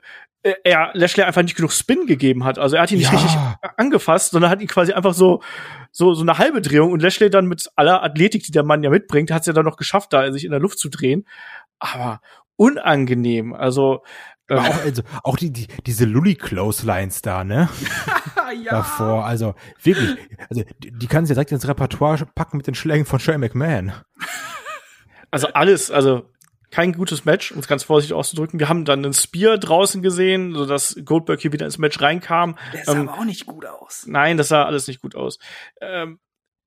Speaker 2: er Lashley einfach nicht genug Spin gegeben hat. Also er hat ihn nicht
Speaker 3: Ja.
Speaker 2: richtig angefasst, sondern hat ihn quasi einfach so so so eine halbe Drehung und Lashley dann mit aller Athletik, die der Mann ja mitbringt, hat es ja dann noch geschafft, da sich in der Luft zu drehen. Aber unangenehm. Also
Speaker 3: Aber auch, also, auch die, die, diese Lully-Clotheslines da, ne? [LAUGHS] Davor, also wirklich, also die, die kannst du ja direkt ins Repertoire packen mit den Schlägen von Shane McMahon.
Speaker 2: also alles, also kein gutes Match, um es ganz vorsichtig auszudrücken. Wir haben dann einen Spear draußen gesehen, so dass Goldberg hier wieder ins Match reinkam.
Speaker 4: Der sah
Speaker 2: Ähm,
Speaker 4: aber auch nicht gut aus.
Speaker 2: Nein, das sah alles nicht gut aus. Ähm,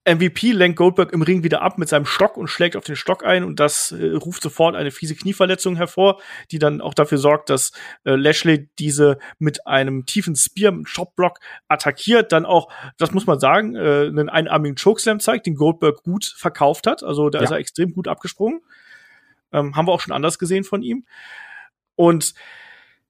Speaker 2: MVP lenkt Goldberg im Ring wieder ab mit seinem Stock und schlägt auf den Stock ein und das äh, ruft sofort eine fiese Knieverletzung hervor, die dann auch dafür sorgt, dass äh, Lashley diese mit einem tiefen Spear, mit Shopblock attackiert, dann auch, das muss man sagen, äh, einen einarmigen Chokeslam zeigt, den Goldberg gut verkauft hat, also da
Speaker 3: Ja.
Speaker 2: ist er extrem gut abgesprungen. Ähm, haben wir auch schon anders gesehen von ihm. Und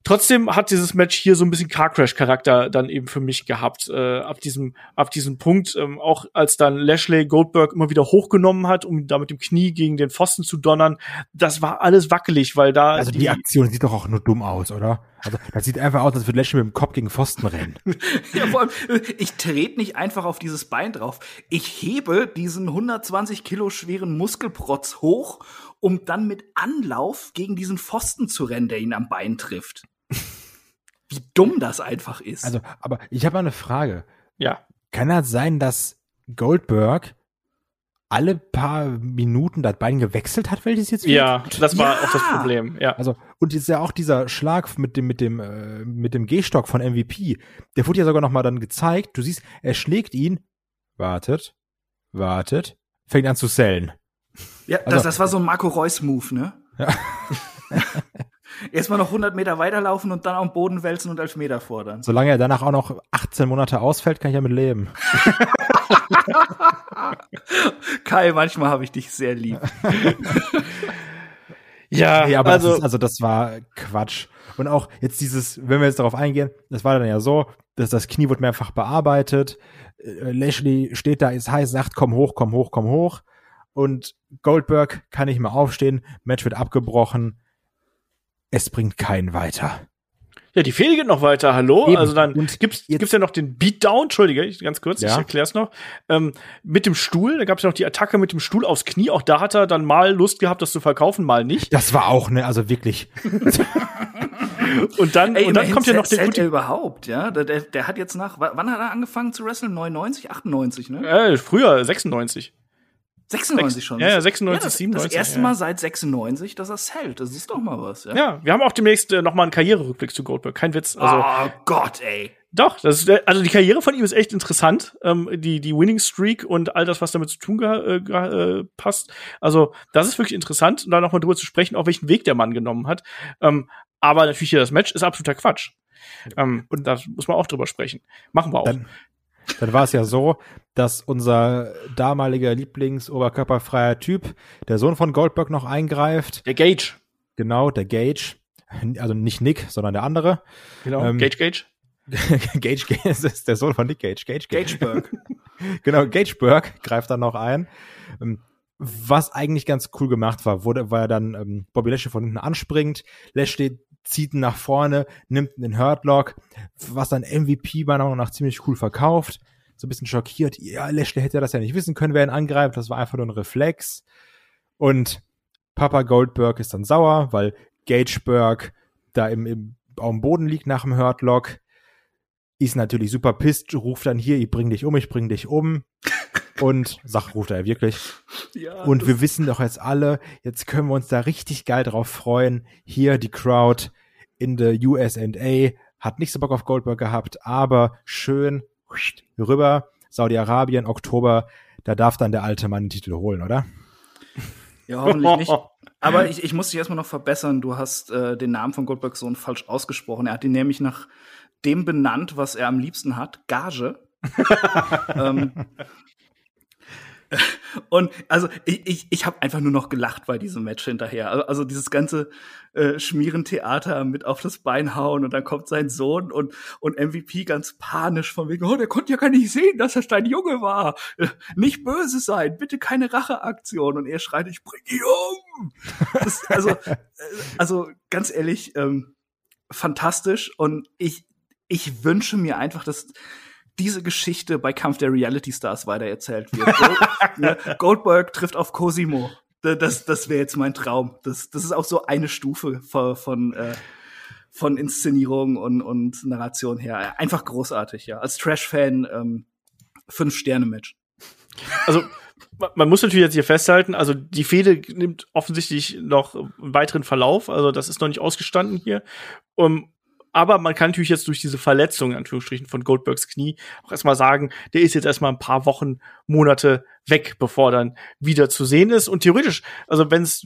Speaker 2: Trotzdem hat dieses Match hier so ein bisschen Car Crash Charakter dann eben für mich gehabt äh, ab diesem ab diesem Punkt ähm, auch als dann Lashley Goldberg immer wieder hochgenommen hat um da mit dem Knie gegen den Pfosten zu donnern das war alles wackelig weil da
Speaker 3: Also die Aktion sieht doch auch nur dumm aus, oder? Also das sieht einfach aus, als würde Lashley mit dem Kopf gegen Pfosten rennen. [LAUGHS]
Speaker 4: Ja, vor allem, äh, ich trete nicht einfach auf dieses Bein drauf. Ich hebe diesen 120 Kilo schweren Muskelprotz hoch, um dann mit Anlauf gegen diesen Pfosten zu rennen, der ihn am Bein trifft. [LAUGHS] Wie dumm das einfach ist.
Speaker 3: Also, aber ich habe mal eine Frage.
Speaker 2: ja
Speaker 3: Kann das sein, dass Goldberg alle paar Minuten das Bein gewechselt hat, welches jetzt wird?
Speaker 2: ja das war
Speaker 4: Ja!
Speaker 2: auch das Problem ja
Speaker 3: Also, und jetzt ja auch dieser Schlag mit dem, mit dem, äh, mit dem Gehstock von MVP, der wurde ja sogar nochmal dann gezeigt. Du siehst, er schlägt ihn, wartet, wartet, fängt an zu sellen.
Speaker 4: ja, das,
Speaker 3: also-
Speaker 4: das war so ein Marco Reus-Move, ne?
Speaker 3: Ja. [LAUGHS] [LAUGHS]
Speaker 4: Erstmal noch 100 Meter weiterlaufen und dann am Boden wälzen und Elfmeter fordern.
Speaker 3: Solange er danach auch noch 18 Monate ausfällt, kann ich damit leben. [LAUGHS]
Speaker 4: Kai, manchmal habe ich dich sehr lieb. [LAUGHS]
Speaker 2: ja
Speaker 3: Nee, aber
Speaker 2: also
Speaker 3: das, ist, also das war Quatsch. Und auch jetzt dieses, wenn wir jetzt darauf eingehen, das war dann ja so, dass das Knie wird mehrfach bearbeitet. Äh, Lashley steht da, ist heiß, sagt, komm hoch, komm hoch, komm hoch. Und Goldberg kann nicht mehr aufstehen, Match wird abgebrochen. Es bringt keinen weiter.
Speaker 2: Ja, die Fehde geht noch weiter, hallo.
Speaker 3: Eben.
Speaker 2: Also dann
Speaker 3: Und
Speaker 2: gibt's ja noch den Beatdown, entschuldige, ich, ganz kurz, ich
Speaker 3: Ja.
Speaker 2: erklär's noch. Ähm, mit dem Stuhl, da gab's ja noch die Attacke mit dem Stuhl aufs Knie. Auch da hat er dann mal Lust gehabt, das zu verkaufen, mal nicht.
Speaker 3: Das war auch, ne, also wirklich. [LAUGHS]
Speaker 2: Und dann,
Speaker 4: Ey,
Speaker 2: und dann kommt ja noch der
Speaker 4: er
Speaker 2: gute.
Speaker 4: überhaupt, ja? Der, der, der hat jetzt nach, wa- wann hat er angefangen zu wrestlen? 99, 98, ne?
Speaker 2: Äh, früher 96.
Speaker 4: 96 schon.
Speaker 2: Ja, ja, 96,
Speaker 4: das,
Speaker 2: 97,
Speaker 4: Das erste
Speaker 2: ja.
Speaker 4: Mal seit 96, dass er hält. Das ist doch mal was, ja?
Speaker 2: Ja, wir haben auch demnächst äh, noch mal einen Karriererückblick zu Goldberg. Kein Witz. Also
Speaker 4: oh Gott, ey.
Speaker 2: doch, das ist, äh, also die Karriere von ihm ist echt interessant. Ähm, die die Winning Streak und all das, was damit zu tun ge äh, ge äh, passt. Also das ist wirklich interessant, und da noch mal drüber zu sprechen, auch welchen Weg der Mann genommen hat. Ähm, aber natürlich hier das Match ist absoluter Quatsch. Ähm, und da muss man auch drüber sprechen. Machen wir auch.
Speaker 3: Dann, dann war es ja so, dass unser damaliger Lieblings-oberkörperfreier Typ, der Sohn von Goldberg, noch eingreift.
Speaker 2: der Gage.
Speaker 3: Genau, der Gage. Also nicht Nick, sondern der andere.
Speaker 2: Genau.
Speaker 3: Ähm,
Speaker 2: Gage Gage. [LAUGHS]
Speaker 3: Gage, Gage ist der Sohn von Nick Gage. Gage,
Speaker 4: Gageberg. [LAUGHS]
Speaker 3: Genau, Gageberg greift dann noch ein. Ähm, Was eigentlich ganz cool gemacht war, wurde, weil er dann ähm, Bobby Lashley von hinten anspringt. Lashley zieht ihn nach vorne, nimmt den Hurtlock, was dann MVP meiner Meinung nach ziemlich cool verkauft. So ein bisschen schockiert. Ja, Lashley hätte das ja nicht wissen können, wer ihn angreift. Das war einfach nur ein Reflex. Und Papa Goldberg ist dann sauer, weil Gageberg da im, im, auf dem Boden liegt nach dem Hurtlock. Ist natürlich super pisst, ruft dann hier, ich bring dich um, ich bring dich um. Und, sag, ruft er wirklich.
Speaker 4: ja,
Speaker 3: Und wir wissen doch jetzt alle, jetzt können wir uns da richtig geil drauf freuen. Hier die Crowd in der USA hat nicht so Bock auf Goldberg gehabt, aber schön rüber, Saudi-Arabien, Oktober, da darf dann der alte Mann den Titel holen, oder?
Speaker 4: ja, hoffentlich nicht. [LAUGHS] Aber ich, ich muss dich erstmal noch verbessern. Du hast äh, den Namen von Goldbergs Sohn falsch ausgesprochen. Er hat ihn nämlich nach dem benannt, was er am liebsten hat, Gage. [LAUGHS] ähm, [LAUGHS] und also ich, ich, ich habe einfach nur noch gelacht bei diesem Match hinterher. Also, also dieses ganze äh, Schmierentheater mit auf das Bein hauen und dann kommt sein Sohn und, und MVP ganz panisch von wegen, oh, der konnte ja gar nicht sehen, dass das dein Junge war. [LAUGHS] Nicht böse sein, bitte keine Racheaktion. Und er schreit, ich bring ihn um. [LAUGHS] Das, also, äh, also ganz ehrlich, ähm, fantastisch. Und ich, ich wünsche mir einfach, dass diese Geschichte bei Kampf der Reality Stars weitererzählt wird. Gold, [LAUGHS] ne, Goldberg trifft auf Cosimo. Da- Das, das wäre jetzt mein Traum. Das, das ist auch so eine Stufe von, von, äh, von Inszenierung und, und Narration her. Einfach großartig, ja. Als Trash-Fan ähm, fünf Sterne-Match.
Speaker 2: Also man muss natürlich jetzt hier festhalten, also die Fehde nimmt offensichtlich noch einen weiteren Verlauf, also das ist noch nicht ausgestanden hier. Um, aber man kann natürlich jetzt durch diese Verletzung, in Anführungsstrichen, von Goldbergs Knie auch erstmal sagen, der ist jetzt erstmal ein paar Wochen, Monate weg, bevor dann wieder zu sehen ist. Und theoretisch, also wenn es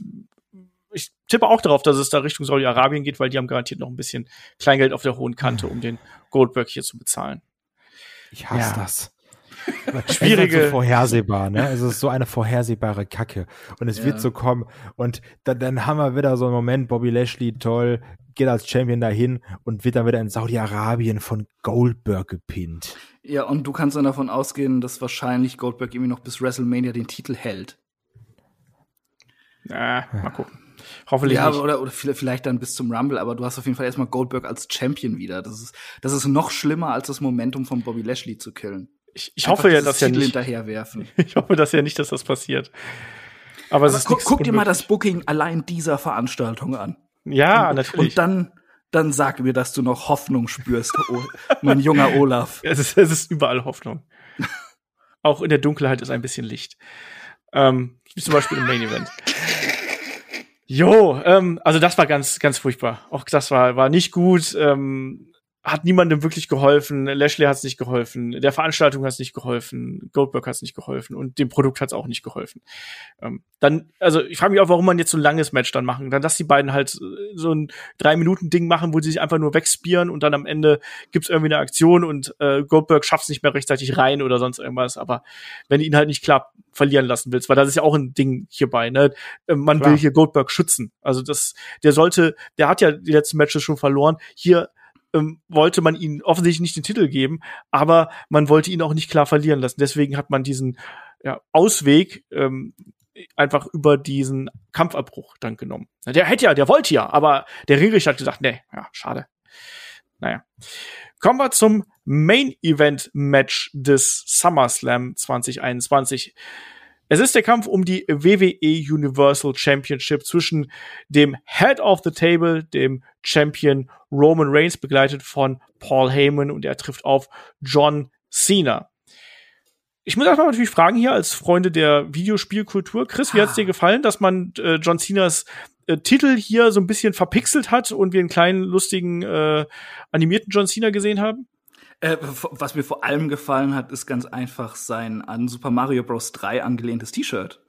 Speaker 2: ich tippe auch darauf, dass es da Richtung Saudi-Arabien geht, weil die haben garantiert noch ein bisschen Kleingeld auf der hohen Kante, um den Goldberg hier zu bezahlen.
Speaker 3: Ich hasse
Speaker 2: Ja.
Speaker 3: das.
Speaker 2: Schwierige-
Speaker 3: ist so vorhersehbar, ne? Es ist so eine vorhersehbare Kacke. Und es
Speaker 4: Ja.
Speaker 3: wird so kommen. Und dann, dann haben wir wieder so einen Moment, Bobby Lashley, toll, geht als Champion dahin und wird dann wieder in Saudi-Arabien von Goldberg gepinnt.
Speaker 4: Ja, und du kannst dann davon ausgehen, dass wahrscheinlich Goldberg irgendwie noch bis WrestleMania den Titel hält.
Speaker 2: Ja, mal gucken. Hoffentlich
Speaker 4: Ja,
Speaker 2: nicht.
Speaker 4: oder, oder vielleicht vielleicht dann bis zum Rumble, aber du hast auf jeden Fall erstmal Goldberg als Champion wieder. Das ist, das ist noch schlimmer, als das Momentum von Bobby Lashley zu killen.
Speaker 2: Ich, ich hoffe ja, dass ja nicht.
Speaker 4: hinterherwerfen. [LAUGHS]
Speaker 2: Ich hoffe das ja nicht, dass das passiert. Aber, es
Speaker 4: Aber
Speaker 2: ist
Speaker 4: gu guck dir mal das. Booking allein dieser Veranstaltung an.
Speaker 2: Ja, natürlich.
Speaker 4: Und dann, dann sag mir, dass du noch Hoffnung spürst, oh, [LAUGHS] mein junger Olaf.
Speaker 2: Es ist, es ist überall Hoffnung. [LAUGHS] Auch in der Dunkelheit ist ein bisschen Licht. Ähm, wie zum Beispiel im Main Event. Jo, ähm, also das war ganz, ganz furchtbar. Auch das war, war nicht gut. Ähm, hat niemandem wirklich geholfen. Lashley hat es nicht geholfen. Der Veranstaltung hat es nicht geholfen. Goldberg hat es nicht geholfen. Und dem Produkt hat es auch nicht geholfen. Ähm, dann, also ich frage mich auch, warum man jetzt so ein langes Match dann machen. Dann, dass die beiden halt äh, so ein Drei-Minuten-Ding machen, wo sie sich einfach nur wegspieren und dann am Ende gibt's irgendwie eine Aktion und äh, Goldberg schafft es nicht mehr rechtzeitig rein oder sonst irgendwas. Aber wenn du ihn halt nicht klar verlieren lassen willst, weil das ist ja auch ein Ding hierbei, ne? Äh, Man
Speaker 3: Klar.
Speaker 2: will hier Goldberg schützen. Also das, der sollte, der hat ja die letzten Matches schon verloren. Hier ähm, wollte man ihn offensichtlich nicht den Titel geben, aber man wollte ihn auch nicht klar verlieren lassen. Deswegen hat man diesen ja, Ausweg ähm, einfach über diesen Kampfabbruch dann genommen. Der hätte ja, der wollte ja, aber der Ringrichter hat gesagt, nee, ja, schade. Naja. Kommen wir zum Main Event Match des SummerSlam 2021. Es ist der Kampf um die WWE Universal Championship zwischen dem Head of the Table, dem Champion Roman Reigns, begleitet von Paul Heyman und er trifft auf John Cena. Ich muss erstmal natürlich fragen hier als Freunde der Videospielkultur. Chris, wie hat's dir gefallen, dass man äh, John Cenas äh, Titel hier so ein bisschen verpixelt hat und wir einen kleinen, lustigen, äh, animierten John Cena gesehen haben?
Speaker 4: Äh, was mir vor allem gefallen hat, ist ganz einfach sein an Super Mario Bros. 3 angelehntes T-Shirt.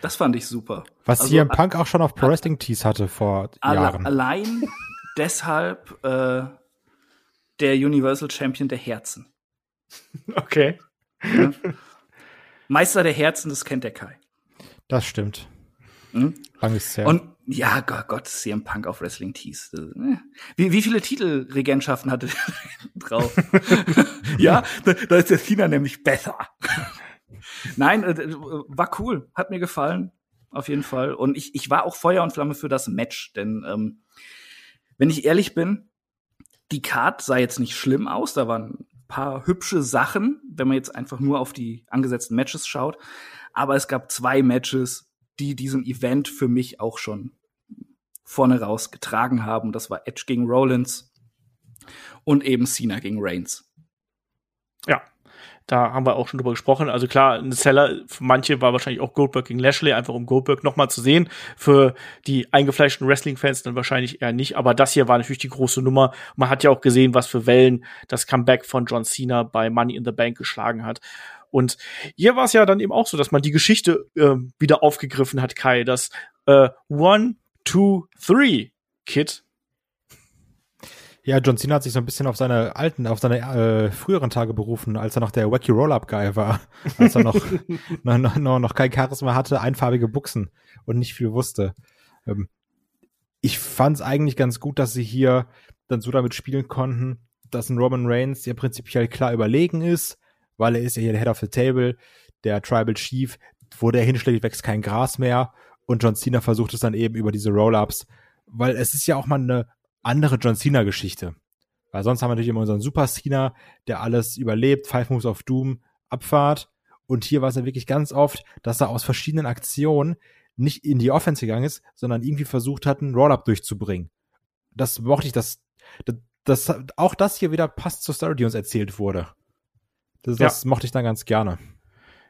Speaker 4: Das fand ich super.
Speaker 3: Was
Speaker 4: Also,
Speaker 3: hier im Punk auch schon auf Pro Wrestling Tees hatte vor
Speaker 4: Alle,
Speaker 3: Jahren.
Speaker 4: allein [LAUGHS] deshalb äh, der Universal Champion der Herzen.
Speaker 2: Okay.
Speaker 4: Meister der Herzen, das kennt der Kai.
Speaker 3: Das stimmt.
Speaker 4: Mhm.
Speaker 3: Lang ist es her.
Speaker 4: Und ja, Gott, Gott, CM Punk auf Wrestling Tees. Äh. Wie, wie viele Titelregentschaften hatte [LAUGHS] der drauf? [LAUGHS] ja, da, da ist der Cena nämlich besser. Nein, äh, war cool, hat mir gefallen, auf jeden Fall. Und ich, ich war auch Feuer und Flamme für das Match, denn ähm, wenn ich ehrlich bin, die Card sah jetzt nicht schlimm aus, da waren ein paar hübsche Sachen, wenn man jetzt einfach nur auf die angesetzten Matches schaut. Aber es gab zwei Matches, die diesen Event für mich auch schon vorne raus getragen haben. Das war Edge gegen Rollins und eben Cena gegen Reigns.
Speaker 2: Ja, da haben wir auch schon drüber gesprochen. Also klar, ein Seller für manche war wahrscheinlich auch Goldberg gegen Lashley, einfach um Goldberg nochmal zu sehen. Für die eingefleischten Wrestling-Fans dann wahrscheinlich eher nicht. Aber das hier war natürlich die große Nummer. Man hat ja auch gesehen, was für Wellen das Comeback von John Cena bei Money in the Bank geschlagen hat. Und hier war es ja dann eben auch so, dass man die Geschichte äh, wieder aufgegriffen hat, Kai, das äh, One, Two, Three Kid.
Speaker 3: Ja, John Cena hat sich so ein bisschen auf seine alten, auf seine äh, früheren Tage berufen, als er noch der Wacky Roll-Up Guy war, [LAUGHS] als er noch, noch, noch, noch, noch kein Charisma hatte, einfarbige Buchsen und nicht viel wusste. Ähm, ich fand es eigentlich ganz gut, dass sie hier dann so damit spielen konnten, dass ein Roman Reigns ja prinzipiell klar überlegen ist, weil er ist ja hier der Head of the Table, der Tribal Chief, wo der hinschlägt, wächst kein Gras mehr und John Cena versucht es dann eben über diese Roll-Ups, weil es ist ja auch mal eine andere John Cena Geschichte. Weil sonst haben wir natürlich immer unseren Super Cena, der alles überlebt, Five Moves of Doom, Abfahrt. Und hier war es ja wirklich ganz oft, dass er aus verschiedenen Aktionen nicht in die Offense gegangen ist, sondern irgendwie versucht hat, einen Roll-Up durchzubringen. Das mochte ich, dass das, das, auch das hier wieder passt zur Story, die uns erzählt wurde. Das, das mochte ich dann ganz gerne.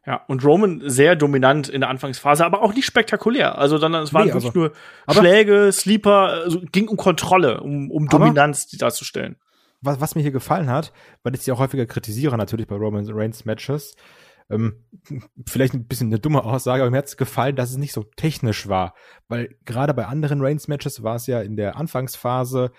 Speaker 2: Ja, und Roman sehr dominant in der Anfangsphase, aber auch nicht spektakulär. Also dann, es waren
Speaker 3: Nee,
Speaker 2: wirklich
Speaker 3: also-
Speaker 2: nur Schläge, Sleeper, also ging um Kontrolle, um, um Dominanz darzustellen.
Speaker 3: was, was mir hier gefallen hat, weil ich sie auch häufiger kritisiere, natürlich bei Roman Reigns Matches, ähm, vielleicht ein bisschen eine dumme Aussage, aber mir hat es gefallen, dass es nicht so technisch war. Weil gerade bei anderen Reigns Matches war es ja in der Anfangsphase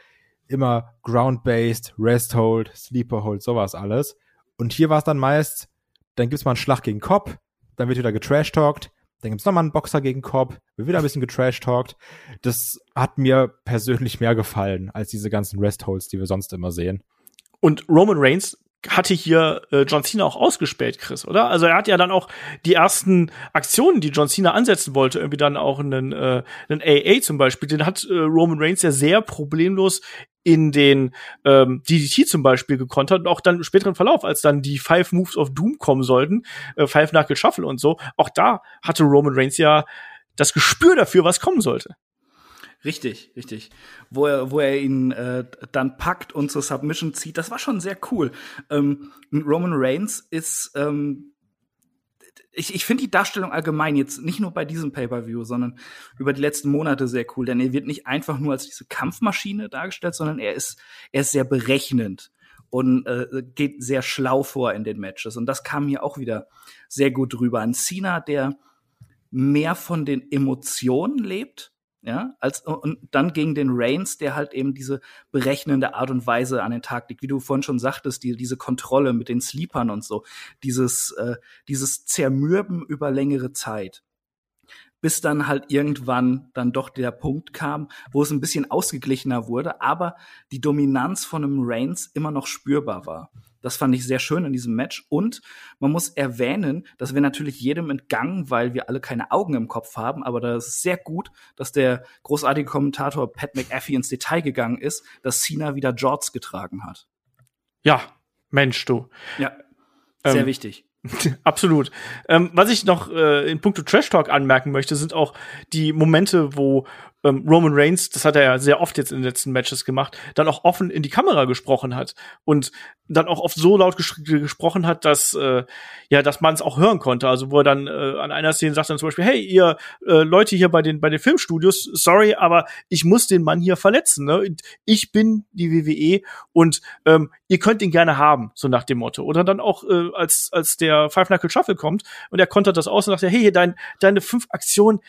Speaker 3: immer Ground-Based, Rest-Hold, Sleeper-Hold, sowas alles. Und hier war es dann meist, dann gibt's mal einen Schlag gegen Kopf, dann wird wieder getrash-talkt, dann gibt's noch mal einen Boxer gegen Kopf, wird wieder ein bisschen getrash-talkt. Das hat mir persönlich mehr gefallen als diese ganzen Rest-Holds, die wir sonst immer sehen.
Speaker 2: Und Roman Reigns hatte hier äh, John Cena auch ausgespäht, Chris, oder? Also er hat ja dann auch die ersten Aktionen, die John Cena ansetzen wollte, irgendwie dann auch einen, äh, einen AA zum Beispiel, den hat äh, Roman Reigns ja sehr problemlos in den ähm, DDT zum Beispiel gekontert und auch dann im späteren Verlauf, als dann die Five Moves of Doom kommen sollten, äh, Five Knuckle Shuffle und so, auch da hatte Roman Reigns ja das Gespür dafür, was kommen sollte.
Speaker 4: Richtig, richtig. Wo er, wo er ihn äh, dann packt und zur Submission zieht, das war schon sehr cool. Ähm, Roman Reigns ist, ähm, ich, ich finde die Darstellung allgemein jetzt nicht nur bei diesem Pay-per-View, sondern über die letzten Monate sehr cool, denn er wird nicht einfach nur als diese Kampfmaschine dargestellt, sondern er ist, er ist sehr berechnend und äh, geht sehr schlau vor in den Matches. Und das kam hier auch wieder sehr gut rüber. Ein Cena, der mehr von den Emotionen lebt, ja, als und dann gegen den Reigns, der halt eben diese berechnende Art und Weise an den Tag legt, wie du vorhin schon sagtest, die, diese Kontrolle mit den Sleepern und so, dieses äh, dieses Zermürben über längere Zeit, bis dann halt irgendwann dann doch der Punkt kam, wo es ein bisschen ausgeglichener wurde, aber die Dominanz von einem Reigns immer noch spürbar war. Das fand ich sehr schön in diesem Match. Und man muss erwähnen, dass wir natürlich jedem entgangen, weil wir alle keine Augen im Kopf haben. Aber das ist sehr gut, dass der großartige Kommentator Pat McAfee ins Detail gegangen ist, dass Cena wieder Jorts getragen hat.
Speaker 2: Ja, Mensch, du.
Speaker 4: Ja, sehr
Speaker 2: Ähm,
Speaker 4: wichtig. [LAUGHS]
Speaker 2: Absolut. Ähm, was ich noch äh, in puncto Trash Talk anmerken möchte, sind auch die Momente, wo ähm, Roman Reigns, das hat er ja sehr oft jetzt in den letzten Matches gemacht, dann auch offen in die Kamera gesprochen hat und dann auch oft so laut ges gesprochen hat, dass äh, ja, dass man es auch hören konnte. Also wo er dann äh, an einer Szene sagt dann zum Beispiel, hey, ihr äh, Leute hier bei den bei den Filmstudios, sorry, aber ich muss den Mann hier verletzen. Ne? Ich bin die WWE und ähm, ihr könnt ihn gerne haben, so nach dem Motto. Oder dann auch äh, als als der Five Knuckle Shuffle kommt und er kontert das aus und sagt, hey, hier dein, deine fünf Aktionen,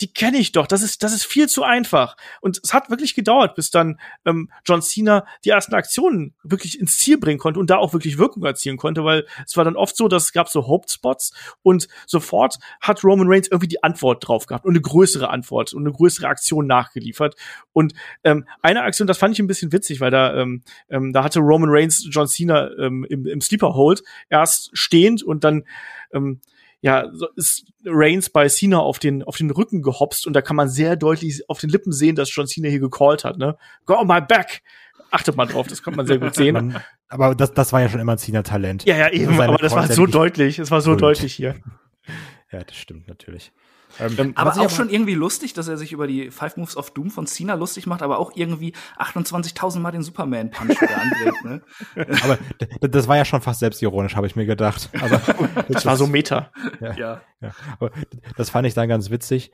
Speaker 2: die kenne ich doch. Das ist, das ist viel zu einfach. Und es hat wirklich gedauert, bis dann ähm, John Cena die ersten Aktionen wirklich ins Ziel bringen konnte und da auch wirklich Wirkung erzielen konnte, weil es war dann oft so, dass es gab so Hope-Spots und sofort hat Roman Reigns irgendwie die Antwort drauf gehabt und eine größere Antwort und eine größere Aktion nachgeliefert. Und ähm, eine Aktion, das fand ich ein bisschen witzig, weil da, ähm, ähm, da hatte Roman Reigns John Cena ähm, im, im Sleeper Hold erst stehend und dann ähm, ja, ist Reigns bei Cena auf den, auf den Rücken gehopst und da kann man sehr deutlich auf den Lippen sehen, dass John Cena hier gecallt hat, ne? Go on my back! Achtet mal drauf, das konnte man sehr gut sehen. [LAUGHS]
Speaker 3: Aber das, das war ja schon immer ein Cena-Talent.
Speaker 2: ja, ja, eben,
Speaker 3: Seine
Speaker 2: aber das war so deutlich, es war so deutlich hier.
Speaker 3: Ja, das stimmt natürlich. Ähm,
Speaker 4: Aber
Speaker 3: was
Speaker 4: auch
Speaker 3: ich
Speaker 4: schon irgendwie lustig, dass er sich über die Five Moves of Doom von Cena lustig macht, aber auch irgendwie 28.000 Mal den Superman-Punch wieder andreht. Ne? [LAUGHS]
Speaker 3: aber das war ja schon fast selbstironisch, habe ich mir gedacht. Aber [LAUGHS]
Speaker 2: Das war so Meta.
Speaker 3: ja,
Speaker 4: Ja.
Speaker 3: ja. Aber das fand ich dann ganz witzig.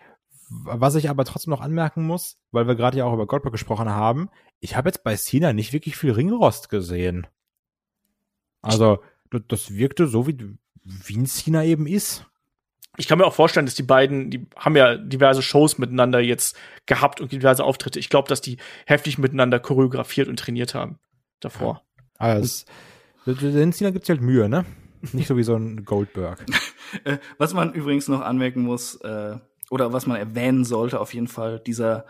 Speaker 3: Was ich aber trotzdem noch anmerken muss, weil wir gerade ja auch über Goldberg gesprochen haben, ich habe jetzt bei Cena nicht wirklich viel Ringrost gesehen. Also, das, das wirkte so, wie, wie ein Cena eben ist.
Speaker 2: Ich kann mir auch vorstellen, dass die beiden, die haben ja diverse Shows miteinander jetzt gehabt und diverse Auftritte. Ich glaube, dass die heftig miteinander choreografiert und trainiert haben davor.
Speaker 3: Aber es, den Cena gibt's halt Mühe, ne? Nicht so wie so ein Goldberg. [LAUGHS]
Speaker 4: Äh, was man übrigens noch anmerken muss, äh, oder was man erwähnen sollte, auf jeden Fall, dieser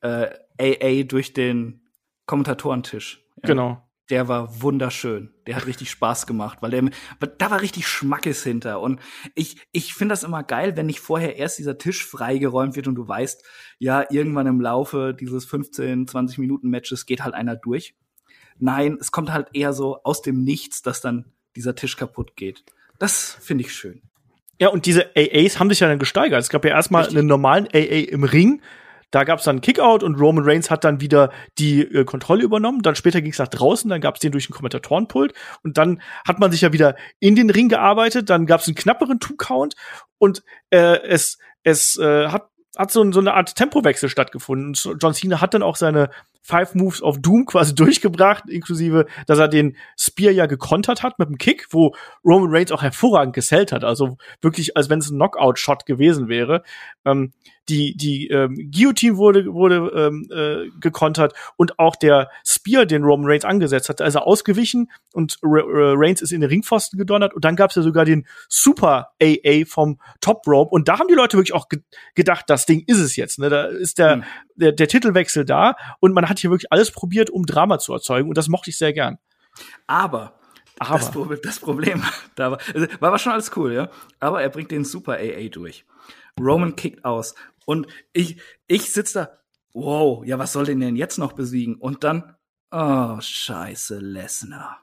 Speaker 4: äh, AA durch den Kommentatorentisch. Ja,
Speaker 2: Genau.
Speaker 4: Der war wunderschön. Der hat richtig Spaß gemacht, weil der, da war richtig Schmackes hinter. Und ich, ich finde das immer geil, wenn nicht vorher erst dieser Tisch freigeräumt wird und du weißt, ja, irgendwann im Laufe dieses 15, 20 Minuten Matches geht halt einer durch. Nein, es kommt halt eher so aus dem Nichts, dass dann dieser Tisch kaputt geht. Das finde ich schön.
Speaker 2: Ja, und diese AAs haben sich ja dann gesteigert. Es gab ja erstmal einen normalen AA im Ring, Da gab es dann Kickout und Roman Reigns hat dann wieder die äh, Kontrolle übernommen. Dann später ging es nach draußen, dann gab es den durch den Kommentatorenpult und dann hat man sich ja wieder in den Ring gearbeitet. Dann gab es einen knapperen Two-Count und äh, es es äh, hat hat so, so eine Art Tempowechsel stattgefunden. John Cena hat dann auch seine Five Moves of Doom quasi [LAUGHS] durchgebracht, inklusive, dass er den Spear ja gekontert hat mit dem Kick, wo Roman Reigns auch hervorragend gesellt hat. Also wirklich, als wenn es ein Knockout-Shot gewesen wäre. Ähm, die die ähm, Guillotine wurde wurde ähm, äh, gekontert und auch der Spear, den Roman Reigns angesetzt hat, also ausgewichen und Re Re Reigns ist in den Ringpfosten gedonnert und dann gab es ja sogar den Super AA vom Top Rope und da haben die Leute wirklich auch ge gedacht, das Ding ist es jetzt. Ne? Da ist der, mhm. der der Titelwechsel da und man hat hier wirklich alles probiert, um Drama zu erzeugen und das mochte ich sehr gern.
Speaker 4: Aber aber. Das, das Problem [LAUGHS] da war, also, war war schon alles cool, ja. Aber er bringt den Super AA durch. Roman kickt aus. Und ich, ich sitze da, wow, ja, was soll den denn jetzt noch besiegen? Und dann, oh, scheiße, Lesnar.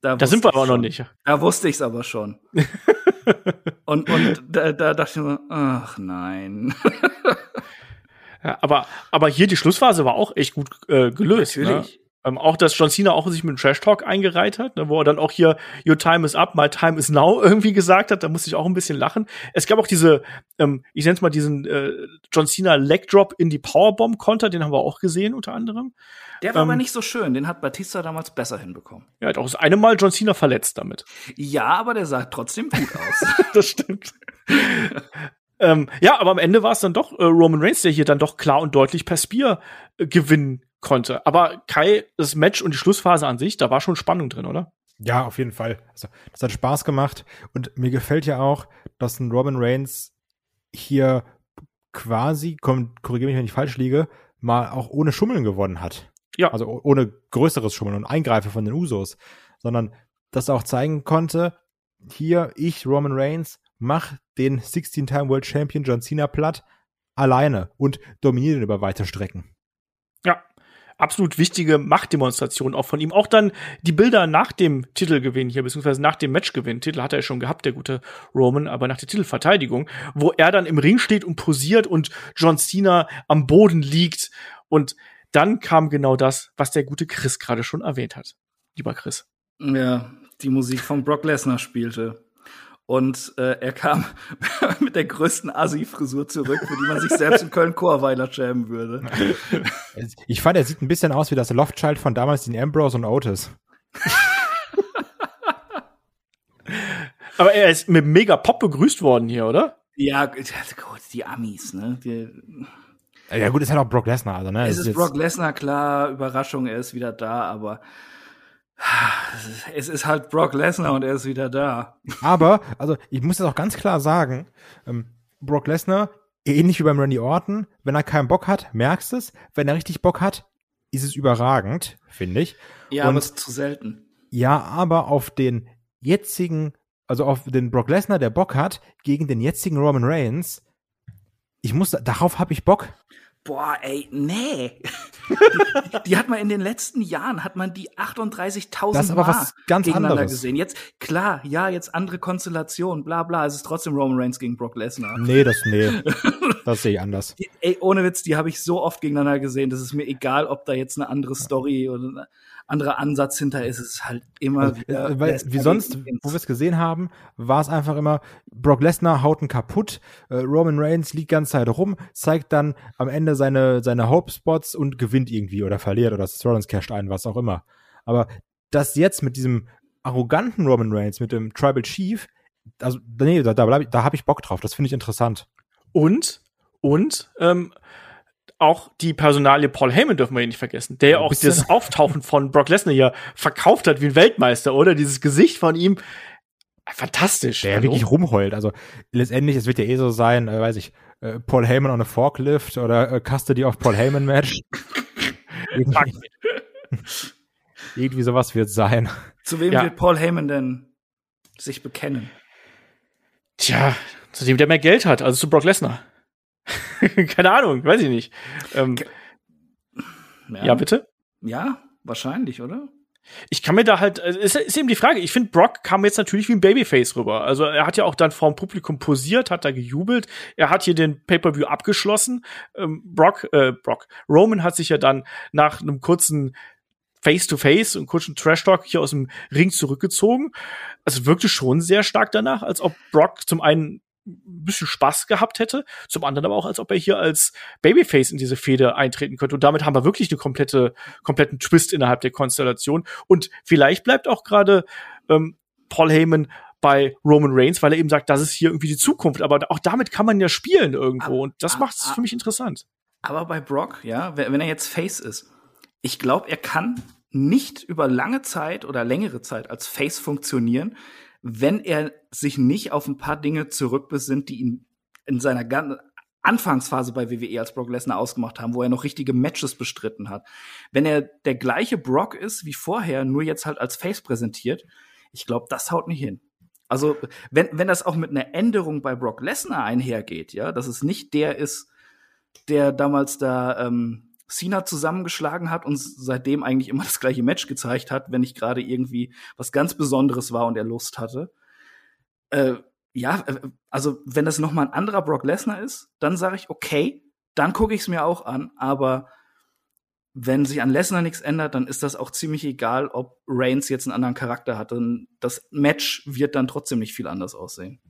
Speaker 2: Da, da sind wir aber schon. noch nicht.
Speaker 4: Da wusste ich es aber schon. [LAUGHS] und und da, da dachte ich mir, ach nein. [LAUGHS]
Speaker 2: ja, aber, aber hier die Schlussphase war auch echt gut äh, gelöst. Ne? Natürlich. Ne? Ähm, auch, dass John Cena auch sich mit dem Trash Talk eingereiht hat, ne, wo er dann auch hier Your time is up, my time is now [LAUGHS] irgendwie gesagt hat. Da musste ich auch ein bisschen lachen. Es gab auch diese, ähm, ich nenne es mal diesen äh, John Cena Leg Drop in die Powerbomb Konter, den haben wir auch gesehen unter anderem.
Speaker 4: Der war ähm, aber nicht so schön. Den hat Batista damals besser hinbekommen.
Speaker 2: Er hat auch das eine Mal John Cena verletzt damit.
Speaker 4: Ja, aber der sah trotzdem gut aus. [LAUGHS]
Speaker 2: das stimmt. Ähm, ja, aber am Ende war es dann doch äh, Roman Reigns, der hier dann doch klar und deutlich per Spear äh, gewinnen konnte. Aber Kai, das Match und die Schlussphase an sich, da war schon Spannung drin, oder?
Speaker 3: Ja, auf jeden Fall. Also, das hat Spaß gemacht. Und mir gefällt ja auch, dass ein Robin Reigns hier quasi, korrigiere mich, wenn ich falsch liege, mal auch ohne Schummeln gewonnen hat. Ja. Also ohne größeres Schummeln und Eingreifen von den Usos. Sondern dass er auch zeigen konnte, hier, ich, Roman Reigns, mach den 16-Time World Champion John Cena platt alleine und dominiere ihn über weite Strecken.
Speaker 2: Ja, absolut wichtige Machtdemonstration auch von ihm. Auch dann die Bilder nach dem Titelgewinn hier, beziehungsweise nach dem Matchgewinn. Titel hat er ja schon gehabt, der gute Roman, aber nach der Titelverteidigung, wo er dann im Ring steht und posiert und John Cena am Boden liegt. Und dann kam genau das, was der gute Chris gerade schon erwähnt hat. Lieber Chris.
Speaker 4: Ja, die Musik von Brock Lesnar spielte. Und äh, er kam [LAUGHS] mit der größten Asi-Frisur zurück, für die man sich selbst in Köln-Chorweiler schämen würde. [LAUGHS]
Speaker 3: Ich fand, er sieht ein bisschen aus wie das Loftchild von damals, den Ambrose und Otis. [LAUGHS]
Speaker 2: Aber er ist mit mega Pop begrüßt worden hier, oder?
Speaker 4: Ja, gut, die Amis, ne? Die,
Speaker 3: ja gut, ist halt auch Brock Lesnar, also ne?
Speaker 4: Es ist, ist Brock Lesnar, klar, Überraschung, er ist wieder da, aber es ist halt Brock Lesnar und er ist wieder da.
Speaker 3: Aber, also ich muss das auch ganz klar sagen, ähm, Brock Lesnar, ähnlich wie beim Randy Orton, wenn er keinen Bock hat, merkst es. Wenn er richtig Bock hat, ist es überragend, finde ich.
Speaker 4: Ja, und, aber es ist zu selten.
Speaker 3: Ja, aber auf den jetzigen, also auf den Brock Lesnar, der Bock hat, gegen den jetzigen Roman Reigns, ich muss, darauf habe ich Bock
Speaker 4: boah, ey, nee. die, [LAUGHS] die, hat man in den letzten Jahren, hat man die 38.000 Mal was ganz gegeneinander anderes. gesehen. Jetzt, klar, ja, jetzt andere Konstellation, bla bla, es ist trotzdem Roman Reigns gegen Brock Lesnar.
Speaker 3: Nee, das, nee, [LAUGHS] das sehe ich anders.
Speaker 4: Die, ey, ohne Witz, die habe ich so oft gegeneinander gesehen, das ist mir egal, ob da jetzt eine andere Story oder anderer Ansatz hinter ist, es halt immer also, wieder.
Speaker 3: Äh, weil, wie sonst, wo wir es gesehen haben, war es einfach immer, Brock Lesnar haut ihn kaputt, äh, Roman Reigns liegt ganz Zeit rum, zeigt dann am Ende seine, seine Hope-Spots und gewinnt irgendwie oder verliert oder Rollins casht ein, was auch immer. Aber das jetzt mit diesem arroganten Roman Reigns, mit dem Tribal Chief, also nee, da, da, da habe ich Bock drauf, das finde ich interessant.
Speaker 2: Und, und, ähm, auch die Personalie Paul Heyman dürfen wir hier nicht vergessen, der ja auch das Auftauchen von Brock Lesnar hier verkauft hat wie ein Weltmeister, oder? Dieses Gesicht von ihm, fantastisch.
Speaker 3: Der Hallo? wirklich rumheult. Also letztendlich, es wird ja eh so sein, äh, weiß ich, äh, Paul Heyman on a Forklift oder äh, Custody of Paul Heyman Match. [LAUGHS] irgendwie, [LAUGHS] irgendwie sowas wird sein.
Speaker 4: Zu wem ja. wird Paul Heyman denn sich bekennen?
Speaker 2: Tja, zu dem, der mehr Geld hat, also zu Brock Lesnar. [LAUGHS] Keine Ahnung, weiß ich nicht. Ähm, ja. ja. bitte?
Speaker 4: Ja, wahrscheinlich, oder?
Speaker 2: Ich kann mir da halt, äh, ist, ist eben die Frage, ich finde, Brock kam jetzt natürlich wie ein Babyface rüber. Also er hat ja auch dann vor dem Publikum posiert, hat da gejubelt, er hat hier den Pay-Per-View abgeschlossen. Ähm, Brock, äh, Brock, Roman hat sich ja dann nach einem kurzen Face-to-Face -face und kurzen Trash-Talk hier aus dem Ring zurückgezogen. Also wirkte schon sehr stark danach, als ob Brock zum einen ein bisschen Spaß gehabt hätte, zum anderen aber auch, als ob er hier als Babyface in diese Fehde eintreten könnte. Und damit haben wir wirklich eine komplette, kompletten Twist innerhalb der Konstellation. Und vielleicht bleibt auch gerade ähm, Paul Heyman bei Roman Reigns, weil er eben sagt, das ist hier irgendwie die Zukunft. Aber auch damit kann man ja spielen irgendwo. Und das macht es für mich interessant.
Speaker 4: Aber bei Brock, ja, wenn er jetzt Face ist, ich glaube, er kann nicht über lange Zeit oder längere Zeit als Face funktionieren, wenn er sich nicht auf ein paar Dinge zurückbesinnt, die ihn in seiner ganzen Anfangsphase bei WWE als Brock Lesnar ausgemacht haben, wo er noch richtige Matches bestritten hat. Wenn er der gleiche Brock ist wie vorher, nur jetzt halt als Face präsentiert, ich glaube, das haut nicht hin. Also, wenn, wenn das auch mit einer Änderung bei Brock Lesnar einhergeht, ja, dass es nicht der ist, der damals da ähm, Cena zusammengeschlagen hat und seitdem eigentlich immer [LAUGHS] das gleiche Match gezeigt hat, wenn nicht gerade irgendwie was ganz Besonderes war und er Lust hatte. Äh, ja, äh, also wenn das noch mal ein anderer Brock Lesnar ist, dann sage ich okay, dann gucke ich es mir auch an. Aber wenn sich an Lesnar nichts ändert, dann ist das auch ziemlich egal, ob Reigns jetzt einen anderen Charakter hat. Und das Match wird dann trotzdem nicht viel anders aussehen.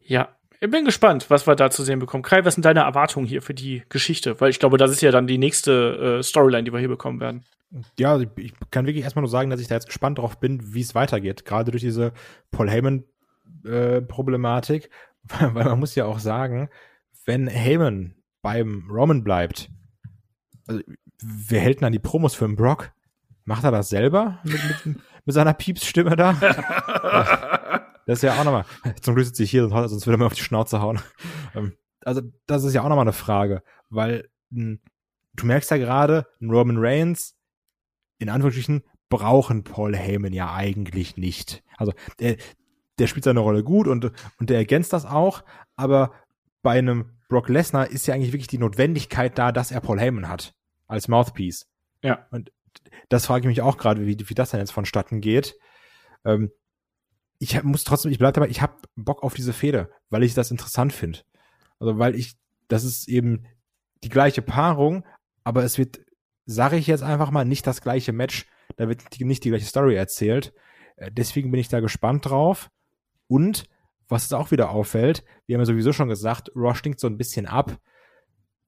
Speaker 2: Ja, ich bin gespannt, was wir da zu sehen bekommen. Kai, was sind deine Erwartungen hier für die Geschichte? Weil ich glaube, das ist ja dann die nächste äh, Storyline, die wir hier bekommen werden.
Speaker 3: Ja, ich kann wirklich erstmal nur sagen, dass ich da jetzt gespannt drauf bin, wie es weitergeht. Gerade durch diese Paul Heyman-Problematik. Äh, [LAUGHS] weil man muss ja auch sagen, wenn Heyman beim Roman bleibt, also wer hält denn dann die Promos für den Brock? Macht er das selber mit, mit, mit seiner Pieps-Stimme da? [LAUGHS] [LAUGHS] Das ist ja auch nochmal, [LAUGHS] zum Glück sitze ich hier, sonst würde er mir auf die Schnauze hauen. Ähm, also, das ist ja auch nochmal eine Frage, weil hm, du merkst ja gerade, Roman Reigns, in Anführungsstrichen, brauchen Paul Heyman ja eigentlich nicht. Also, der, der spielt seine Rolle gut und, und der ergänzt das auch, aber bei einem Brock Lesnar ist ja eigentlich wirklich die Notwendigkeit da, dass er Paul Heyman hat als Mouthpiece.
Speaker 2: Ja.
Speaker 3: Und das frage ich mich auch gerade, wie, wie das dann jetzt vonstatten geht. Ähm, ich muss trotzdem, ich bleibe dabei, ich habe Bock auf diese Fehde, weil ich das interessant finde. Also weil ich, das ist eben die gleiche Paarung, aber es wird, sage ich jetzt einfach mal, nicht das gleiche Match. Da wird nicht die gleiche Story erzählt. Äh, deswegen bin ich da gespannt drauf. Und was es auch wieder auffällt, wir haben ja sowieso schon gesagt, Raw stinkt so ein bisschen ab.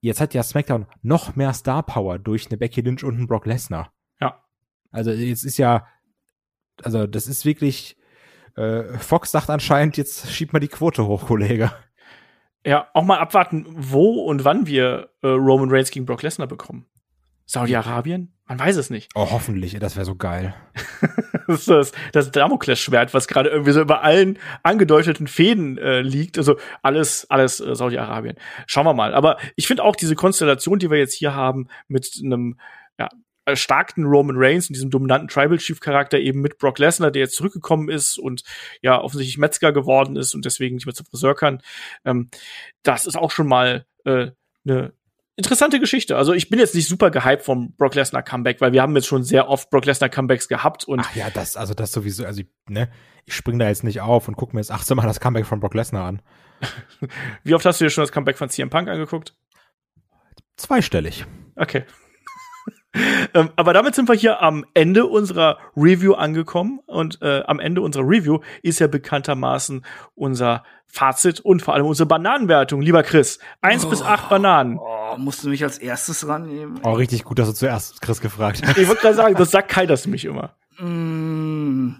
Speaker 3: Jetzt hat ja SmackDown noch mehr Star Power durch eine Becky Lynch und einen Brock Lesnar.
Speaker 2: Ja.
Speaker 3: Also jetzt ist ja, also das ist wirklich, äh, Fox sagt anscheinend, jetzt schiebt mal die Quote hoch, Kollege.
Speaker 2: Ja, auch mal abwarten, wo und wann wir äh, Roman Reigns gegen Brock Lesnar bekommen. Saudi-Arabien? Man weiß es nicht.
Speaker 3: Oh, hoffentlich, das wäre so geil. [LAUGHS]
Speaker 2: das ist das, das Damoklesschwert, was gerade irgendwie so über allen angedeuteten Fäden äh, liegt. Also alles, alles äh, Saudi-Arabien. Schauen wir mal. Aber ich finde auch diese Konstellation, die wir jetzt hier haben, mit einem erstarkten Roman Reigns und diesem dominanten Tribal Chief Charakter eben mit Brock Lesnar, der jetzt zurückgekommen ist und ja offensichtlich Metzger geworden ist und deswegen nicht mehr zum Friseur kann. Ähm, das ist auch schon mal äh, eine interessante Geschichte. Also ich bin jetzt nicht super gehypt vom Brock Lesnar Comeback, weil wir haben jetzt schon sehr oft Brock Lesnar Comebacks gehabt und
Speaker 3: Ach ja, das also das sowieso, also ich, ne, ich spring da jetzt nicht auf und guck mir jetzt 18 Mal das Comeback von Brock Lesnar an. [LAUGHS]
Speaker 2: Wie oft hast du dir schon das Comeback von CM Punk angeguckt?
Speaker 3: Zweistellig.
Speaker 2: Okay ähm, aber damit sind wir hier am Ende unserer Review angekommen. Und äh, am Ende unserer Review ist ja bekanntermaßen unser Fazit und vor allem unsere Bananenwertung. Lieber Chris, eins oh, bis acht Bananen.
Speaker 4: Oh, musst du mich als erstes rannehmen?
Speaker 3: Oh, richtig gut, dass du zuerst Chris gefragt hast.
Speaker 2: Ich wollte gerade sagen, das sagt Kai das nämlich immer.
Speaker 4: Mm,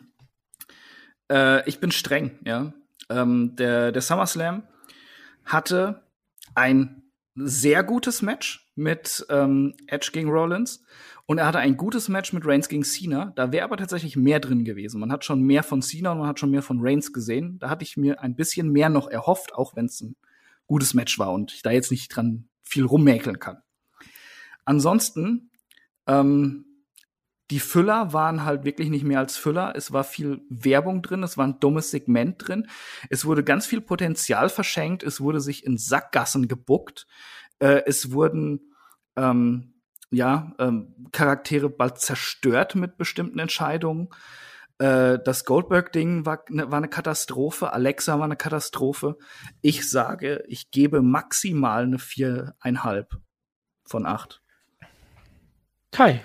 Speaker 4: äh, ich bin streng, ja. Ähm, der, der SummerSlam hatte ein sehr gutes Match mit ähm, Edge gegen Rollins. Und er hatte ein gutes Match mit Reigns gegen Cena. Da wäre aber tatsächlich mehr drin gewesen. Man hat schon mehr von Cena und man hat schon mehr von Reigns gesehen. Da hatte ich mir ein bisschen mehr noch erhofft, auch wenn es ein gutes Match war und ich da jetzt nicht dran viel rummäkeln kann. Ansonsten, ähm, die Füller waren halt wirklich nicht mehr als Füller. Es war viel Werbung drin, es war ein dummes Segment drin. Es wurde ganz viel Potenzial verschenkt, es wurde sich in Sackgassen gebuckt. Äh, es wurden ähm, ja, ähm, Charaktere bald zerstört mit bestimmten Entscheidungen. Äh, das Goldberg-Ding war, ne, war eine Katastrophe. Alexa war eine Katastrophe. Ich sage, ich gebe maximal eine viereinhalb von acht.
Speaker 2: Kai.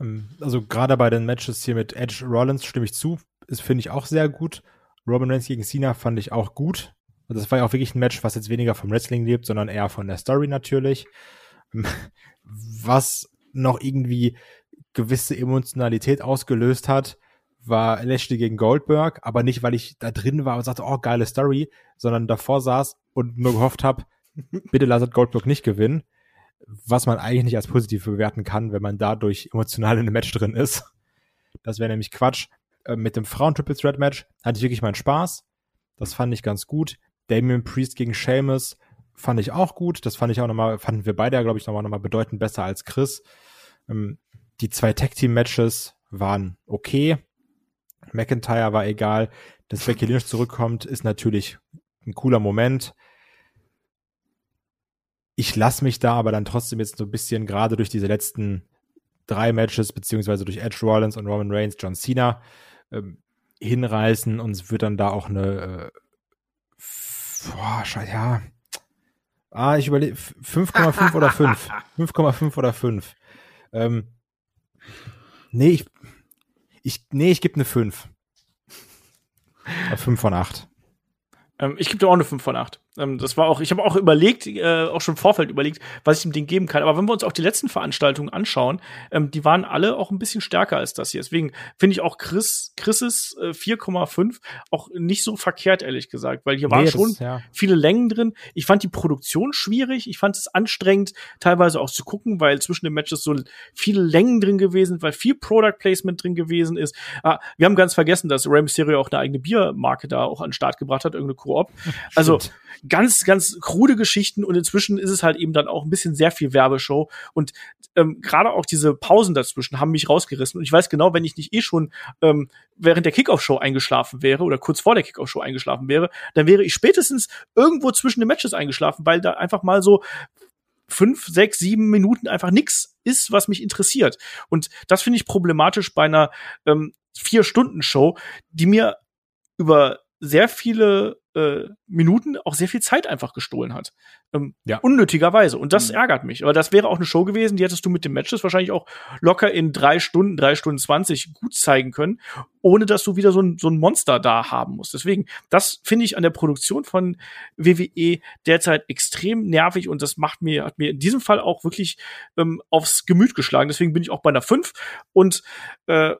Speaker 3: Ähm, Also gerade bei den Matches hier mit Edge Rollins stimme ich zu. Ist, finde ich auch sehr gut. Robin Reigns gegen Cena fand ich auch gut. Und das war ja auch wirklich ein Match, was jetzt weniger vom Wrestling lebt, sondern eher von der Story natürlich. [LAUGHS] Was noch irgendwie gewisse Emotionalität ausgelöst hat, war Lashley gegen Goldberg, aber nicht, weil ich da drin war und sagte, oh, geile Story, sondern davor saß und nur gehofft habe, [LAUGHS] bitte lasst Goldberg nicht gewinnen, was man eigentlich nicht als positiv bewerten kann, wenn man dadurch emotional in einem Match drin ist. Das wäre nämlich Quatsch. Äh, Mit dem Frauen-Triple Threat Match hatte ich wirklich meinen Spaß. Das fand ich ganz gut. Damien Priest gegen Sheamus fand ich auch gut. Das fand ich auch nochmal, fanden wir beide glaube ich, nochmal noch mal bedeutend besser als Chris. Ähm, Die zwei Tag-Team-Matches waren okay. McIntyre war egal. Dass Becky Lynch zurückkommt, ist natürlich ein cooler Moment. Ich lasse mich da aber dann trotzdem jetzt so ein bisschen gerade durch diese letzten drei Matches, beziehungsweise durch Edge Rollins und Roman Reigns, John Cena, ähm, hinreißen und es wird dann da auch eine, äh, boah, ja. Ah, ich überlege, 5,5 oder 5. 5,5 [LAUGHS] oder 5. Ähm, nee, ich, ich, nee, ich gebe eine 5. 5 von 8.
Speaker 2: Ähm, ich gebe dir auch eine 5 von 8. Ähm, das war auch, ich habe auch überlegt, äh, auch schon im Vorfeld überlegt, was ich dem Ding geben kann. Aber wenn wir uns auch die letzten Veranstaltungen anschauen, ähm, die waren alle auch ein bisschen stärker als das hier. Deswegen finde ich auch Chris, Chris's äh, 4,5 auch nicht so verkehrt, ehrlich gesagt, weil hier waren
Speaker 3: Nee, das-
Speaker 2: schon
Speaker 3: ja.
Speaker 2: viele Längen drin. Ich fand die Produktion schwierig. Ich fand es anstrengend, teilweise auch zu gucken, weil zwischen den Matches so viele Längen drin gewesen, sind, weil viel Product Placement drin gewesen ist. Ah, wir haben ganz vergessen, dass Rey Mysterio auch eine eigene Biermarke da auch an den Start gebracht hat, irgendeine Koop. [LAUGHS] Also. Ganz, ganz krude Geschichten und inzwischen ist es halt eben dann auch ein bisschen sehr viel Werbeshow und ähm, gerade auch diese Pausen dazwischen haben mich rausgerissen und ich weiß genau, wenn ich nicht eh schon ähm, während der Kickoff-Show eingeschlafen wäre oder kurz vor der Kickoff-Show eingeschlafen wäre, dann wäre ich spätestens irgendwo zwischen den Matches eingeschlafen, weil da einfach mal so fünf, sechs, sieben Minuten einfach nix ist, was mich interessiert. Und das finde ich problematisch bei einer ähm, Vier-Stunden-Show, die mir über sehr viele äh, Minuten auch sehr viel Zeit einfach gestohlen hat. Ähm,
Speaker 3: Ja.
Speaker 2: Unnötigerweise. Und das
Speaker 4: Mhm.
Speaker 2: ärgert mich. Aber das wäre auch eine Show gewesen, die hättest du mit den Matches wahrscheinlich auch locker in drei Stunden, drei Stunden zwanzig gut zeigen können, ohne dass du wieder so ein, so ein Monster da haben musst. Deswegen, das finde ich an der Produktion von WWE derzeit extrem nervig und das macht mir, hat mir in diesem Fall auch wirklich ähm, aufs Gemüt geschlagen. Deswegen bin ich auch bei einer 5 und äh,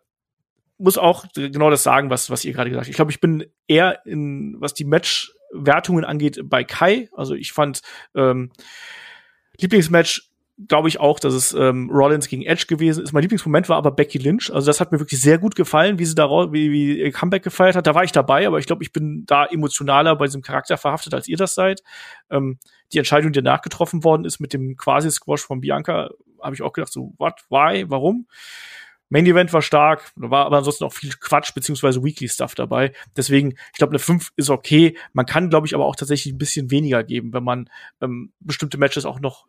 Speaker 2: muss auch genau das sagen, was, was ihr gerade gesagt habt. Ich glaube, ich bin eher in, was die Match-Wertungen angeht, bei Kai. Also ich fand ähm, Lieblingsmatch, glaube ich auch, dass es ähm, Rollins gegen Edge gewesen ist. Mein Lieblingsmoment war aber Becky Lynch. Also das hat mir wirklich sehr gut gefallen, wie sie da wie, wie ihr Comeback gefeiert hat. Da war ich dabei, aber ich glaube, ich bin da emotionaler bei diesem Charakter verhaftet, als ihr das seid. Ähm, die Entscheidung, die danach getroffen worden ist mit dem Quasi-Squash von Bianca, habe ich auch gedacht, so, what, why, warum? Main Event war stark, da war aber ansonsten auch viel Quatsch beziehungsweise Weekly Stuff dabei. Deswegen, ich glaube, eine 5 ist okay. Man kann, glaube ich, aber auch tatsächlich ein bisschen weniger geben, wenn man ähm, bestimmte Matches auch noch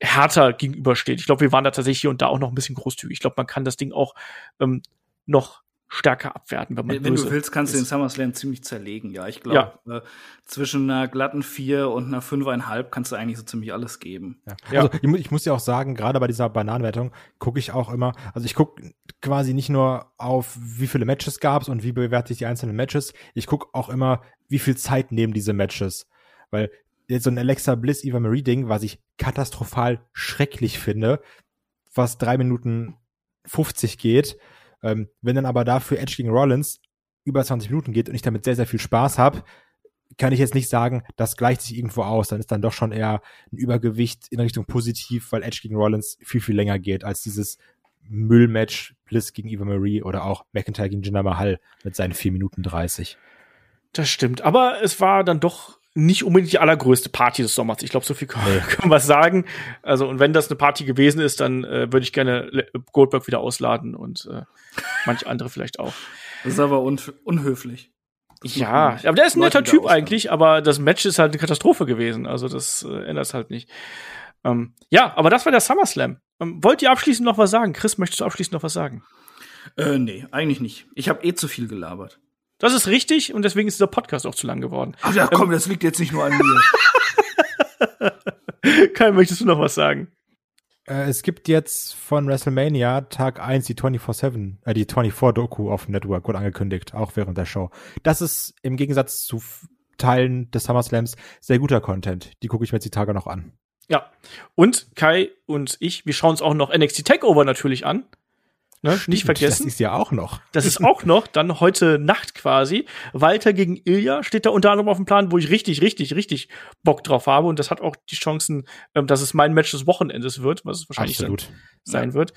Speaker 2: härter gegenübersteht. Ich glaube, wir waren da tatsächlich hier und da auch noch ein bisschen großzügig. Ich glaube, man kann das Ding auch ähm, noch stärker abwerten, wenn man
Speaker 4: Wenn, du willst, kannst du den
Speaker 2: ist.
Speaker 4: SummerSlam ziemlich zerlegen. Ja, ich glaube, äh, zwischen einer glatten 4 und einer 5,5 kannst du eigentlich so ziemlich alles geben.
Speaker 3: Ja.
Speaker 2: Ja.
Speaker 3: Also ich, mu- ich muss ja auch sagen, gerade bei dieser Bananenwertung gucke ich auch immer, also ich gucke quasi nicht nur auf, wie viele Matches gab's und wie bewerte ich die einzelnen Matches, ich gucke auch immer, wie viel Zeit nehmen diese Matches. Weil jetzt so ein Alexa Bliss Eva Marie Ding, was ich katastrophal schrecklich finde, was drei Minuten 50 geht, ähm, wenn dann aber dafür Edge gegen Rollins über 20 Minuten geht und ich damit sehr, sehr viel Spaß habe, kann ich jetzt nicht sagen, das gleicht sich irgendwo aus. Dann ist dann doch schon eher ein Übergewicht in Richtung positiv, weil Edge gegen Rollins viel, viel länger geht als dieses Müllmatch Bliss gegen Eva Marie oder auch McIntyre gegen Jinder Mahal mit seinen 4 Minuten 30.
Speaker 2: Das stimmt. Aber es war dann doch nicht unbedingt die allergrößte Party des Sommers. Ich glaube, so viel können,
Speaker 3: Nee. [LAUGHS]
Speaker 2: können wir sagen. Also, und wenn das eine Party gewesen ist, dann äh, würde ich gerne Le- Goldberg wieder ausladen und äh, manche andere vielleicht auch.
Speaker 4: Das ist aber un unhöflich. Das
Speaker 2: Ja, aber der ist ein netter Typ
Speaker 4: ausladen.
Speaker 2: eigentlich, aber das Match ist halt eine Katastrophe gewesen. Also das äh, ändert es halt nicht. Ähm, ja, aber das war der SummerSlam. Ähm, wollt ihr abschließend noch was sagen? Chris, möchtest du abschließend noch was sagen?
Speaker 4: Äh, nee, eigentlich nicht. Ich habe eh zu viel gelabert.
Speaker 2: Das ist richtig und deswegen ist dieser Podcast auch zu lang geworden.
Speaker 4: Ach ja, komm, das liegt jetzt nicht nur an mir. [LAUGHS]
Speaker 2: Kai, möchtest du noch was sagen?
Speaker 3: Äh, es gibt jetzt von WrestleMania Tag 1 die 24-7, äh, die 24-Doku auf dem Network, wurde angekündigt, auch während der Show. Das ist im Gegensatz zu Teilen des SummerSlams sehr guter Content. Die gucke ich mir jetzt die Tage noch an.
Speaker 2: Ja. Und Kai und ich, wir schauen uns auch noch NXT Takeover natürlich an. Ne? Nicht vergessen.
Speaker 3: Das ist ja auch noch.
Speaker 2: Das ist auch noch dann heute Nacht quasi. Walter gegen Ilja steht da unter anderem auf dem Plan, wo ich richtig, richtig, richtig Bock drauf habe. Und das hat auch die Chancen, ähm, dass es mein Match des Wochenendes wird, was es wahrscheinlich
Speaker 3: Absolut.
Speaker 2: sein wird.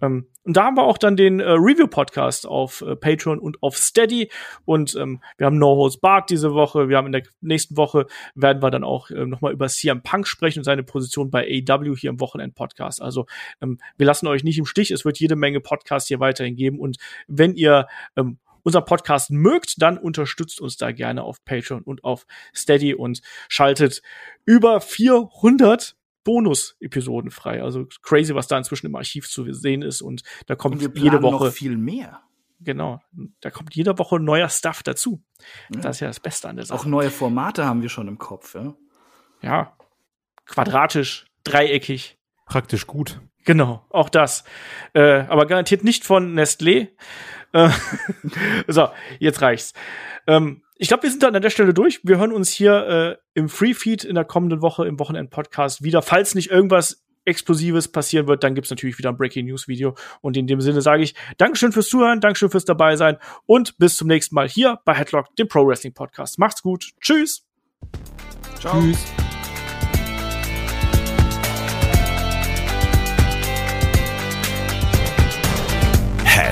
Speaker 2: Ähm, und da haben wir auch dann den äh, Review-Podcast auf äh, Patreon und auf Steady. Und ähm, wir haben No Holds Bark diese Woche. Wir haben in der nächsten Woche werden wir dann auch äh, nochmal über CM Punk sprechen und seine Position bei AEW hier im Wochenend-Podcast. Also ähm, wir lassen euch nicht im Stich. Es wird jede Menge Podcasts hier weiterhin geben. Und wenn ihr ähm, unseren Podcast mögt, dann unterstützt uns da gerne auf Patreon und auf Steady und schaltet über 400 Bonus-Episoden frei. Also crazy, was da inzwischen im Archiv zu sehen ist. Und da kommt
Speaker 4: Und
Speaker 2: jede Woche,
Speaker 4: noch viel mehr.
Speaker 2: genau, da kommt jede Woche neuer Stuff dazu.
Speaker 4: Ja.
Speaker 2: Das ist ja das Beste an der
Speaker 4: Auch
Speaker 2: Sache.
Speaker 4: neue Formate haben wir schon im Kopf, ja.
Speaker 2: Ja. Quadratisch, dreieckig.
Speaker 3: Praktisch gut.
Speaker 2: Genau, auch das. Äh, aber garantiert nicht von Nestlé. Äh, [LAUGHS] so, jetzt reicht's. Ähm, ich glaube, wir sind dann an der Stelle durch. Wir hören uns hier äh, im Free Feed in der kommenden Woche im Wochenend-Podcast wieder. Falls nicht irgendwas Explosives passieren wird, dann gibt's natürlich wieder ein Breaking News Video. Und in dem Sinne sage ich Dankeschön fürs Zuhören, Dankeschön fürs dabei sein und bis zum nächsten Mal hier bei Headlock, dem Pro Wrestling Podcast. Macht's gut. Tschüss.
Speaker 4: Ciao.
Speaker 3: Tschüss.